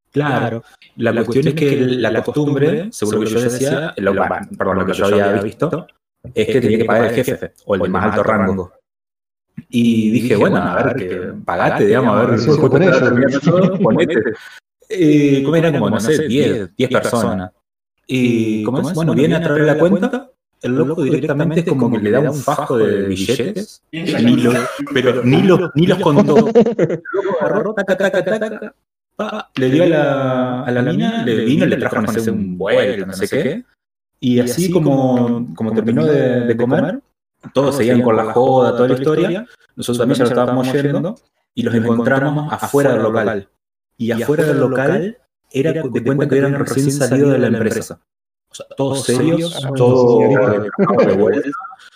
Claro, la cuestión es que la costumbre, según lo que yo decía, lo, perdón, lo que yo había visto, es que tenía que pagar el jefe o el de más alto rango. Y dije, bueno, a ver, que pagate, digamos, a ver, Sí, con ellos. [LAUGHS] todo, ponete. Eh, como eran como, no sé, 10, 10 personas. Y como es, bueno, viene a traer la cuenta, el loco directamente es como que le da un fajo de billetes, ni lo- pero ni los, ni los contó. El [LAUGHS] loco agarró, taca, taca, taca, pa, le dio a la, a la mina, le vino, le trajo, no sé, un vuelo, no sé qué. Y así como, como terminó de, de comer, todos seguían con la joda, toda la historia. Nosotros también ya lo estábamos yendo y los encontramos afuera del local. Y afuera del local era de cuenta que eran recién salidos de la empresa. O sea, todos serios, todos señorita. de vuelta,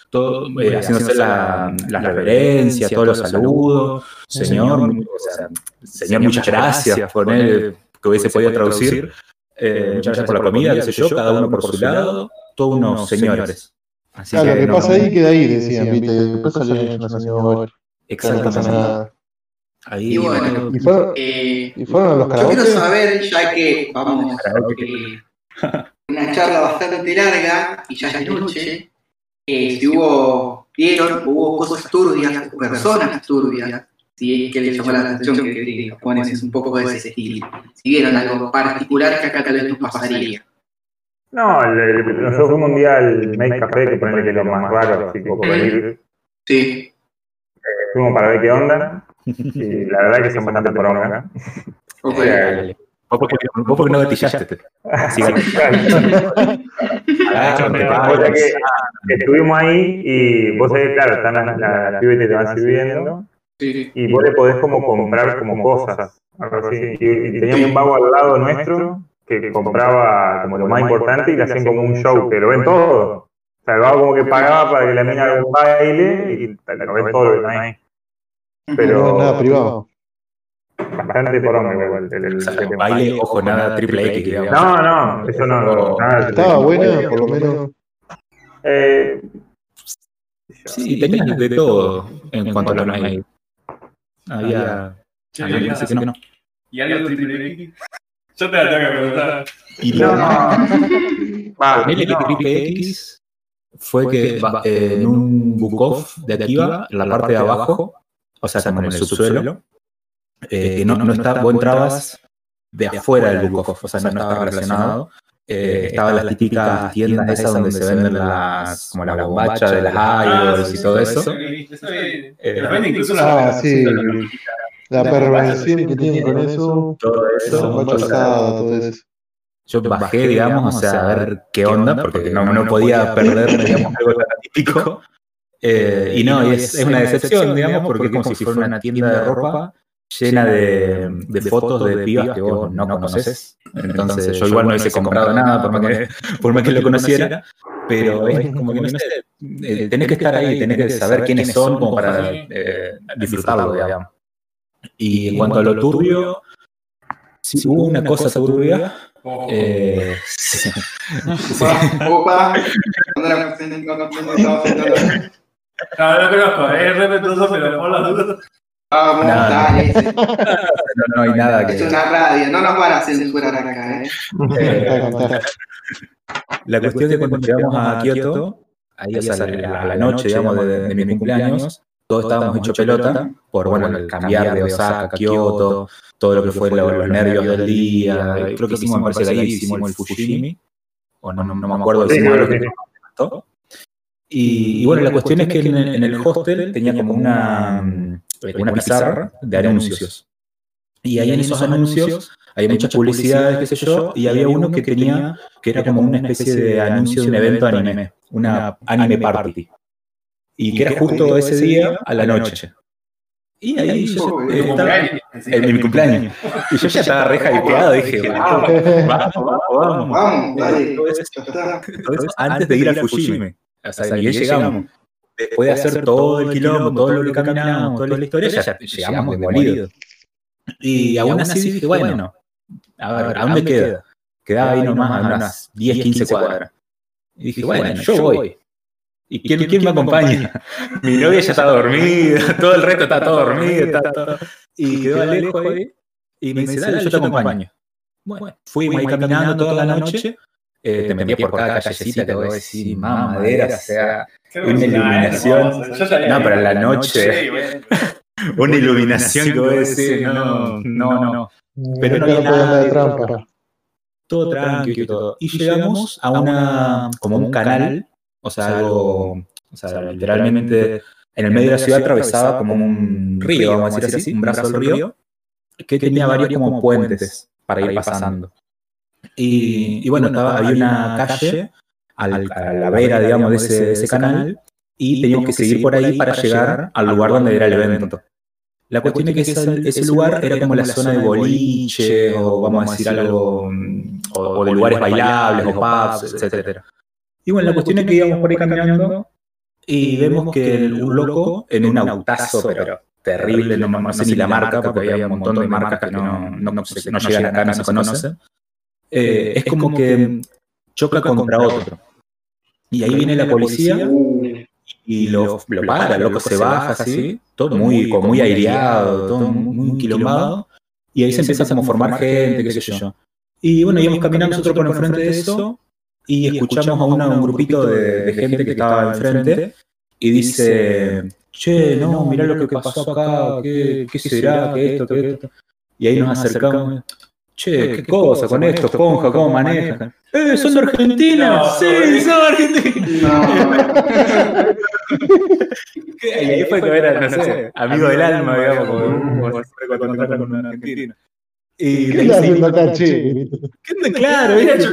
todo, eh, haciéndose la, las reverencias, todos los saludos. Señor, o sea, señor, muchas gracias por él, que hubiese podido traducir. Eh, muchas gracias por la comida, qué sé yo, cada uno por su lado, todos unos señores. Así Claro, lo que no- pasa ahí queda ahí, decían, ¿viste? Después señora. No pasa Exactamente. nada. Ahí Y bueno, ¿Y fueron, eh, y fueron los yo quiero saber, ya que vamos, eh, una charla bastante larga y ya es de noche, eh, si hubo, vieron, hubo cosas turbias, personas turbias, si es que les llamó la atención que que los japoneses un poco de ese estilo. Si vieron algo particular que acá tal vez nos pasaría. No, el, el- nosotros fuimos un día al Make Café, que ponerle que es lo más raro, así como ir. Sí. Fuimos para ver qué onda. Y la verdad que son bastante poronga. Ok. Dale. Vos porque, vos porque no gatillaste. [LAUGHS] Ah, estuvimos ahí y vos sabés, claro, están las, las, las pibes que te van sirviendo y vos le podés como comprar como cosas, así. Y, y teníamos un vago al lado nuestro que compraba como lo más importante y le hacían como un show, que lo ven todo. O sea, el vago como que pagaba para que la mina haga un baile y lo ven todo lo que hay. Pero es nada privado. Bastante poronga igual. el- el- o sea, el- baile, ojo, nada triple X, digamos. No, no, eso no. no, nada. Estaba buena, por lo menos. Eh, Sí, tenías de todo en cuanto a lo night. Había. Sí, había que no. ¿Y algo triple X? Yo te la tengo que preguntar. Y no, [LAUGHS] Ponele que triple X fue que en un book-off de Akiva, en la parte de abajo, o sea, como en el subsuelo, eh, que no, no está, vos entrabas de afuera del book-off, o sea, no estaba relacionado. Eh, estaban las típicas tiendas esas donde se venden las, como la bombacha de las idols y todo eso. Eh, Eh, incluso las Ah, sí. La perversión que tienen con eso. Todo La eso. todo eso. Yo bajé, digamos, o sea, a ver qué onda, porque no, no podía perder, [LAUGHS] digamos, algo tan típico. Eh, y no, y es, es una decepción, digamos, porque es como si fuera una tienda de ropa llena de, de fotos de pibas que vos no conoces. Entonces, yo igual no hubiese comprado nada, por más que, por más que lo conociera, pero es como que no sé, eh, tenés que estar ahí, tenés que saber quiénes son como para eh, disfrutarlo, digamos. Y en cuanto a lo turbio, sí, hubo una cosa turbia. Eh, sí. Opa. No, no conozco, es respetuoso, pero por las dudas. Vamos, Nada. dale. [LAUGHS] ese- no, no hay nada que. Es una radio, no nos van a censurar acá, ¿eh? eh, la cuestión es que cuando llegamos a Kioto, ahí o sea, a la, noche, digamos, de, de mi cumpleaños, todos estábamos hechos pelota por, bueno, el cambiar de Osaka a Kioto, todo lo que fue lo- los nervios del día. Creo que hicimos, me parece que ahí hicimos el Fushimi, o no, no, no me acuerdo, hicimos algo que. Y, y bueno, la cuestión es que en, en el hostel tenía como una, una pizarra de anuncios. Y ahí en esos anuncios había muchas publicidades, qué sé yo, y había uno que tenía, que era como una especie de anuncio de un evento anime, una anime party. Y que era justo ese día a la noche. Y ahí yo en mi cumpleaños. Y yo ya estaba re [LAUGHS] hypeado, dije, vamos, vamos, vamos, antes de ir al Fujime. O sea, llegamos. Después de hacer todo el quilombo, todo lo que caminamos, toda la historia, ya llegamos demolidos. Y aún así dije, bueno, a ver, ¿a dónde queda? Quedaba ahí nomás a unas 10, 15 cuadras. Y dije, bueno, yo voy. ¿Y quién, quién me acompaña? [LAUGHS] Mi novia ya estaba dormida, [LAUGHS] todo el resto está todo dormido. está todo- Y quedó lejos ahí. Y me dice, dale, yo te acompaño. Bueno, fuimos ahí caminando toda la noche. Eh, te metí por cada callecita, te voy a decir, mamadera, o sea, [LAUGHS] una iluminación. No, pero en la noche, una iluminación que voy a decir, no, no, no. Pero no había trampa. todo tranquilo y todo. Y llegamos a una, como un canal, o sea, algo, o sea, literalmente en el medio de la ciudad atravesaba como un río, vamos a decir así, un brazo del río, que tenía varios como puentes para ir pasando. Y, y bueno, estaba, había una calle al- a la vera, digamos, de ese, de ese canal, y teníamos que seguir por ahí para llegar al lugar donde era el evento. La cuestión es que ese, ese lugar era como la zona de boliche, o vamos a decir algo, mm, o, o de lugares bailables, o pubs, etcétera. Y bueno, la cuestión es que íbamos por ahí caminando y vemos que un loco en un autazo, pero terrible, no, no sé ni la marca, porque había un montón de marcas que no, no, no no llegan acá, no se conocen. Eh, es como que choca contra otro. Y ahí viene la policía y lo, lo para, loco se baja así, todo muy, como muy aireado, todo muy, quilombado, y ahí se empieza a formar gente, qué sé yo. Y bueno, íbamos caminando nosotros por enfrente de eso, y escuchamos a una- un grupito de, de gente que estaba enfrente, y dice, che, no, mirá lo que pasó acá, qué, qué será, qué esto, qué esto. Y ahí nos acercamos, che, qué cosa con esto, esponja, cómo manejan. ¡Eh, son de Argentina! ¡Sí, son argentinos! Y ahí fue que era, no sé, amigo del alma, digamos, como, con un argentino. Y ¿Qué le haciendo acá, che? ¿qué onda? Claro, ¿viste? [LAUGHS]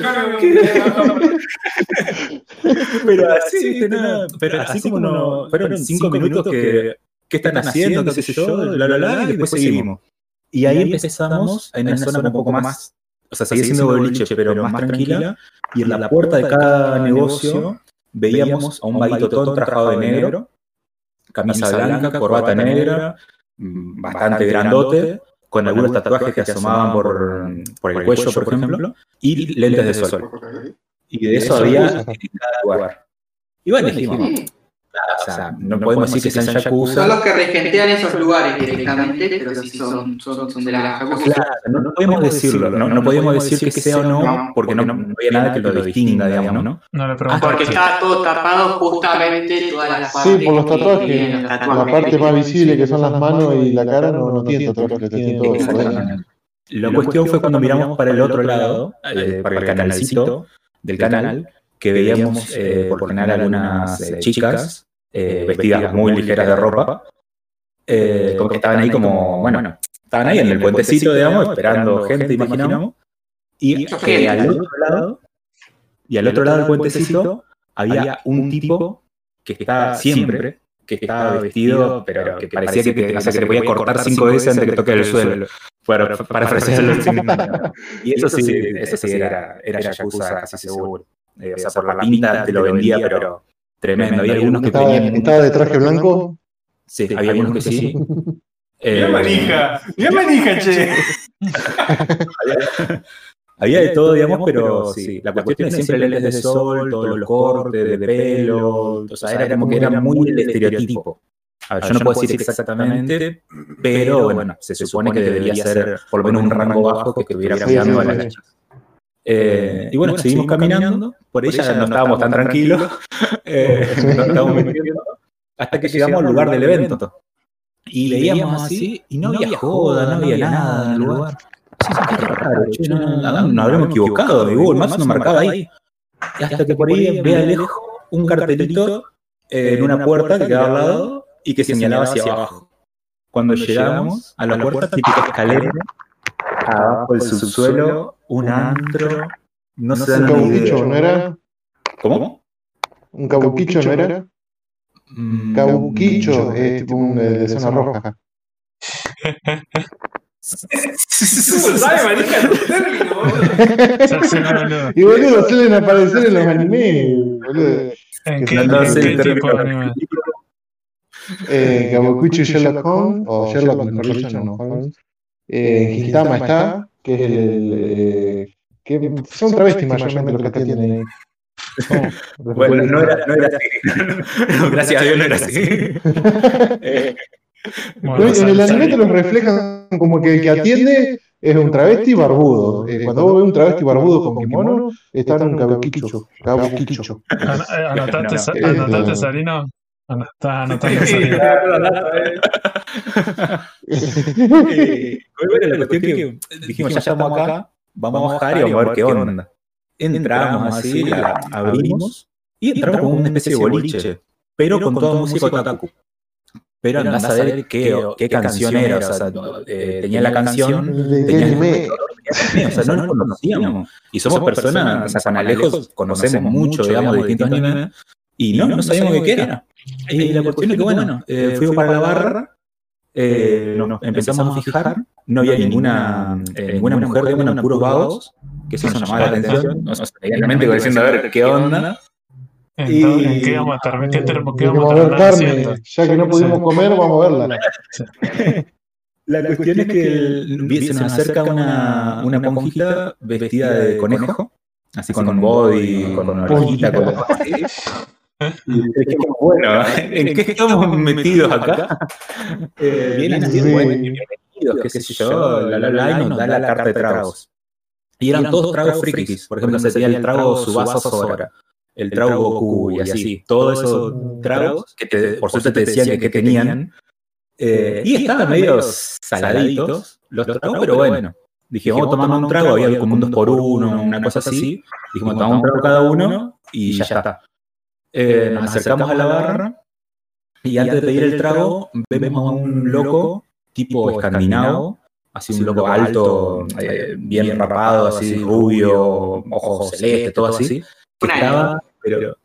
Pero así, pero así como no, fueron cinco minutos que, ¿qué están haciendo? ¿Qué sé yo? La, la, la, y después seguimos. Y ahí empezamos en una zona un poco más, o sea, seguía siendo boliche, pero más tranquila, y en la puerta de cada negocio veíamos a un baitotón trajado de negro, camisa blanca, corbata negra, mm, bastante grandote, con algunos tatuajes que asomaban por, por el cuello, por ejemplo, y lentes de sol. Y de eso había [LAUGHS] en cada lugar. Y bueno, dijimos, o sea, no podemos decir que sean Son yakuza. los que regentean esos lugares directamente, pero sí son, son, son de la Yakuza. Claro, no, no podemos decirlo, no, no podemos decir que sea o no, porque no, no había nada que lo distinga, digamos, ¿no? No le Ah, pregunto. porque está todo tapado justamente todas las Sí, partes por los tatuajes. La parte más visible, que son las manos y la cara, no, no tiene tatuajes, tiene todo. La cuestión fue cuando miramos para el otro lado, eh, para el canalcito del canal, que veíamos eh, por lo general algunas eh, chicas eh, vestidas muy ligeras de ropa, eh, como que estaban ahí como, bueno, estaban ahí en el puentecito, digamos, esperando gente, imaginamos, y eh, al otro lado, y al otro lado del puentecito había un tipo que estaba siempre, que estaba vestido, pero que parecía que te, o sea, que te podía cortar cinco veces antes que toque el suelo. Para, para significado. [LAUGHS] Y eso sí, eso sí era, era Yakuza casi seguro. Eh, o sea, por la pinta te lo vendía, pero tremendo. Había algunos que Estaba, tenían. estaba de traje blanco. Sí, había algunos que sí. Eh, Mira manija, mira manija, che. [LAUGHS] Había de todo, digamos, pero sí, la cuestión es siempre lentes de sol, todos los cortes de pelo, o sea, era como que era muy el estereotipo. A ver, yo no puedo decir exactamente, pero bueno, se supone que debería ser por lo menos un rango bajo que estuviera Sí, cuidando a las sí. chicas. Eh, y bueno, seguimos caminando, por ella no estábamos tan tranquilos, [LAUGHS] eh, nos [LAUGHS] estábamos metiendo, hasta que llegamos al lugar del evento. Y veíamos así, y no había joda, no había nada en el lugar. Sí, sí, raro, che, no, no, no, nos habremos equivocado, y Google Maps no marcaba ahí. Y hasta que por ahí ve de lejos un cartelito en una puerta que quedaba al lado y que señalaba hacia abajo. Cuando llegamos a la puerta, típica [LAUGHS] escalera, abajo del subsuelo, un antro, no se Un dan ni cabuquicho, ¿no idea. era? ¿Cómo? Un cabuquicho, ¿no era? Mm, Cabuquicho, es tipo un de zona roja. ¿Cómo sabe? No término, boludo. [LAUGHS] Y boludo, suelen aparecer en los animes, boludo. ¿En qué, No, no tipo de anime? Eh, y Sherlock Holmes, o Sherlock mejor dicho, no Holmes. Eh, en Gintama está, que es el, el, eh, que son travestis mayormente los que atienden [LAUGHS] ahí. Bueno, no era, no era así. [LAUGHS] No, gracias a Dios no era así. [LAUGHS] Eh, Bueno, en el anime te los reflejan como que el que atiende es un travesti barbudo. Eh, cuando vos ves un travesti barbudo con kimono, está en un. An- eh, Anotate, No, Sa- no. anotate, Eh, Sarino. Estás anotando, Sarino. Eh, bueno, la cuestión que dijimos, ya estamos acá, vamos a bajar y vamos a ver qué onda. Entramos así, la abrimos y entramos como una especie de boliche, pero con toda música otaku. Pero andás a saber qué, qué canción era, o sea, eh, tenía la canción, ¿De qué tenía anime? o sea, no nos conocíamos. Y somos personas, o sea, con Alejos conocemos mucho, digamos, de distintos animes, y no, no sabíamos de qué era. Y la cuestión es que, bueno, eh, fuimos para la barra, eh, nos empezamos a fijar, no había ninguna, eh, ninguna mujer, digamos, eran puros vagos, que eso nos llamaba la atención, nos inmediatamente diciendo a ver qué onda. Entonces, ¿en Y- qué vamos a terminar? ¿Qué, Vamos a carne, haciendo? ya que no pudimos comer, vamos a verla. [LAUGHS] La cuestión es que el- se nos acerca una, una monjita vestida de conejo, así con un body, con una orejita, con [LAUGHS] dijimos, bueno, ¿en qué estamos metidos acá? [LAUGHS] Eh, bien así, Sí. bueno, bienvenidos, qué sé yo, la la la, y nos da la carta de tragos. Y eran todos tragos frikis, por ejemplo, se tenía el trago Subasa Sora, el trago Goku y así, todos esos tragos que te- por suerte te decían que, que tenían. Eh, y estaban medio saladitos los tragos, pero bueno. Dije, vamos tomando un trago, había como un 2 por 1 una cosa así. Dijimos, tomamos un trago cada uno y ya está. Eh, nos acercamos a la barra y antes de pedir el trago vemos a un loco tipo escandinavo, así un loco alto, eh, bien rapado, así rubio, ojos celestes, todo así, que estaba, pero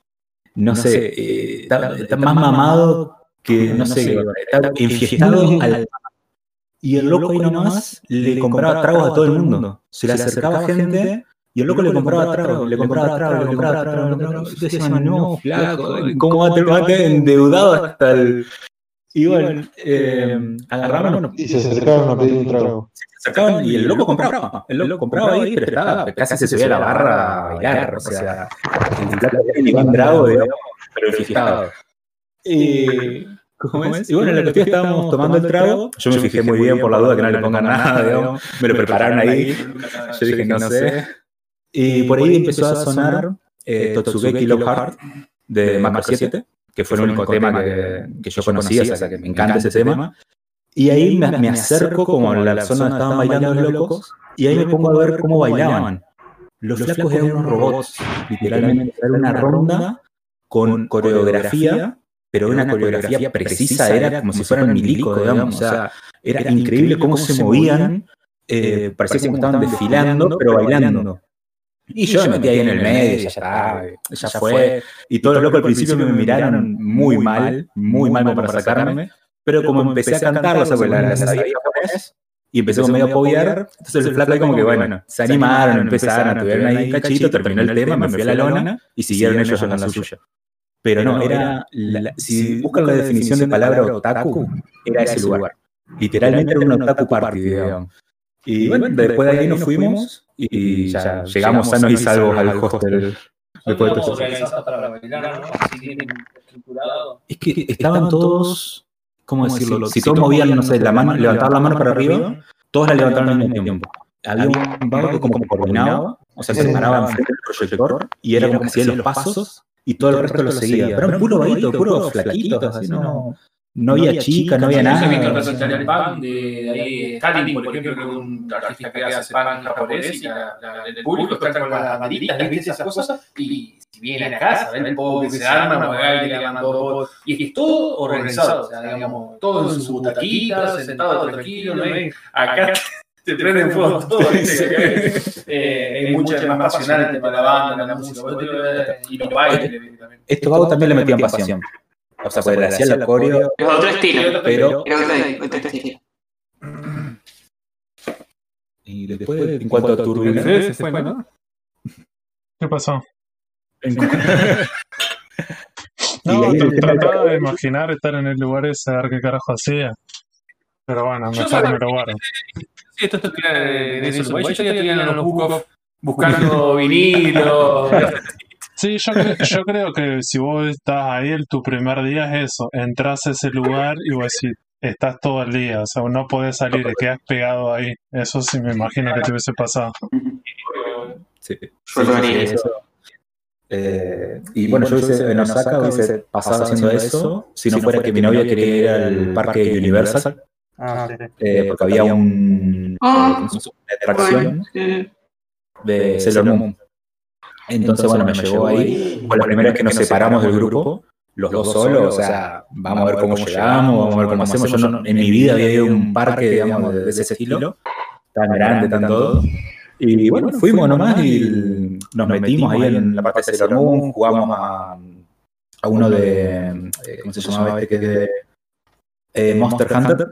no sé, eh, está, está más mamado que, no sé, está enfiestado al y el loco ahí nomás le compraba tragos a todo el mundo. Se le acercaba gente y el loco le compraba tragos, le compraba tragos, le compraba tragos. Y decían, no, flaco, ¿cómo va a tener endeudado hasta el. Y bueno, eh, agarraron, Y se acercaron a pedir un trago. se acercaban y el loco compraba. El loco compraba ahí, pero estaba, casi se subía a la barra a bailar. O sea, el un trago, digamos, pero enfiestado. Y. ¿Cómo es? Y bueno, en la cuestión estábamos tomando el trago. Yo me fijé muy bien por la duda que no le pongan nada, digamos. Me lo prepararon ahí. Yo dije, no sé. Y por ahí empezó a sonar eh, Totsugeki Love Heart de Macro 7, que fue el único tema que, que yo conocía, o sea, que me encanta ese tema. Y ahí me, me acerco como a la zona donde estaban bailando los locos, y ahí me pongo a ver cómo bailaban. Los flacos eran unos robots, literalmente. Era una ronda con coreografía pero una coreografía precisa, era como si fueran milico, digamos, o sea, era increíble cómo se movían, eh, parecía como estaban desfilando, pero bailando. Y yo me metí ahí en el medio, ya está, ya fue, y todos los locos al principio me miraron muy mal, muy mal para sacarme, pero como empecé a cantar, sabía japonés, y empecé como medio a apoyar, entonces el flaco ahí como que, bueno, se animaron, empezaron, tuvieron ahí cachito, terminó el tema, me fui a la lona, y siguieron ellos en la suya. Pero no, era. Si buscan la definición de palabra otaku, era ese lugar. Literalmente era un otaku party, digamos. Y bueno, después de ahí nos fuimos y ya llegamos sanos y salvos al hostel. Después de todo Es que estaban todos. ¿Cómo decirlo? Si todos movían, no sé, la mano, levantar la mano para arriba, todos la levantaron al mismo tiempo. Había un que como que coordinaba, o sea, se paraba enfrente del proyector y era como que hacía los pasos y todo el resto lo seguía. Pero eran puro vaguitos, puro flaquitos, así no, no había chica, no había nada. Yo visto representar el pan de, de ahí, Stalin, por ejemplo, que es un artista que hace pan japonés y la, la, el público está con las banderitas, ¿viste? esas cosas, y si viene a casa, ven el poco que se arma, Magali le arma todo, y es todo organizado, o sea, digamos, todo en su butaquita, sentado tranquilo, ¿no? hay- acá [LAUGHS] te prenden fuego todo. [LAUGHS] Eh, es mucho más tema de la banda, la música, y los bailes también. Estos vagos también le metían pasión. O sea, pues le hacían la coreo, Es otro estilo. pero. Era otro, otro estilo. [CLEARS THROAT] Y después, en cuanto a turbinas. Se fue, ¿no? ¿Qué pasó? [LAUGHS] No, trataba de imaginar estar en el lugar ese, a ver qué carajo hacía. Pero bueno, mejor me lo guardo. Sí, esto tira en eso. Yo ya tenía los bucos buscando [LAUGHS] vinilo. [LAUGHS] Sí, yo, cre- yo creo que si vos estás ahí, el, tu primer día es eso, entras a ese lugar y vos decís, estás todo el día, o sea, no podés salir, te quedas pegado ahí. Eso sí me imagino que te hubiese pasado. Sí, Yo haría. eso. Eh, y bueno, yo hubiese, en Osaka hubiese pasado haciendo eso si no fuera que mi novia quería ir al parque Universal, Ah, sí. eh, porque había un, Ah. eh, una atracción de Sailor Moon. Entonces, bueno, me llevó ahí. Fue la primera vez que nos separamos del grupo, los dos solos, o sea, vamos a ver cómo llegamos, vamos a ver cómo hacemos. Yo no- en mi vida había ido a un parque, digamos, de, ese estilo, tan grande, tan todo. Y bueno, fuimos nomás y nos metimos ahí en la parte de Sailor Moon, jugamos a, a uno de, eh, ¿cómo se llamaba este? Que es de eh, Monster Hunter.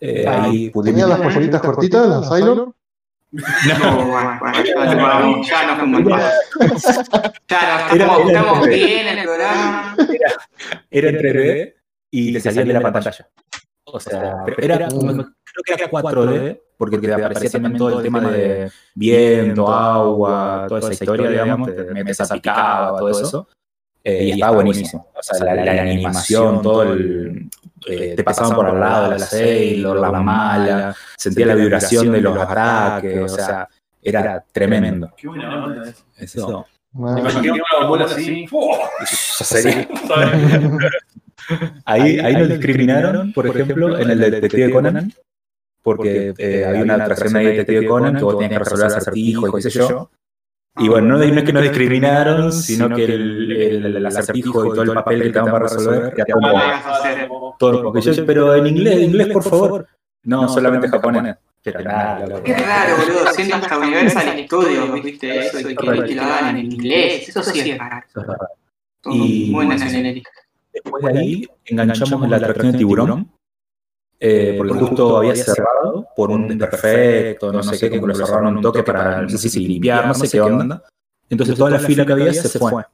Eh, ahí pudimos... ¿Tenía las polleritas cortitas, las Sailor? No, bueno, bueno, ya nos vamos, ya nos fuimos más. Ya no, Era- estamos, era- estamos bien en el programa. era en 3D y te salía de la pantalla. O sea, pero era, creo que era 4D, porque te aparecía también todo el tema de viento, agua, toda esa historia, digamos, te, me salpicaba, todo eso. Eh, y estaba buenísimo. O sea, la, la animación, todo el. eh, te pasaban por al lado de la Sailor, la mala, sentía la vibración de los ataques, o sea, era tremendo. Qué buena onda eso. Eso. Me imaginé una bola así. Eso [LAUGHS] sería- [LAUGHS] Ahí, ahí nos discriminaron, por ejemplo, en el de Detective Conan, porque eh, había una atracción ahí de Detective Conan que vos tenías que resolver acertijos y qué sé yo. Y bueno, no, no es que nos discriminaron, sino que el, el- el acertijo y todo el papel que te daban para resolver todo. porque yo, pero en inglés, en inglés, por favor. No, solamente japonés. Pero nada, loco. Qué raro, boludo, siendo hasta Universal Studios, viste, eso, y que, lo hagan en inglés, eso sí es raro. Eso es raro. Todo Y- muy nacionalista. Después de ahí enganchamos en la atracción de tiburón, eh, porque justo había cerrado por un desperfecto, no sé qué, como que lo cerraron un toque para, no sé si limpiar, no sé qué onda. Entonces toda la fila que había se fue.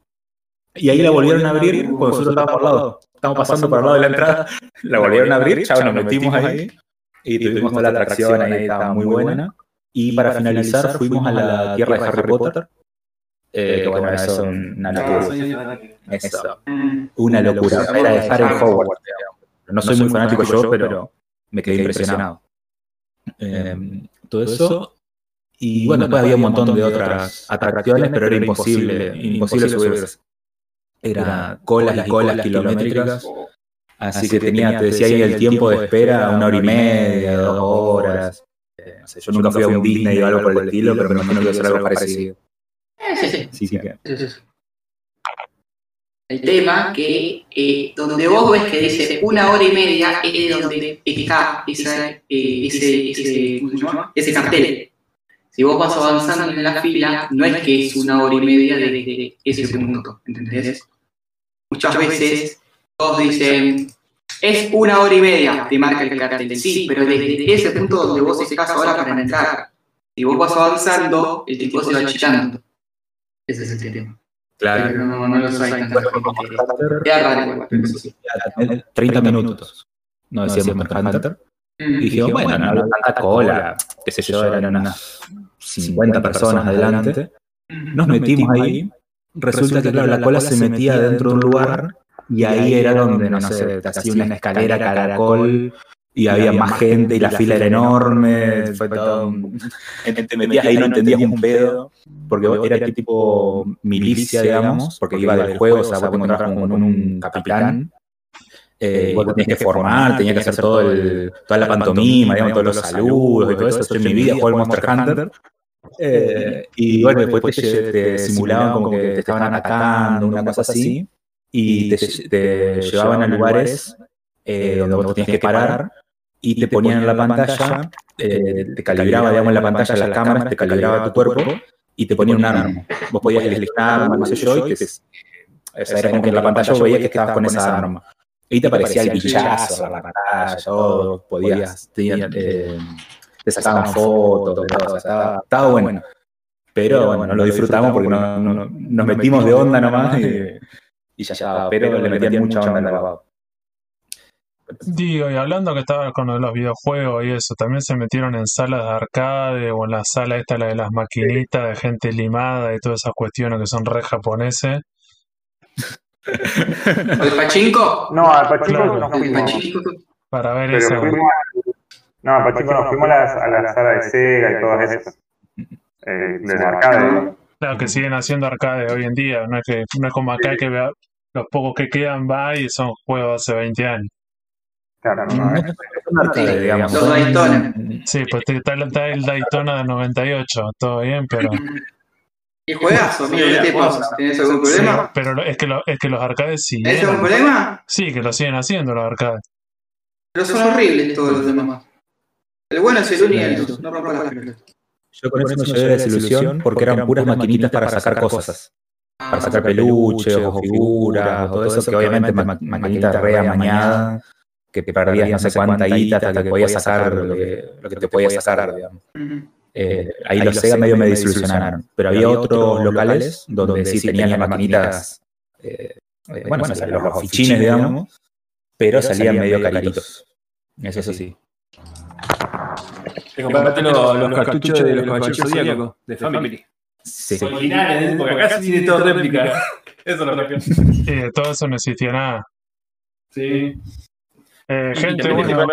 Y ahí la volvieron a abrir cuando nosotros estábamos al lado. Estábamos pasando por al lado de la entrada, la volvieron a abrir, chao, nos metimos ahí y tuvimos toda la atracción ahí, estaba muy buena. Y para finalizar fuimos a la tierra de Harry Potter, eh, que bueno, eso es una locura. Eso. Una locura. Era de Hogwarts. digamos. No soy muy fanático yo, pero me quedé impresionado. Eh, todo eso. Y bueno, después había un montón de otras atracciones, pero era imposible, imposible subirse. Era colas y colas kilométricas. Así que tenía, te decía ahí el tiempo de espera, una hora y media, dos horas. Eh, no sé, yo nunca fui a un Disney o algo por el estilo, pero me imagino que iba a ser algo parecido. Sí, sí, Sí, que- sí, sí. El tema que eh, donde vos ves que dice una hora y media es donde está esa, eh, ese, ese, ese cartel. Si vos vas avanzando en la fila, no es que es una hora y media desde ese punto, ¿entendés? Muchas veces todos dicen, es una hora y media, te marca el cartel. Sí, pero desde ese punto donde vos estás ahora para entrar, si vos vas avanzando, el tiempo se va achicando. Ese es el tema. Claro. Pero no, no lo soy tan Queda raro igual, pero eso sí. 30 minutos. No decíamos Monster Hunter. Y dijimos, bueno, no había tanta cola, qué sé yo, eran unas 50 personas adelante. Nos metimos ahí. Resulta que, claro, la cola se metía dentro de un lugar y ahí era donde, no sé, te hacía una escalera caracol y había más gente y la fila era enorme. Fue todo. un- [LAUGHS] [LAUGHS] Te metías ahí no entendías un pedo, porque era tipo milicia, digamos, porque iba del juego, o sea, vos te encontrabas con un capitán. Eh, vos tenías que formar, tenías que hacer todo el, toda la pantomima, digamos, todos los saludos y todo eso. Yo en mi vida jugué al Monster Hunter. Eh, y bueno, después te, te simulaban como que te estaban atacando, una cosa así, y te, te llevaban a lugares eh, donde vos tenías que parar y te ponían en la pantalla, eh, te calibraba, digamos, en la pantalla las cámaras, te calibraba tu cuerpo y te ponían un arma. Vos podías elegir arma, no sé yo, y que te, o sea, era como que en la pantalla vos veías que estabas con esa arma. Y te aparecía el bichazo la pantalla, todo, podías, te, eh, te sacaban fotos, todo, estaba, estaba bueno. Pero bueno, lo disfrutamos porque no, no- no- nos metimos de onda nomás y, y ya estaba. Pero le metían mucha onda al grabado. Digo, y hablando que estaba con los videojuegos y eso, también se metieron en salas de arcade o en la sala esta, la de las maquinitas de gente limada y todas esas cuestiones que son re japoneses. [LAUGHS] ¿El pachinko? No, al Pachinko Claro. fuimos. pachinko. Para ver Pero eso. fuimos a- no, al Pachinko nos fuimos a la, a la sala de Sega y todas esas. Eh, arcade. Claro que siguen haciendo arcade hoy en día, no es que no es como acá que vea- los pocos que quedan va y son juegos de hace 20 años. Claro, no, No, no, no son arcade, digamos. Los son- Daytona. Sí, pues está, está el Daytona del 98, todo bien, pero ¿Y juegazo, amigo? ¿Qué te pasa? ¿Tienes algún problema? pero lo- es que lo- es que los arcades ¿Tienes algún problema? Sí, que lo siguen haciendo los arcades. Pero son horribles todos los demás. El bueno es el único, no rompa las pelotas. Yo con eso me llevé desilusión porque eran puras maquinitas para sacar cosas. Para sacar peluches o figuras, todo eso que obviamente ma maquinitas re amañadas, que perdías no sé cuánta guita hasta que podías sacar lo que, lo que te podías sacar, digamos. Eh, ahí los Sega medio me desilusionaron. Pero había otros locales donde sí tenían las maquinitas, eh, eh, bueno, o sea, los ofichines, digamos, pero salían medio caritos. Eso sí. Te compraste los, los cartuchos de los caballeros zodíacos de Family. Sí. Originales, porque acá sí tiene todo réplica. Eso lo cambió. Y de todo eso no existía nada. Sí. Eh, gente, bueno,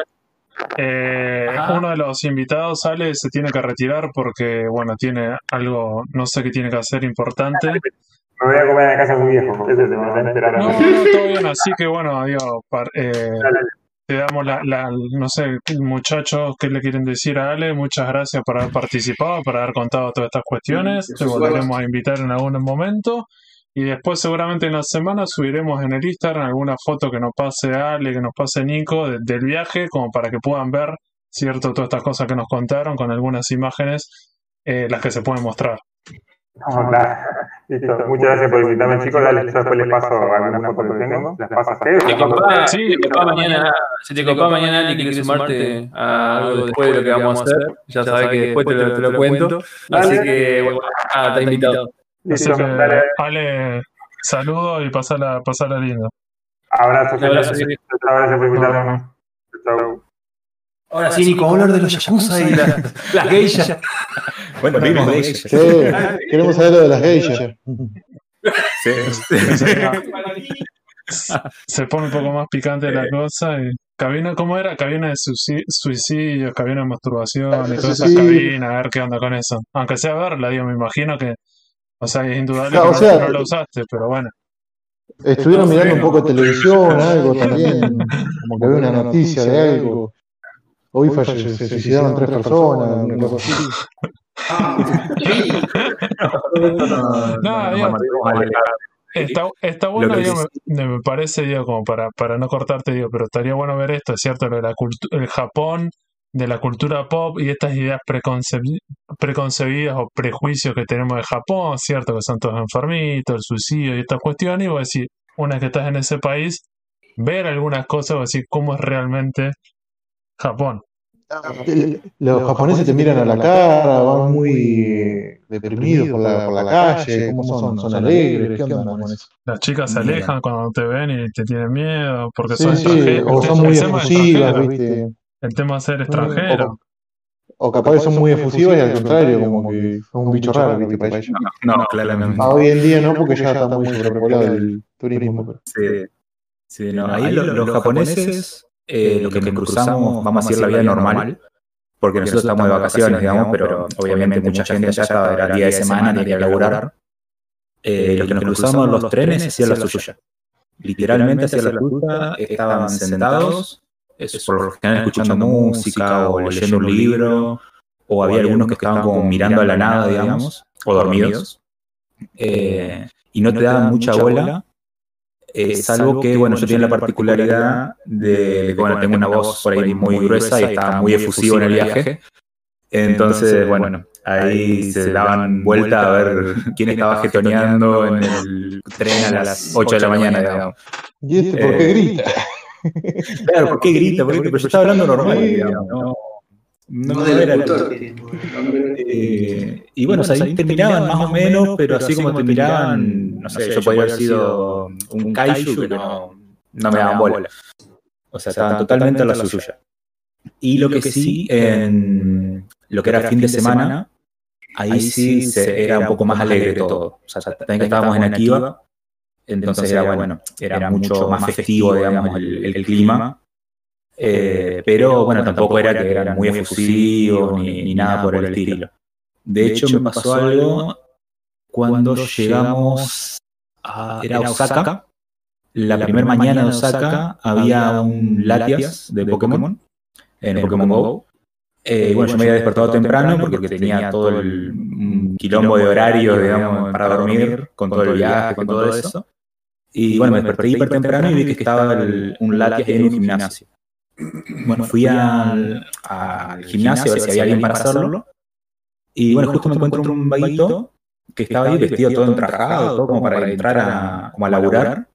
eh, uno de los invitados sale, se tiene que retirar porque, bueno, tiene algo, no sé qué tiene que hacer importante. Me voy a comer en la casa de mi viejo. Ese te va a enterar. No, no, todo bien, así que bueno, digo, par- eh, te damos la, la, no sé, muchachos, ¿qué le quieren decir a Ale? Muchas gracias por haber participado, por haber contado todas estas cuestiones. Te volveremos a invitar en algún momento. Y después seguramente en la semana subiremos en el Instagram alguna foto que nos pase Ale, que nos pase Nico de- del viaje, como para que puedan ver, cierto, todas estas cosas que nos contaron con algunas imágenes, eh, las que se pueden mostrar. No, claro. Listo. Muchas gracias por invitarme, chicos. Dale, yo después les paso algunas fotos que tengo. Las paso a. Sí. si te copa mañana, si te copa mañana y quieres sumarte a algo después de lo que vamos a hacer, ya sabes que después te lo, te lo cuento. Así que, bueno, ah, está invitado. Así que, dale. Ale, saludo y pasala, pasala lindo. Abrazo. Un abrazo, gente. sí. Muchas gracias por invitarme. Chau. Ahora sí, Nico, hablar de los yakuza y [LAUGHS] las, las geishas. Bueno, vimos de. Sí, queremos saber lo de las geishas. se pone un poco más picante la cosa. Y cabina, ¿cómo era? Cabina de suici- suicidios, cabina de masturbación y todas esas cabinas, a ver qué onda con eso. Aunque sea verla, digo, me imagino que, o sea, es indudable No, que o no, sea, no la usaste, pero bueno. Estuvieron mirando un poco de televisión, algo también, como que había una noticia de algo. Hoy falle- se suicidaron tres personas, una cosa así. Ah, sí. No, digo, Está, está bueno, digo, me, me parece, digo, como para, para no cortarte, digo, pero estaría bueno ver esto, es cierto, lo de la cultu- el Japón, de la cultura pop y estas ideas preconcebi- preconcebidas o prejuicios que tenemos de Japón, cierto, que son todos enfermitos, el suicidio y estas cuestiones, y vos decís, una vez que estás en ese país, ver algunas cosas, vos decís, cómo es realmente Japón. Los japoneses te miran a la cara, van muy deprimidos por la, por la calle, ¿cómo son? ¿Son alegres? ¿Qué onda con eso? Las chicas se alejan cuando te ven y te tienen miedo, porque Sí, son sí, extranjeros. o son muy extranjero, ¿viste? El tema de ser extranjero. O capaz que son muy efusivas y al contrario, como que son un bicho raro, ¿viste? Para ellos. No, claramente. Ah, hoy en día no, porque ya está muy sobrepoblado el turismo. Sí, sí, no, ahí lo- los, japoneses, eh, lo que me cruzamos, vamos a decir la vida normal, porque nosotros estamos de vacaciones, digamos, pero obviamente mucha gente allá estaba, era día de semana, tenía que laburar. Eh, los que nos cruzamos en los trenes hacían la suya. Literalmente hacían la suya, estaban sentados, es, por lo general escuchando música o leyendo un libro, o había algunos que estaban como mirando a la nada, digamos, o dormidos, eh, y no te daban mucha bola, eh, salvo que, bueno, yo tenía la particularidad de, que, bueno, tengo una voz por ahí muy gruesa y estaba muy efusivo en el viaje, entonces, bueno, ahí se daban vuelta a ver quién estaba jetoneando en el tren a las 8 de la mañana, digamos. ¿Y este por qué Eh, grita? Claro, ¿por qué grita? ¿Por qué? Pero yo estaba hablando normal, digamos, no, no, No no del era Eh, y bueno, o sea, ahí te miraban más o menos, pero así como te miraban, no sé, yo podía haber sido un kaiju que no, no me daban bola. O sea, estaban totalmente a la suya. Y lo que sí, en lo que era fin de semana, ahí sí se, era un poco más alegre todo. O sea, también que estábamos en Akiva, entonces era bueno, era mucho más festivo, digamos, el, el clima. Eh, pero bueno, tampoco era que eran muy efusivos ni, ni nada por el estilo. De hecho, me pasó algo cuando llegamos a era Osaka. La primera mañana de Osaka había un Latias de Pokémon en Pokémon Go. Eh, bueno, yo me había despertado temprano porque tenía todo el quilombo de horario, digamos, para dormir, con todo el viaje, con todo eso. Y bueno, me desperté hiper temprano y vi que estaba el- un Latias en un gimnasio. Bueno, fui al, al gimnasio a ver si había alguien para hacerlo. Y bueno, justo me encuentro un vaguito que estaba ahí vestido todo entrajado, todo como para entrar a, como a laburar.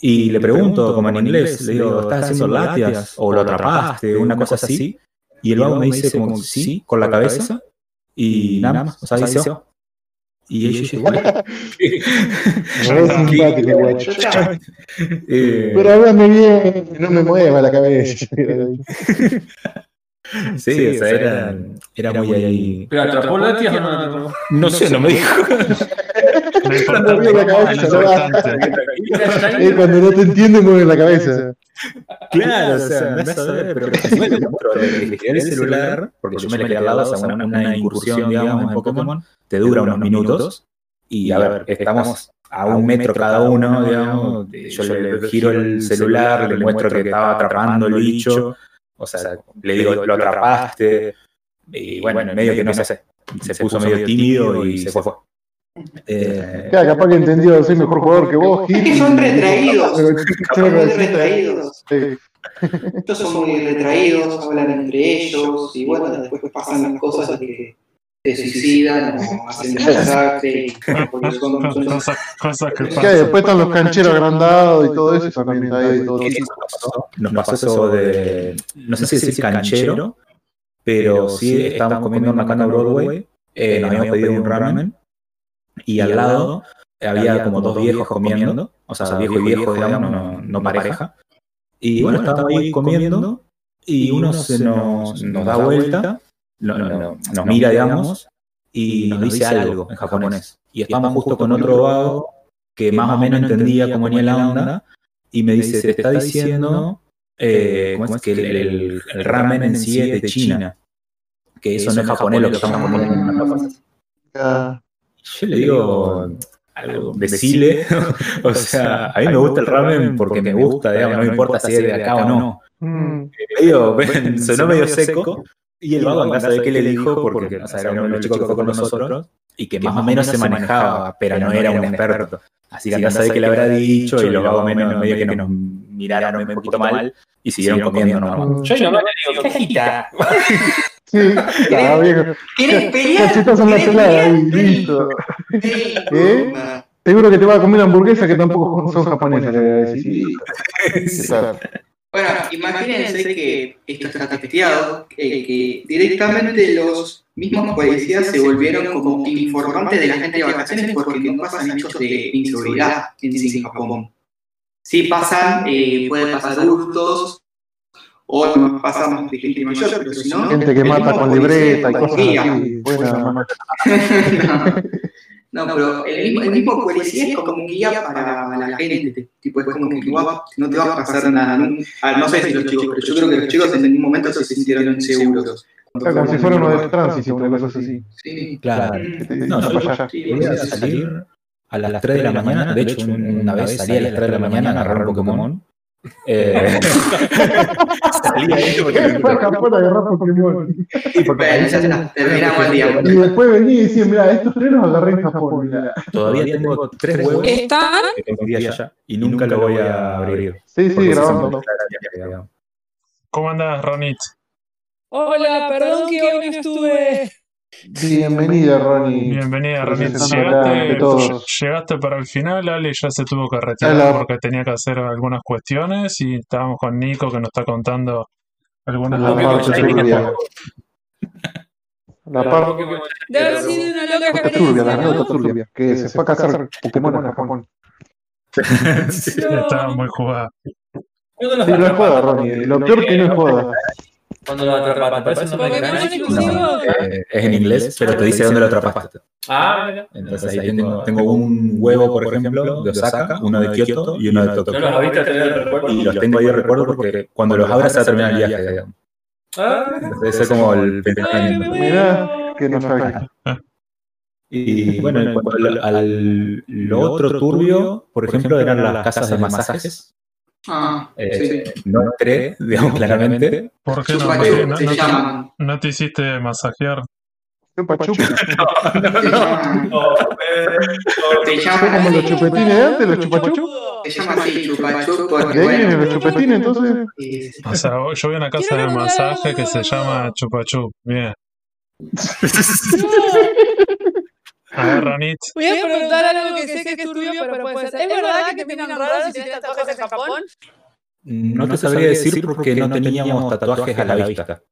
Y le pregunto, como en inglés, le digo, ¿estás haciendo latias? ¿O lo atrapaste? Una cosa así. Y el vago me dice como sí, con la cabeza. Y nada más, o sea, dice, "Oh". Y ella guacho. [LAUGHS] Eh, Pero háblame bien, no me [LAUGHS] mueva la cabeza. Sí, o sea, era, era muy ahí. ¿Pero atrapó Latias o no atrapó? No sé, no me dijo. [LAUGHS] Lo Cuando importante, mueve la cabeza, lo no importante. Eh, [LAUGHS] cuando no te entiende, mueve la cabeza. Claro, o sea, andás a ver, pero el celular, porque yo me le quedé al lado, o sea, una, una incursión, digamos, en Pokémon, te dura unos minutos, y a ver, estamos a un metro cada uno, digamos, yo le, giro el celular, le muestro que estaba atrapando el bicho, o sea, le digo, lo atrapaste, y bueno, en medio que no sé, se puso medio tímido y se fue. Eh, Claro, capaz que entendió, soy mejor jugador que vos, Es que son retraídos. Pero- Son muy retraídos. Sí. Estos son muy retraídos, hablan entre ellos y bueno, después pasan las cosas de que se suicidan o hacen desastre. Cosas, que pasan. después están los cancheros agrandados y todo eso también. está ahí todo. Eso nos pasó, nos pasó eso de, no sé si decir canchero, pero sí estábamos comiendo en Macana Broadway, eh, nos habíamos pedido un ramen, y al lado había como dos viejos comiendo, o sea, viejo y viejo, digamos, no, no pareja. Y bueno, estábamos ahí comiendo, y uno se nos, nos da vuelta, no- no- no- nos mira, digamos, y nos dice algo en japonés. Y estábamos justo con otro vago que más o menos entendía cómo venía la onda, y me dice, te está diciendo eh, ¿cómo es que el, el- el ramen en sí es de China, que eso no es japonés lo que estamos poniendo. Yo le digo algo, decile, [LAUGHS] o sea, a mí me gusta el ramen porque me gusta, digamos, no me importa si es de acá o no. mm, Medio, sonó medio seco, y el vago andá a saber qué le dijo, porque o sea, era uno de los chicos que fue con nosotros, y que más o menos se manejaba, pero no era un experto. Así que andá a saber qué le habrá dicho, y los vagos menos, medio que nos miraron un poquito mal, y siguieron comiendo nomás. mm. Yo nomás le digo, ¿qué agita? Sí, está viejo. ¿Querés pelear? Cachetas en la ¿Querés pelada ahí, listo. ¿Qué? toma. Seguro que te va a comer hamburguesas que tampoco son japonesas, le voy a decir. Exacto. Bueno, imagínense que esto está testeado, eh, que directamente los mismos policías se volvieron como informantes de la gente de vacaciones porque no pasan hechos de inseguridad en Singapur. Sí pasan, eh, puede pasar hurtos o no pasamos de gente mayor, pero si no... Gente que mata con libreta y cosas así. Mamá. No, [LAUGHS] no, pero el mismo, el mismo policía es como un guía para la gente. Tipo, es como que no te va a pasar nada. No, Ah, no sé si los chicos, pero yo creo que los chicos en ningún momento se sintieron inseguros. Claro, como si fuera uno de tránsito, una cosa así. Sí. Claro. Te- No, yo Voy a salir a las 3 de la mañana. De hecho, un- una vez salí a las 3 de la mañana a agarrar un Pokémon. Eh, salía ahí porque- Fue a Japón a agarrar Pokémon. sí, porque Bueno, ya está, terminamos el día. Y después venía y decía, mira, estos tres los agarré en Japón. mirá". todavía tengo tres huevos ¿Están? que conseguí allá y nunca lo voy a abrir. Sí, sí, grabando. ¿Cómo andás, Ronit? Hola, perdón que hoy no estuve. Bienvenida, Ronnie. Bienvenida, ante Llegaste, para el final, Ale ya se tuvo que retirar Hola. porque tenía que hacer algunas cuestiones y estábamos con Nico que nos está contando algunas turbia. La parte Debe sido una loca turbia, la. Que se fue a cazar Pokémon a Japón. Sí. [LAUGHS] Estaba muy jugada. ¿Cuándo Sí, no es joda, Ronnie. Lo peor que no es joda. Cuando lo atrapaste, exclusivo. Eh, es en inglés, pero te dice dónde lo atrapaste. Ah, mira. Entonces ahí tengo, tengo un huevo, por ejemplo, de Osaka, uno de Kioto y uno de No Tokio. los abriste a tener el recuerdo. Y los tengo ahí de recuerdo porque cuando los abras se va a terminar el viaje, digamos. Ah, Entonces ese es como el pensamiento. Muero. que no sabía. Y bueno, en cuanto al, al- lo otro turbio, por ejemplo, eran las casas de masajes. Ah, Eh, sí. No entré, digamos claramente. ¿Por qué no, Chupa no, no- se no- llaman. no te hiciste masajear? Chupa chupa. Se llaman. Como llaman. los chupetines de antes, los chupachup. Se llama así, chupachup, porque De vienen los chupetines, entonces. O sea, yo vi una casa de masaje que se llama Chupachup. Bien. [LAUGHS] [LAUGHS] No. A ver, Ronit. Voy a preguntar algo que sé que es turbio, pero puede ser. ¿Es verdad que te miran raro si tienes tatuajes en Japón? No te sabría decir porque no teníamos tatuajes a la vista.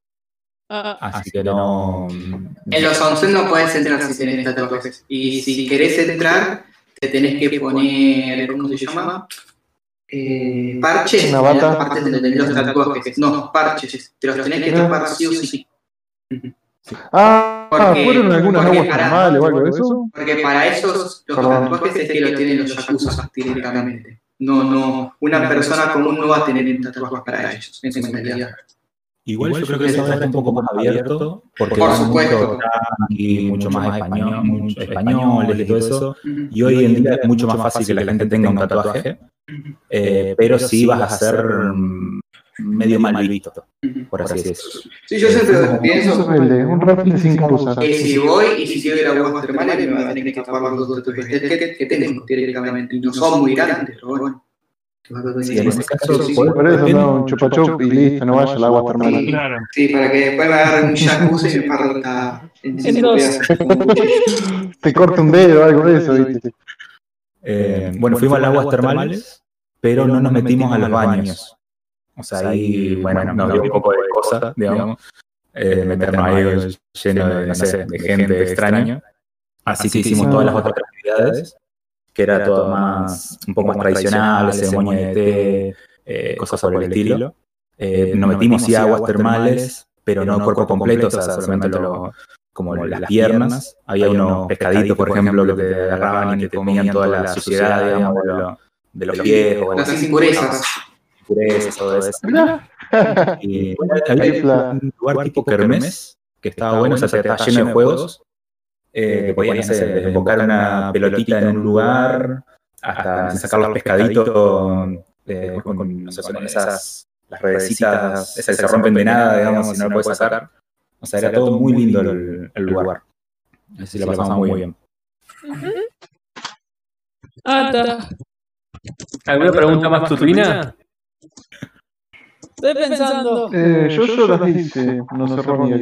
Ah, Así que no. En los onsen no puedes entrar si tenés tatuajes. Y si querés entrar, te tenés que poner, ¿cómo se llama? Eh, parches. Una bata. la parte de de los tatuajes. No, parches. Te los tenés que tapar sí o sí. Ah, Porque- fueron algunas aguas para- termales o algo de eso. Porque para esos, los Perdón. tatuajes es que lo tienen los yakuza directamente. No, no, una persona común no va a tener un tatuaje para ellos, en su mentalidad. Igual yo creo que eso está un poco más abierto porque Por supuesto. mucho y mucho más español, mucho españoles y todo eso. Y hoy en día es mucho más fácil que la gente tenga un tatuaje, eh, pero sí vas a ser medio mal visto, por así decirlo. Sí, yo siempre pienso es rebelde, un rebelde sin causa. que si voy y si quiero ir a aguas termales me va a tener que tapar los dos tatuajes que, que tengo directamente. Y no son muy grandes, pero bueno. Sí, en ese caso, Sí, Por eso no, un chupachup y listo, no vaya al agua termal. Claro. Sí, para que después me agarren un jacuzzi y me parta. [LAUGHS] Te corta un dedo o algo de eso, ¿viste? Eh, bueno, fuimos a las aguas termales, pero no nos metimos a los baños. O sea, ahí, bueno, nos dio un poco de cosa, digamos, eh, meternos ahí lleno de, no sé, de gente extraña. Así que hicimos todas las otras actividades, que era todo más, un poco más tradicional, ceremonia de té, eh, cosas por el estilo. Eh, nos metimos sí aguas termales, pero no cuerpo completo, o sea, solamente lo, como las piernas. Había unos pescaditos, por ejemplo, que te agarraban y te comían toda la suciedad, digamos, de, lo- de los pies o las impurezas. Impurezas, todo eso. [LAUGHS] Y había un lugar tipo kermés, que estaba bueno, o sea, estaba lleno de juegos, eh, que podían hacer, desde invocar una pelotita en un lugar, hasta sacar los pescaditos eh, con, con, no sé, con esas, las redecitas, esas que se rompen de nada, digamos, si no lo puedes sacar. O sea, era todo muy lindo el, el lugar. Así lo pasamos muy bien. ¿Alguna pregunta más tutrina? Estoy pensando. Eh, yo, yo las hice, no sé, que como Yo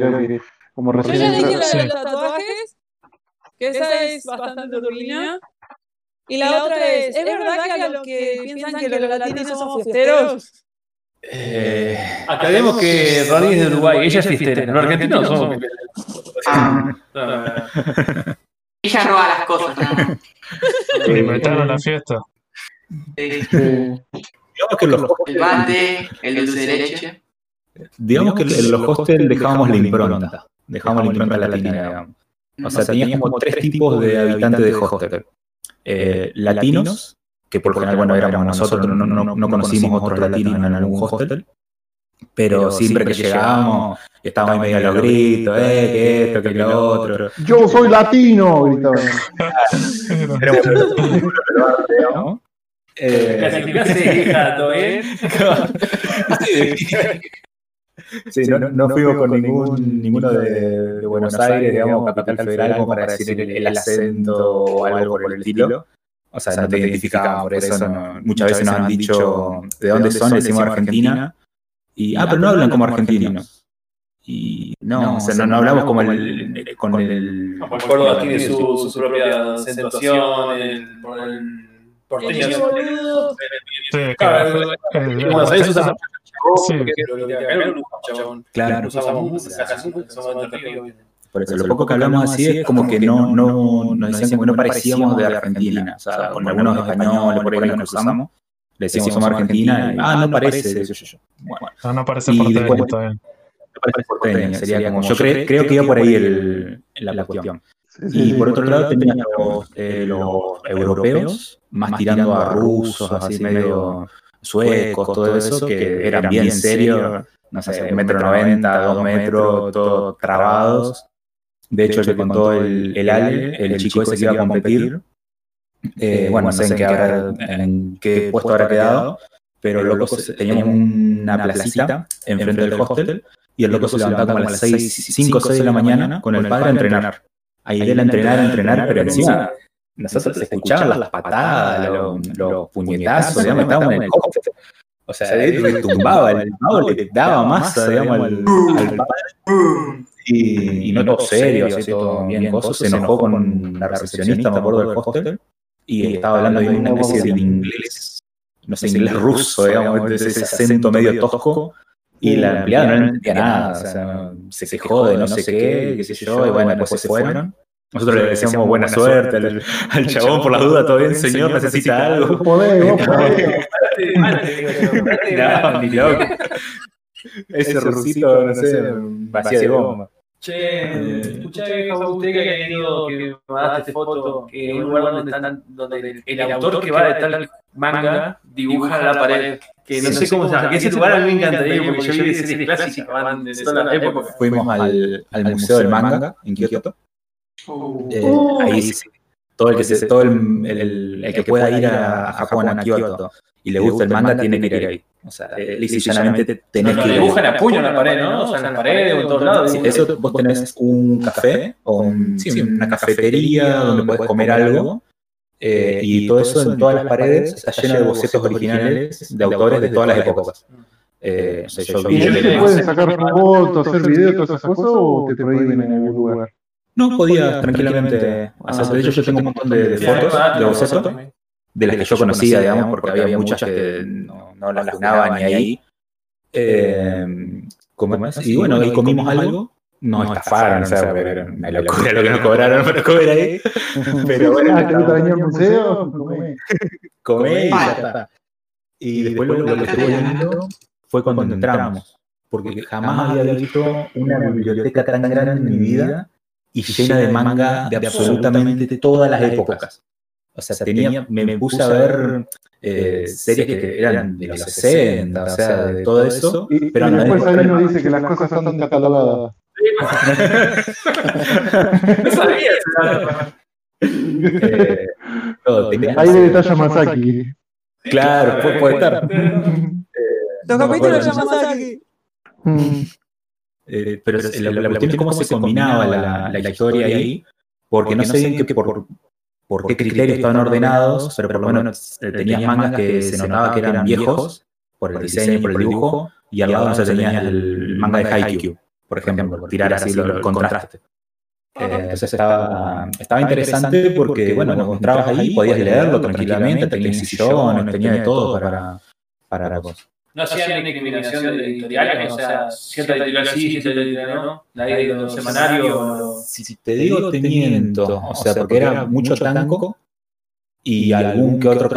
ya dije la de los tatuajes, que esa es bastante turbina. Y la otra es, ¿es verdad que a los que piensan que los latinos somos fiesteros? Eh, aclaremos que Ronnie es de Uruguay, ella es fiestera. Los argentinos no somos Ah, fiesteros. ella roba las cosas. ¿no? [LAUGHS] Le inventaron la fiesta. Sí. Eh, Digamos que, los, El mate, el dulce de leche. digamos que en los hostels dejábamos la impronta. Dejábamos la impronta latina, digamos. O sea, tenías como tres tipos de habitantes de hostel. Eh, latinos, que por lo general, bueno, éramos nosotros, no, no, no conocimos otros latinos en algún hostel. Pero siempre que llegábamos, estábamos ahí medio a los gritos, eh, que esto, que lo otro. Yo soy latino, gritaban. [LAUGHS] Eh, Clasificaste, hija, ¿todo bien? Sí, no, no fuimos con ningún, ninguno de, de Buenos Aires, digamos, capital federal, como para decir el, el acento o algo por el estilo. O sea, no te identificamos por eso. no- muchas veces nos han dicho de dónde son, decimos Argentina. Y, ah, pero no hablan como argentinos. Y no, o sea, no, no hablamos como el, con el... Como el Córdoba tiene su, su propia acentuación, el, por. El boludo. Sí, Claro, claro. Bueno, ¿sabes? Usamos Sí. lo que acá no lo usamos, chabón. Claro, Usamos. Por eso, lo poco que hablamos así es como que no, no nos decían como que no parecíamos de Argentina. O sea, con algunos españoles por ahí que nos cruzamos, le decíamos somos Argentina y, ah, no parece, qué sé yo. Bueno, No, no parece porteño, después- no parece porteño, sería como, yo cre- creo que iba por ahí el, la cuestión. Sí, sí, Y por otro lado tenían los, eh, los europeos, más tirando a rusos, así medio suecos, todo eso, que eran bien serios, no sé, un metro noventa, dos metros, todos trabados. De hecho, le contó el, el Ale, el chico ese que iba a competir. Eh, bueno, no sé en qué, habrá- en qué puesto habrá quedado, pero los locos teníamos una placita enfrente del hostel y el loco se levantaba como a las 5 o 6 de la mañana con el padre a entrenar. Ahí él a entrenar, a entrenar, pero encima nosotros escuchábamos las patadas, los, los puñetazos, digamos, estábamos en el. O sea, él retumbaba, el pavo le daba masa, digamos, al, al. Y, y no todo serio, así todo bien coso. Se enojó con la recepcionista, me acuerdo del hostel, y estaba hablando de una especie de inglés, no sé, inglés ruso, digamos, de ese acento medio tosco. Y la empleada no entendía nada, o sea, se quejó de no sé qué, qué sé yo, y bueno, después se fueron. Nosotros le decíamos buena suerte [LAUGHS] al, al chabón por las dudas, todo bien, señor, necesita algo. Vos [LAUGHS] podés, vos podés. No, [LAUGHS] ni loco. Ese rusito, no sé, vacía de bomba. Che, escuché a usted que ha querido que mandaste foto en un lugar donde, están, donde el, el autor que va de tal manga dibuja la pared. Que no sé cómo se llama. Que ese lugar a mí me encantaría porque yo vi series clásicas van de toda la época. Fuimos al, al Museo del Manga en Kioto. Eh, Uh. ahí sí, todo el que se, todo el, el- el que pueda ir a, a Japón, a Kioto, y le gusta el manga, tiene que ir ahí. O sea, eh, lisa y llanamente tenés Lo que ir. ahí. dibujan a puño en la pared, ¿no? O sea, en la pared o en todos lados. Sí, eso vos tenés un café o un- sí, una cafetería donde podés comer algo. Eh, y todo eso en todas las paredes está lleno de bocetos originales de autores de todas las épocas. Eh, no sé, yo ¿Y vi te pueden sacar fotos, hacer videos, todas esas cosas o te prohíben en algún lugar? No, podía tranquilamente hacer. De hecho, yo tengo un montón de, de fotos de bocetos de las que yo conocía, digamos, porque había muchas que no, no las junaba ni ahí. Eh. Y bueno, ahí comimos algo. Nos estafaron, o sea, era una locura lo que nos cobraron para comer ahí. [LAUGHS] Pero bueno, Ah, ¿te gusta venir al museo? Comé. comé y ya está. Y después lo, lo que estuve viendo fue cuando entramos, porque jamás había visto una biblioteca tan grande en mi vida y llena de manga de absolutamente todas las épocas. O sea, tenía, me, me puse a ver eh, series que eran de los 60, o sea, de todo eso. Y, Pero y no, después no, no, nos dice que las cosas están catalogadas. No sabía. eh, tenía- Ahí Masaki. Claro, puede, puede estar. Los No me capítulos de Yamasaki. Mm. Eh, pero la, la cuestión es cómo se combinaba la, la historia ahí, porque no sé bien que por, por qué criterios estaban ordenados, pero por lo menos eh, tenías mangas que se notaba que eran viejos, por el diseño, por el dibujo, y al lado no sé, tenías el manga de Haikyuu, por ejemplo, por tirar así lo- el contraste. Eh, entonces estaba, estaba interesante porque, bueno, lo encontrabas ahí, podías leerlo tranquilamente, tenías sillones, tenía de todo para, para la cosa. No hacían una discriminación de editoriales, o sea, cierta editorial sí, cierta editorial no. La de los semanarios. Si te digo, te miento. O sea, porque era mucho tanco y algún que otro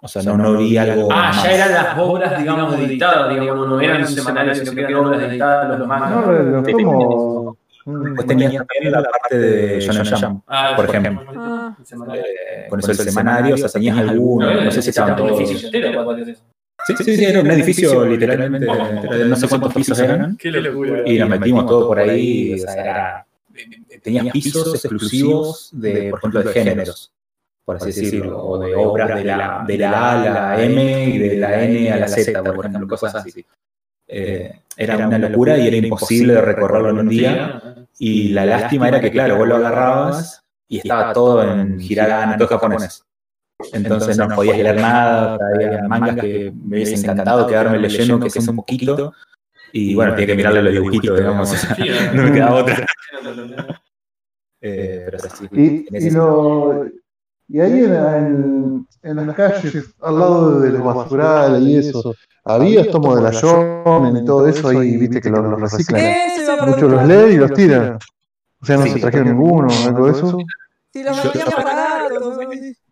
O sea, no, no vi algo. Ah, más. ya eran las obras, digamos, editadas, digamos, no eran semanarios, sino que eran obras editadas, los mangas. No, mm, Pues tenías también la parte de Shonen Jump, Ah, por ejemplo. Ah. Eh, con eso el semanario, o sea, tenías alguno, no sé si estaban todos. Sí, sí, sí, era un edificio literalmente, no sé cuántos pisos eran. locura. Y nos metimos todo por ahí, o sea, era, tenías pisos exclusivos de, por ejemplo, de géneros. Por así decirlo, o de obras de la, de la A a la M y de la N a la Z, por ejemplo, cosas así. Eh, era una locura y era imposible de recorrerlo en un día. Y la lástima era que, claro, vos lo agarrabas y estaba todo en hiragana, todo japonés. Entonces no podías leer nada, había mangas que me hubiese encantado quedarme leyendo, que sea un poquito. Y bueno, tenía que mirarle los dibujitos, [LAUGHS] digamos, no me quedaba otra. Eh, pero es así. Y, y, lo, y ahí en, en, en las calles, al lado de los basurales y eso, había estos de la Shonen y todo eso, ahí viste que los, los reciclan. Muchos los leen y los tiran. O sea, no se trajeron ninguno, algo de eso. Si los vendían baratos.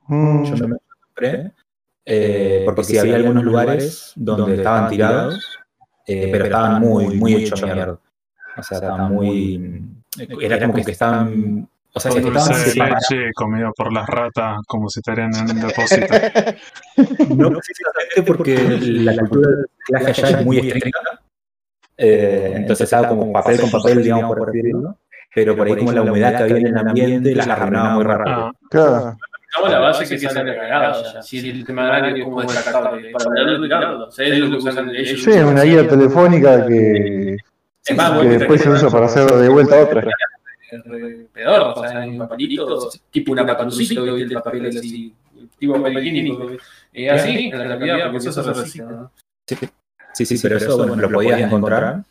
Mm. Yo no me lo compré, eh, porque sí había algunos lugares donde estaban tirados, eh, pero estaban muy, muy hechos mierda. O sea, estaban muy. Era como que estaban. O sea, que Dulce estaban de leche comido por las ratas como si estarían en un depósito. [LAUGHS] No precisamente porque la cultura del reciclaje allá es muy estricta. Eh, entonces estaba como papel con papel, digamos, por decirlo. Pero por ahí, como la humedad que había en el ambiente, las arruinaba muy rápido. Ah, Claro. Estamos la base que salen cagados ya. Si el tema agrario es como descartable para poderlo tirarlo. ¿Sabes lo que usan ellos? Sí, una guía telefónica que, Es más, que después se usa para hacer de vuelta otra. Peor, o sea, en papelito, tipo una patancito, que el papel así, tipo papel higiénico. Eh, así, en la realidad, porque eso se recicla. ¿no? Sí, sí, pero eso bueno, lo podías encontrar.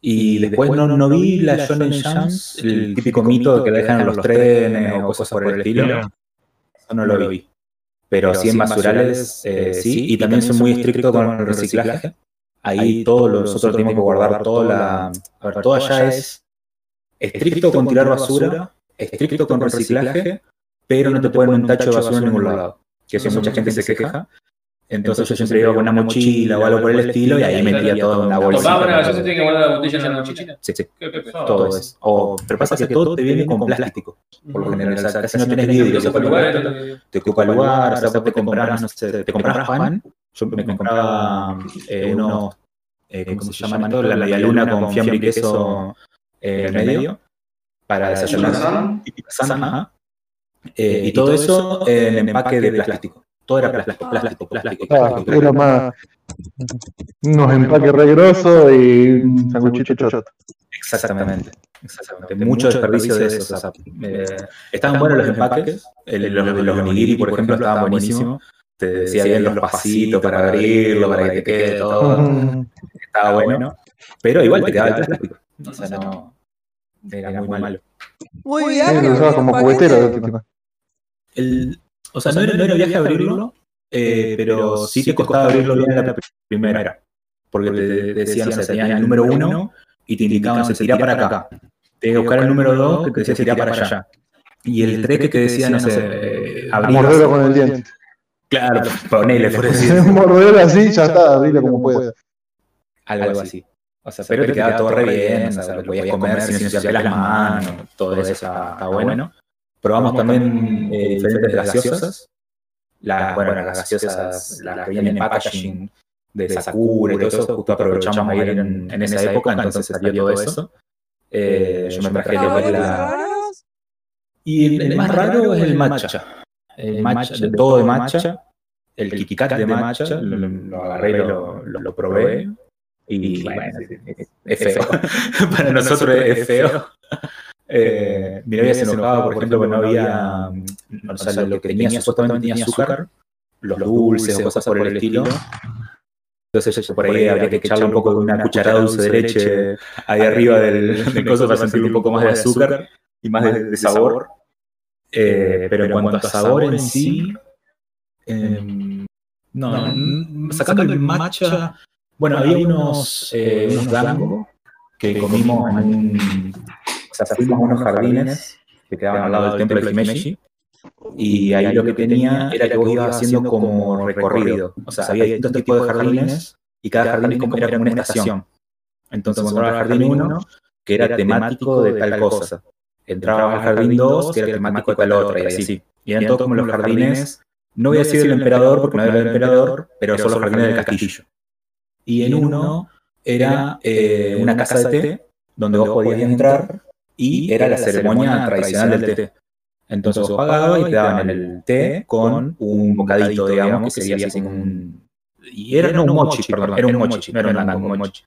Y después no, no vi la Shonen Jumps, el típico mito de que dejan en los trenes o cosas por el estilo. Eso no lo vi. Pero sí en basurales, eh, sí. Y también son muy estrictos con el reciclaje. Ahí todos nosotros tenemos que guardar toda la... A ver, todo allá es estricto con tirar basura, estricto con reciclaje, pero no te ponen un tacho de basura en ningún lado. Que eso mucha gente se queja. Entonces yo siempre iba con una mochila o algo por el estilo y ahí metía todo en una una bolsita. gaseosa, tiene que guardar la botella en la mochila. Sí, sí, todo es. O, pero pasa que todo te viene con plástico, por lo general. O sea, casi no tenés vidrio. Te ocupa lugar, o sea, te comprabas, no sé, te comprabas pan, yo me compraba eh, unos, eh, ¿cómo se llaman? La media luna con fiambre y queso eh, en el medio, para desayunar. Y pizzas, ajá. Eh, y todo eso en empaque de plástico. Todo era plástico, plástico, plástico. Plástico, era más unos empaques re grosos y un sanguchito. Exactamente. Exactamente. Mucho desperdicio de eso. o sea, eh, estaban buenos los empaques. el- los, los onigiri, por ejemplo, estaban buenísimos. Te decía bien los pasitos para abrirlo, para que te quede todo. Estaba bueno. Pero igual te quedaba el plástico. O sea, no. Era muy malo. Muy bien. lo usaba como juguetero. El, o sea, no era, no era viaje abrirlo, eh, pero sí te costaba abrirlo bien la primera. Porque te decían, o sea, tenías el número uno y te indicaban, se tirá para acá. Te que buscar el número dos que te decía tirá para allá. Y el tres que te decía, no sé, eh, abrir. Morderlo con el diente. Claro, ponele, [LAUGHS] por decir. Morderlo así, ya está, abrirlo como pueda. Algo así. O sea, pero te quedaba todo re bien, o sea, lo podías comer sin ensuciarte las manos, todo eso está, está bueno. Probamos también eh, diferentes gaseosas. Bueno, las gaseosas, las que vienen en packaging de Sakura y todo eso, justo aprovechamos ahí en, en esa época, entonces salió todo eso. Eh, yo me traje. Y el, el más raro es el matcha. El matcha, de todo de matcha. El Kit Kat de matcha, lo, lo agarré y lo, lo, lo probé. Y bueno, es, es feo. [LAUGHS] Para nosotros es feo. [LAUGHS] Eh, mi novia se enojaba, por ejemplo, porque no había. O sea, lo que tenía supuestamente tenía azúcar, los dulces o cosas por el estilo. Entonces, por ahí habría que echarle un poco de una cucharada dulce de leche ahí arriba del, del coso para sentir un poco más de azúcar y más de, de sabor. Eh, pero en cuanto a sabor en sí, eh, no, no, sacando el matcha, bueno, había unos, eh, unos gango que comimos en un, o sea, fuimos a unos jardines que quedaban al lado del templo de Himeji, y ahí lo que tenía era que vos ibas haciendo como recorrido, o sea, había distintos tipos de jardines, y cada jardín como era como una estación. Entonces encontrabas el jardín 1, que era temático de tal cosa. Entrabas al jardín 2, que era temático de tal otra, y así. Y eran todos como los jardines, no voy a decir el emperador, porque no era el emperador, pero son los jardines del castillo. Y en uno era eh, una casa de té, donde vos podías entrar, y era la ceremonia tradicional del té. Entonces vos pagabas y te daban el té con un bocadito, digamos, que sería así como un... Y era, no un mochi, perdón, era un mochi, no era un mango, un mochi.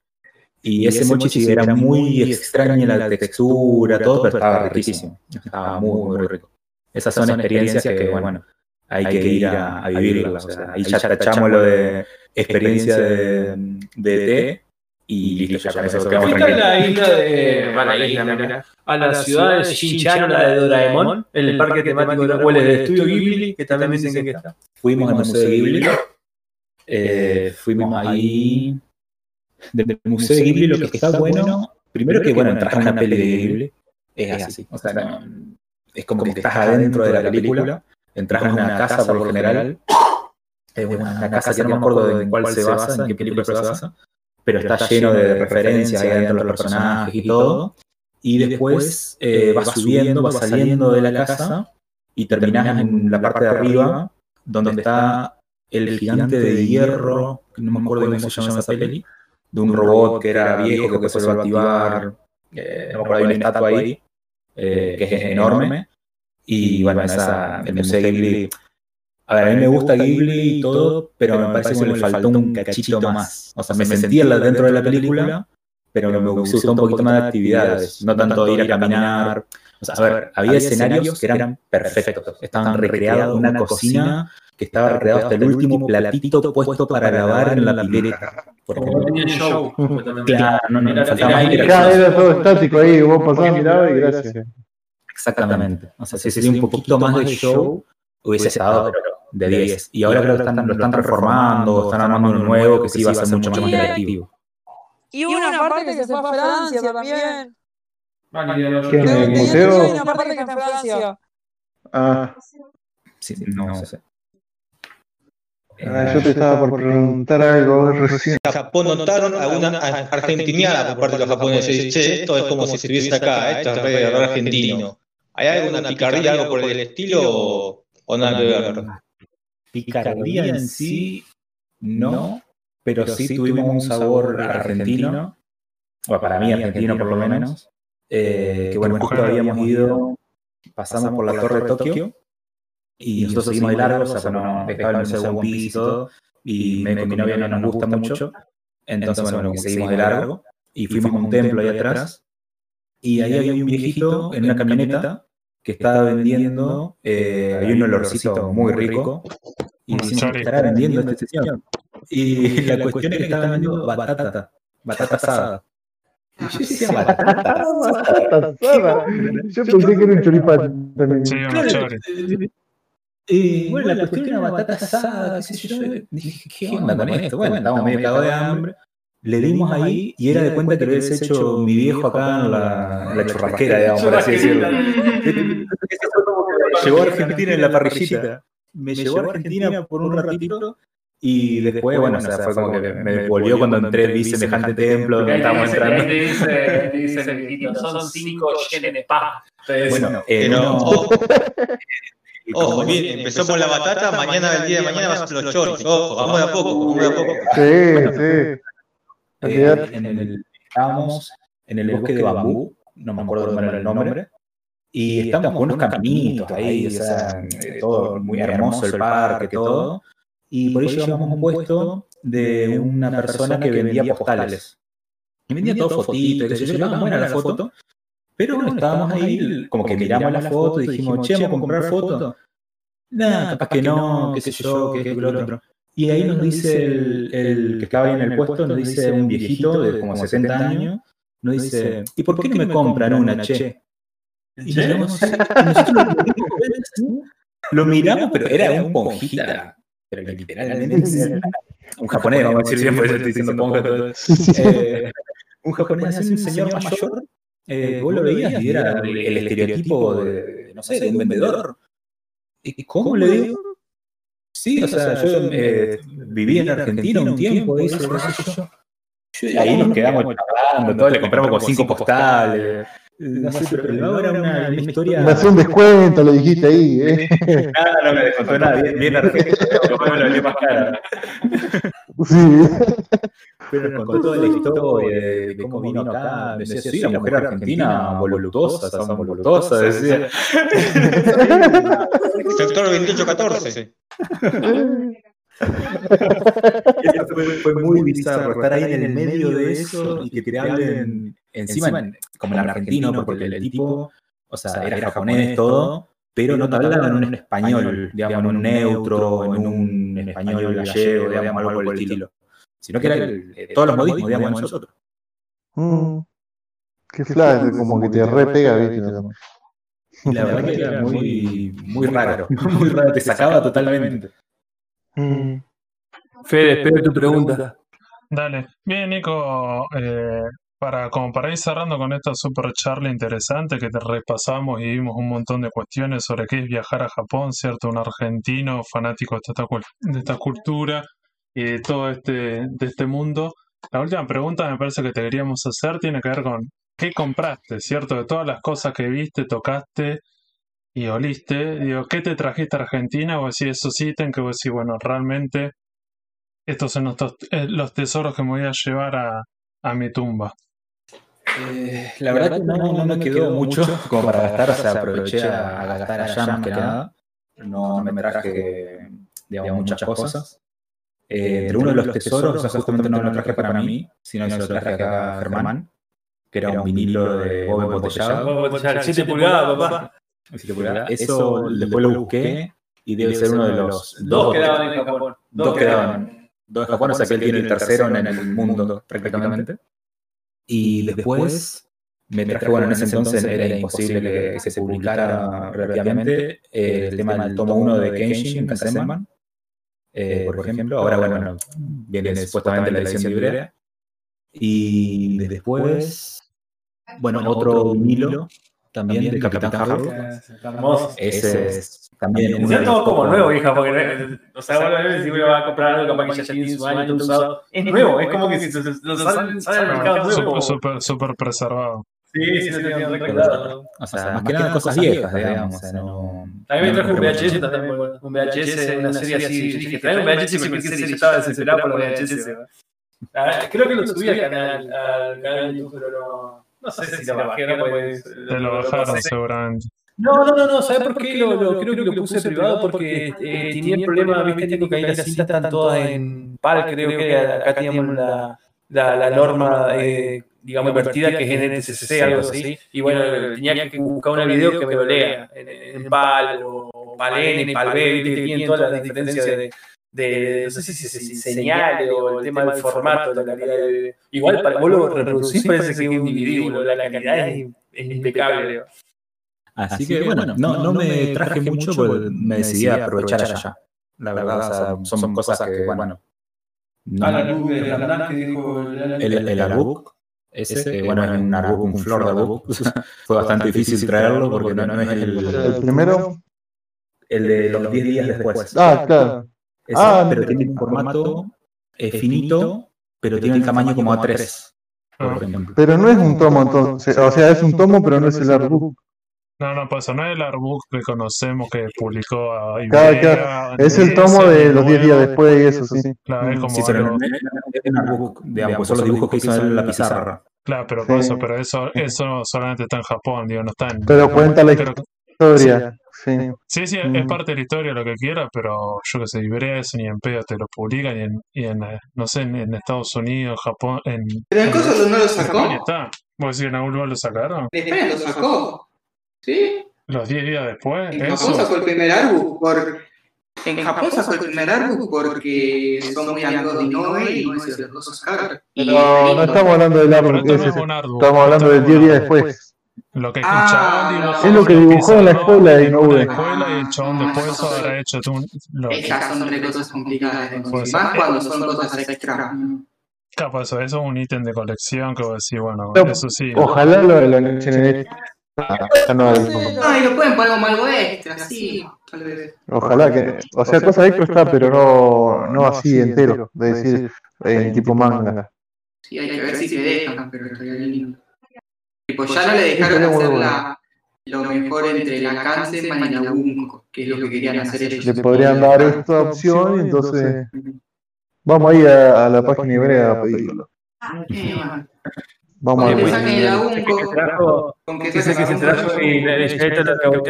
Y ese mochi sí era muy extraña la textura, todo, pero estaba riquísimo. Estaba muy, muy rico. Esas son experiencias que, bueno, hay que ir a, a vivirlas. O sea, ahí ya tachamos lo de experiencia de, de té y listo, ya con eso quedamos ¿Fuiste a tranquilos. la isla de. [LAUGHS] bueno, a la isla, mira, a la ciudad de Shinchan, la de Doraemon, el parque temático de o el de Estudio Ghibli, que también dicen que está. Fuimos al Museo Ghibli. eh, fuimos ahí. Del Museo de Ghibli, lo que está bueno, primero que, bueno, entras a una peli de Ghibli, es así. O sea, no- es como que estás adentro de la película, entras a una casa por lo general, es una, una casa que no me acuerdo en cuál se basa, en qué película se basa, pero está lleno de referencias ahí adentro de los personajes y todo. Y después eh, vas subiendo, vas saliendo de la casa y terminás en la parte de arriba, donde está el gigante de hierro, que no me acuerdo cómo se llama esa peli, de un robot que era viejo, que se a activar, eh, no me acuerdo, hay una estatua ahí, eh, que es enorme. Y bueno, esa, el Museo de Ghibli. A ver, a mí me gusta Ghibli y todo, pero me parece que le faltó un cachito más. O sea, me sentía dentro de la película, pero me gustó un poquito más de actividades, no tanto ir a caminar. O sea, a ver, había escenarios que eran perfectos. Estaban recreados en una cocina que estaba recreado hasta el último platito puesto para lavar en la pileta. Por ejemplo. Tenía show. [LAUGHS] Claro, no, no, faltaba era todo estático ahí, vos pasabas, mirabas y gracias. Exactamente. O sea, si sería un poquito más de show, hubiese estado de 10. Y ahora creo que están, lo están reformando, están armando uno nuevo que sí va a ser mucho más interactivo. Y hubo una parte que se fue a Francia también. ¿Qué, en el museo? que hay una parte que está en Francia. Ah, Sí, no sé. ah, yo te estaba por preguntar algo recién. En Japón notaron alguna a- argentiniada por parte de los japoneses. Che, esto es como si estuviese acá, esto es re, re argentino. ¿Hay alguna picardía, algo por el estilo o, o nada que ver? Picardía en sí, no, pero sí tuvimos un sabor argentino, o para mí argentino por lo menos, eh, que bueno, justo habíamos ido, pasamos por la torre de Tokio, y nosotros seguimos de largo, o sea, no estaba en el One Piece y todo, y me, con mi novia no nos gusta mucho, entonces bueno, seguimos de largo, y fuimos a un templo ahí atrás, y ahí había un viejito en una camioneta que estaba vendiendo, eh, había un olorcito muy rico, y decimos, estará vendiendo este señor. Y la cuestión es que estaba vendiendo batata, batata asada. Y yo [LAUGHS] decía, [LAUGHS] batata asada. Yo pensé que era un choripán también. Sí. Y bueno, la cuestión era batata asada, qué sé yo. Dije, ¿qué onda con esto? Bueno, estábamos medio cagados de hambre. Le dimos ahí y era de cuenta que lo hubiese hecho mi viejo acá en la, en la churrasquera, digamos, por así decirlo. Llegó a Argentina en la parrillita. Me llevó a Argentina por un ratito y después, bueno, o sea, fue como que me devolvió cuando entré, vi semejante templo donde estábamos entrando. [LAUGHS] son cinco yenes de paz. Bueno, eh, no, [LAUGHS] ojo, ojo, bien, empezó con la batata, mañana, el día de mañana vas a los choris. Ojo, vamos de a poco, vamos de a poco. Sí, sí. Eh, en el, estábamos en el bosque de bambú, no me acuerdo cómo era el nombre, y estamos con unos caminitos ahí, o sea, eh, todo muy hermoso el parque, todo, y por ahí llevamos un puesto de una persona que vendía postales. Y vendía todo qué sé yo, buena la foto, pero bueno, estábamos ahí, como que miramos la foto y dijimos, che, ¿vamos a comprar foto? Nada, capaz que no, qué sé yo, qué es lo otro. Y ahí nos dice el, el que estaba ahí en el puesto, nos dice un viejito de como 60 años, nos dice, ¿y por qué no me compran una, che? [LAUGHS] Y nosotros, nosotros [LAUGHS] lo, miramos, lo miramos, pero era un ponjita, pero literalmente era un japonés, vamos a decir bien, por eso estoy diciendo ponja. [LAUGHS] Eh, un japonés un señor mayor, eh, vos lo veías y era el, el estereotipo de, no sé, de un vendedor. ¿Y cómo le digo? Sí, o sea, yo eh, viví en Argentina un tiempo, yo. Yo- y ahí nos quedamos charlando, todo, le compramos con cinco postales. No sé, pero era una, una historia. Me hacía un descuento, lo dijiste ahí. [LAUGHS] ¿eh? Nada, [LAUGHS] no me descontó nada, bien, bien argentino, [LAUGHS] capaz me lo vendió más cara. Sí. Pero nos contó toda la historia de, cómo vino acá. Decía, sí, la mujer argentina, voluptuosa, son voluptuosa, decía. Sector 2814. Eso fue, fue muy bizarro estar ahí en el medio de eso y que te hablen encima, como en argentino, porque el tipo, o sea, era japonés todo, pero no te hablaban en un español, digamos, en un neutro, en un español gallego, digamos, algo por el estilo. Sino que era el- eh, todos los modismos, digamos, nosotros. Mm. Qué flash, como que te repega, ¿viste? Y la verdad que era [LAUGHS] muy, muy raro, muy raro, te sacaba totalmente. Mm. Fede, espero tu pregunta. Dale. Bien, Nico, eh, para, como para ir cerrando con esta super charla interesante que te repasamos y vimos un montón de cuestiones sobre qué es viajar a Japón, ¿cierto? Un argentino fanático de esta, cul- de esta cultura y de todo este, de este mundo. La última pregunta me parece que te queríamos hacer tiene que ver con qué compraste, ¿cierto? De todas las cosas que viste, tocaste y oliste, digo, ¿qué te trajiste a Argentina? O decir esos ítems que vos decís, bueno, realmente estos son los, eh, los tesoros que me voy a llevar a, a mi tumba. Eh, la verdad que no, no me quedó mucho como para gastar, o sea, aproveché a, a gastar allá más que nada. No me traje, digamos, muchas cosas. Eh, entre uno de los tesoros, o sea, justamente no lo traje para mí, sino que se lo traje acá a Germán, que era un vinilo de Bob embotellado. 7 pulgadas, papá. Siete pulgadas. Eso después lo busqué y debe ser uno de los Dos quedaban en Japón. Dos quedaban. Dos de Japón, o sea que él tiene el tercero en el mundo prácticamente. Y después me traje, bueno, en ese entonces era imposible que, se publicara rápidamente eh, el tema del tomo 1 de Kenshin Kassenman, eh, por ejemplo. Ahora, bueno, viene supuestamente la edición librera. Y después, bueno, otro vinilo también de Capitán. Hermoso. Ese es también todo como nuevo, hija, porque no- o sea, bueno, a veces si uno va a comprar algo, capaz que ya tiene su año, todo usado. Es nuevo, es como que si lo sale al mercado nuevo. Súper preservado. Sí, sí, recordado. O sea, más que nada cosas viejas, digamos. O sea, no, También me no traje un VHS, también, bueno, un VHS, una serie así. Dije, trae un VHS yo estaba desesperado por los VHS. Ah, Creo que lo subí al canal, al canal de YouTube, pero no, no sé si lo bajé, no pues, lo bajaron seguramente. No, no, no, no, ¿sabes por qué? Lo, lo- creo que lo puse privado porque eh, tenía el problema, viste, Nico, que ahí las cintas están todas en PAL, creo que acá teníamos la, la, la norma, eh, digamos, invertida que es en NTCC, algo así, y bueno, tenía que buscar una video que me lo lea en, PAL o PALN, PALB, viste, que tienen todas las diferencias de, de, no sé si es señales o el tema del formato, la calidad de... Igual, para vos lo reproducís parece que es un boludo, la calidad es, es impecable, Así que bueno, no, no me traje mucho porque me decidí a aprovechar allá. La verdad, o sea, son cosas que, bueno. que el, el, ese, que bueno, es un artbook, un flor de. [LAUGHS] Fue bastante difícil traerlo porque no, no es El el, primero. el de los 10 días después. Ah, claro. Ese, Ah, pero tiene un formato eh, finito, pero tiene el tamaño como A3, Ah. por ejemplo. Pero no es un tomo entonces. O sea, es un tomo, pero no es el artbook. No, no, no es el artbook que conocemos que publicó a Claro, Ibrea, claro. Es el tomo de es los 10 días después y eso, sí. Claro, es como Sí, pero es es un artbook, digamos, son los dibujos que hizo en la pizarra. Claro, pero por Sí. eso, pero eso, eso solamente está en Japón, digo, no está en. Pero cuenta la Pero- historia. Sí. sí, sí, es Mm. parte de la historia, lo que quiera, pero yo que sé, Ibrea eso ni en pedo te lo publican y en, y en eh, no sé, en, en Estados Unidos, Japón, en, Pero el coso no lo en sacó. España está. ¿Vos decís que en algún lugar lo sacaron? En España lo sacó. ¿Sí? Los 10 días después, En eso. Japón sacó el primer artbook por... En Japón sacó el primer artbook porque son muy amigos de Inoue y Inoue se los dos. Y No, no estamos hablando del esto no. Estamos hablando del 10 días después. Lo que Ah, escuchaban dibujó Es lo que dibujó en la escuela de en la Inoue. escuela y el chabón Ah, después eso sí. habrá hecho tú lo Esas son tres cosas complicadas de Pues, conseguir. Más cuando son cosas extra. Capaz, eso, eso es un ítem de colección que vos decís, bueno, No, eso sí. Ojalá lo, este. Ah, no, Sí, no. y lo pueden poner como algo extra, sí, tal vez. Ojalá que. O sea, cosa extra está, pero no, no así entero. De decir, en tipo manga. Sí, hay que ver si se dejan, pero estaría lindo. Tipo, ya no le dejaron hacer la, lo mejor entre la Kanseman y la Bunko, que es lo que querían hacer ellos. Le podrían dar esta opción y entonces. Vamos ahí a, a la página hebrea a pedirlo. Eh, bueno. Vamos a ver. con que se trajo y le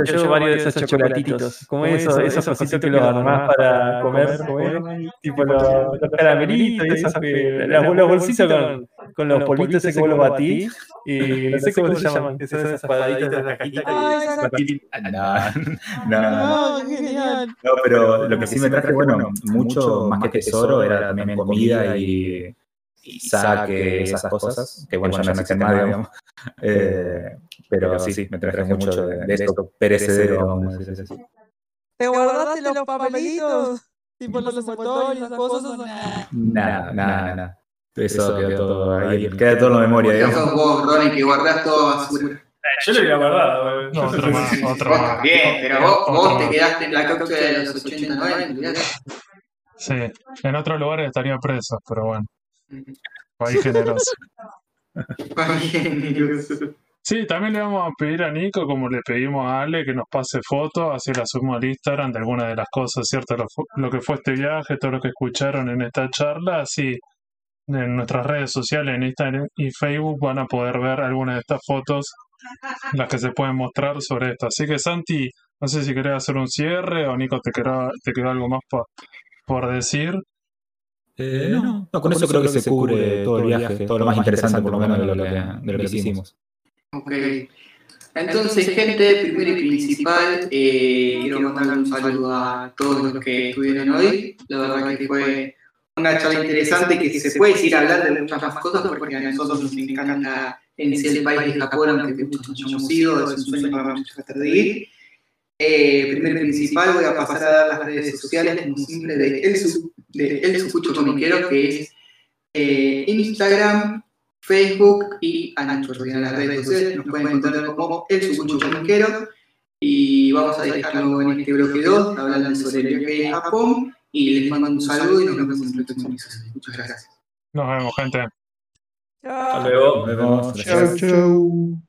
yo varios de esos chocolatitos. Como esos, esos cositos que los armás para comer, tipo los, caramelitos y esos que, las, los bolsitos con, los polvitos que vos los batís y no sé cómo se llaman, esas cuadraditas de la cajita. No. No, pero lo que sí me traje, bueno, mucho más que tesoro era también comida y, y saque, esas cosas, que bueno, ya no existen más, digamos. [LAUGHS] Eh, pero sí, sí, me traje mucho de, de esto perecedero, vamos a decir así. ¿Te guardaste los papelitos? Tipo los envoltorios, esas cosas. nada? Nada, nada. Eso quedó todo ahí, queda todo en la memoria, digamos. sos vos, Ronnie, que guardás toda basura. Yo lo había guardado. No, otro más, otro Vos más. también, pero vos, vos te quedaste en la causa de los 80, 90. Sí, en otros lugares estaría preso, pero bueno, país generoso. Sí, también le vamos a pedir a Nico, como le pedimos a Ale, que nos pase fotos, así la subimos al Instagram de algunas de las cosas, ¿cierto? Lo, que fue este viaje, todo lo que escucharon en esta charla, así en nuestras redes sociales, en Instagram y Facebook, van a poder ver algunas de estas fotos, las que se pueden mostrar sobre esto. Así que Santi, no sé si querés hacer un cierre o Nico, te quedó, te quedó algo más por, por decir. Eh, no, no, con eso creo que se cubre todo el viaje, todo lo más interesante por lo menos de lo que, de lo que hicimos. Ok. Entonces, gente, primero y principal, eh, quiero mandar un saludo a todos los que estuvieron hoy. La verdad que fue una charla interesante que se puede seguir hablando de muchas más cosas porque a nosotros nos encanta en sí el país de Japón, aunque muchos no hayamos ido, es un sueño para muchos tratar de ir. Eh, primero y principal, voy a pasar a dar las redes sociales, como siempre, de El, Su- de El Sucucho Comiquero, que es eh, Instagram, Facebook y Anchor. En las redes sociales nos pueden encontrar como El Sucucho Comiquero. Y vamos a dejarlo en este bloque 2, hablando sobre el viaje a Japón. Y les mando un saludo y nos vemos en el próximo episodio. Muchas gracias. Nos vemos, gente. Chao. Hasta luego. Nos vemos. Chau, chau.